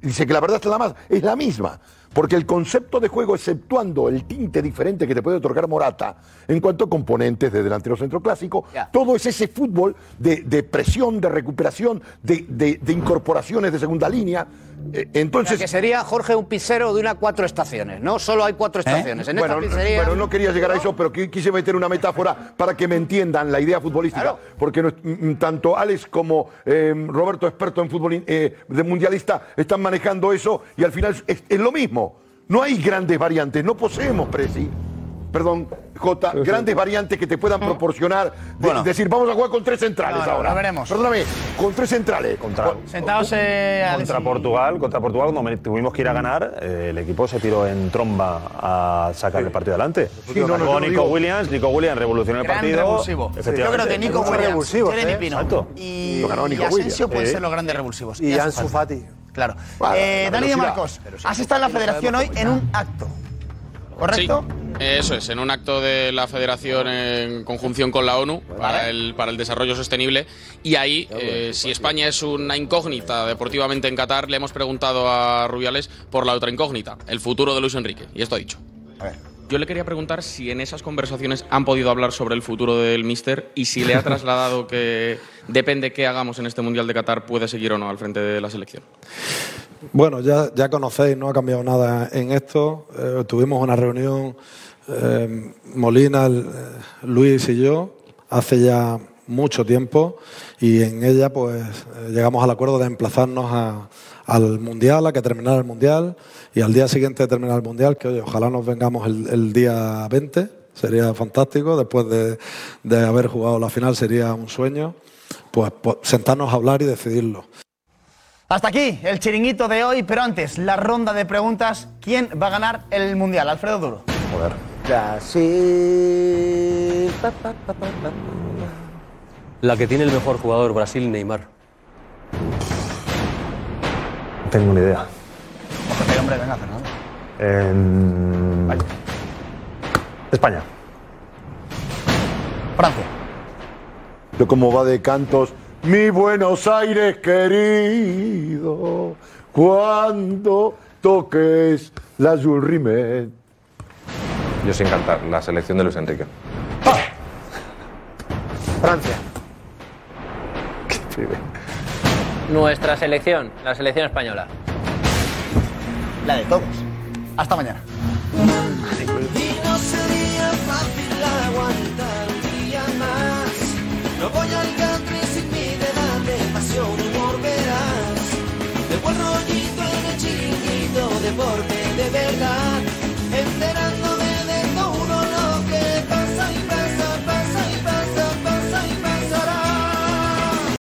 dice que la verdad es la masa, es la misma. Porque el concepto de juego, exceptuando el tinte diferente que te puede otorgar Morata, en cuanto a componentes de delantero centro clásico, todo es ese fútbol de, de presión, de recuperación, de, de- de incorporaciones de segunda línea. Eh, O sea, entonces, que sería Jorge un pisero de una cuatro estaciones, ¿no? Solo hay cuatro estaciones. En bueno, esta pizzería. bueno, no quería llegar a eso, pero qui- quise meter una metáfora para que me entiendan la idea futbolística. Claro. Porque no es- mm, tanto Alex como eh, Roberto, experto en fútbol eh, de mundialista, están manejando eso y al final es, es lo mismo. No hay grandes variantes, no poseemos Presi. perdón, Jota, grandes variantes que te puedan proporcionar. de- Bueno. decir, vamos a jugar con tres centrales No, no, ahora. lo veremos. Perdóname, con tres centrales. Contra, Sentados eh, contra Portugal, contra Portugal, cuando me- tuvimos que ir a ganar, eh, el equipo se tiró en tromba a sacar el partido adelante. Sí, no, lo Nico digo. Williams, Nico Williams revolucionó el Gran partido. revulsivo. Yo creo que Nico Williams, Jeremy ¿eh? Pino Exacto. y, Nico y Asensio pueden ser los grandes revulsivos. Y Ansu Ansu Fati. Claro. Bueno, Eh, Dani de. Marcos, has estado en la federación hoy en un acto, ¿correcto? Sí, eso es, en un acto de la Federación en conjunción con la ONU para el, para el desarrollo sostenible. Y ahí, eh, si España es una incógnita deportivamente en Qatar, le hemos preguntado a Rubiales por la otra incógnita, el futuro de Luis Enrique. Y esto ha dicho. Yo le quería preguntar si en esas conversaciones han podido hablar sobre el futuro del Mister y si le ha trasladado que depende qué hagamos en este Mundial de Qatar, puede seguir o no al frente de la selección. Bueno, ya, ya conocéis, no ha cambiado nada en esto. Eh, tuvimos una reunión, eh, Molina, el- eh, Luis y yo, hace ya mucho tiempo y en ella pues eh, llegamos al acuerdo de emplazarnos a- al Mundial, a que terminara el Mundial y al día siguiente de terminar el Mundial, que oye, ojalá nos vengamos el, el día 20, sería fantástico, después de, de haber jugado la final sería un sueño, pues, pues sentarnos a hablar y decidirlo. Hasta aquí el chiringuito de hoy, pero antes, la ronda de preguntas. ¿Quién va a ganar el Mundial? Alfredo Duro. Joder. Brasil. Pa, pa, pa, pa, pa. La que tiene el mejor jugador, Brasil, Neymar. No tengo ni idea. Hombre, hombre, venga, Fernando. En... España. Francia. Yo como va de cantos, mi Buenos Aires querido, cuando toques la Jules Rimet. Yo sin cantar, la selección de Luis Enrique. Francia. Nuestra selección, la selección española la de todos. Hasta mañana. Y No sería fácil aguantar día más. No voy al country sin mi edad de pasión, humor verás. De buen rollito en el chiringuito, deporte de verdad.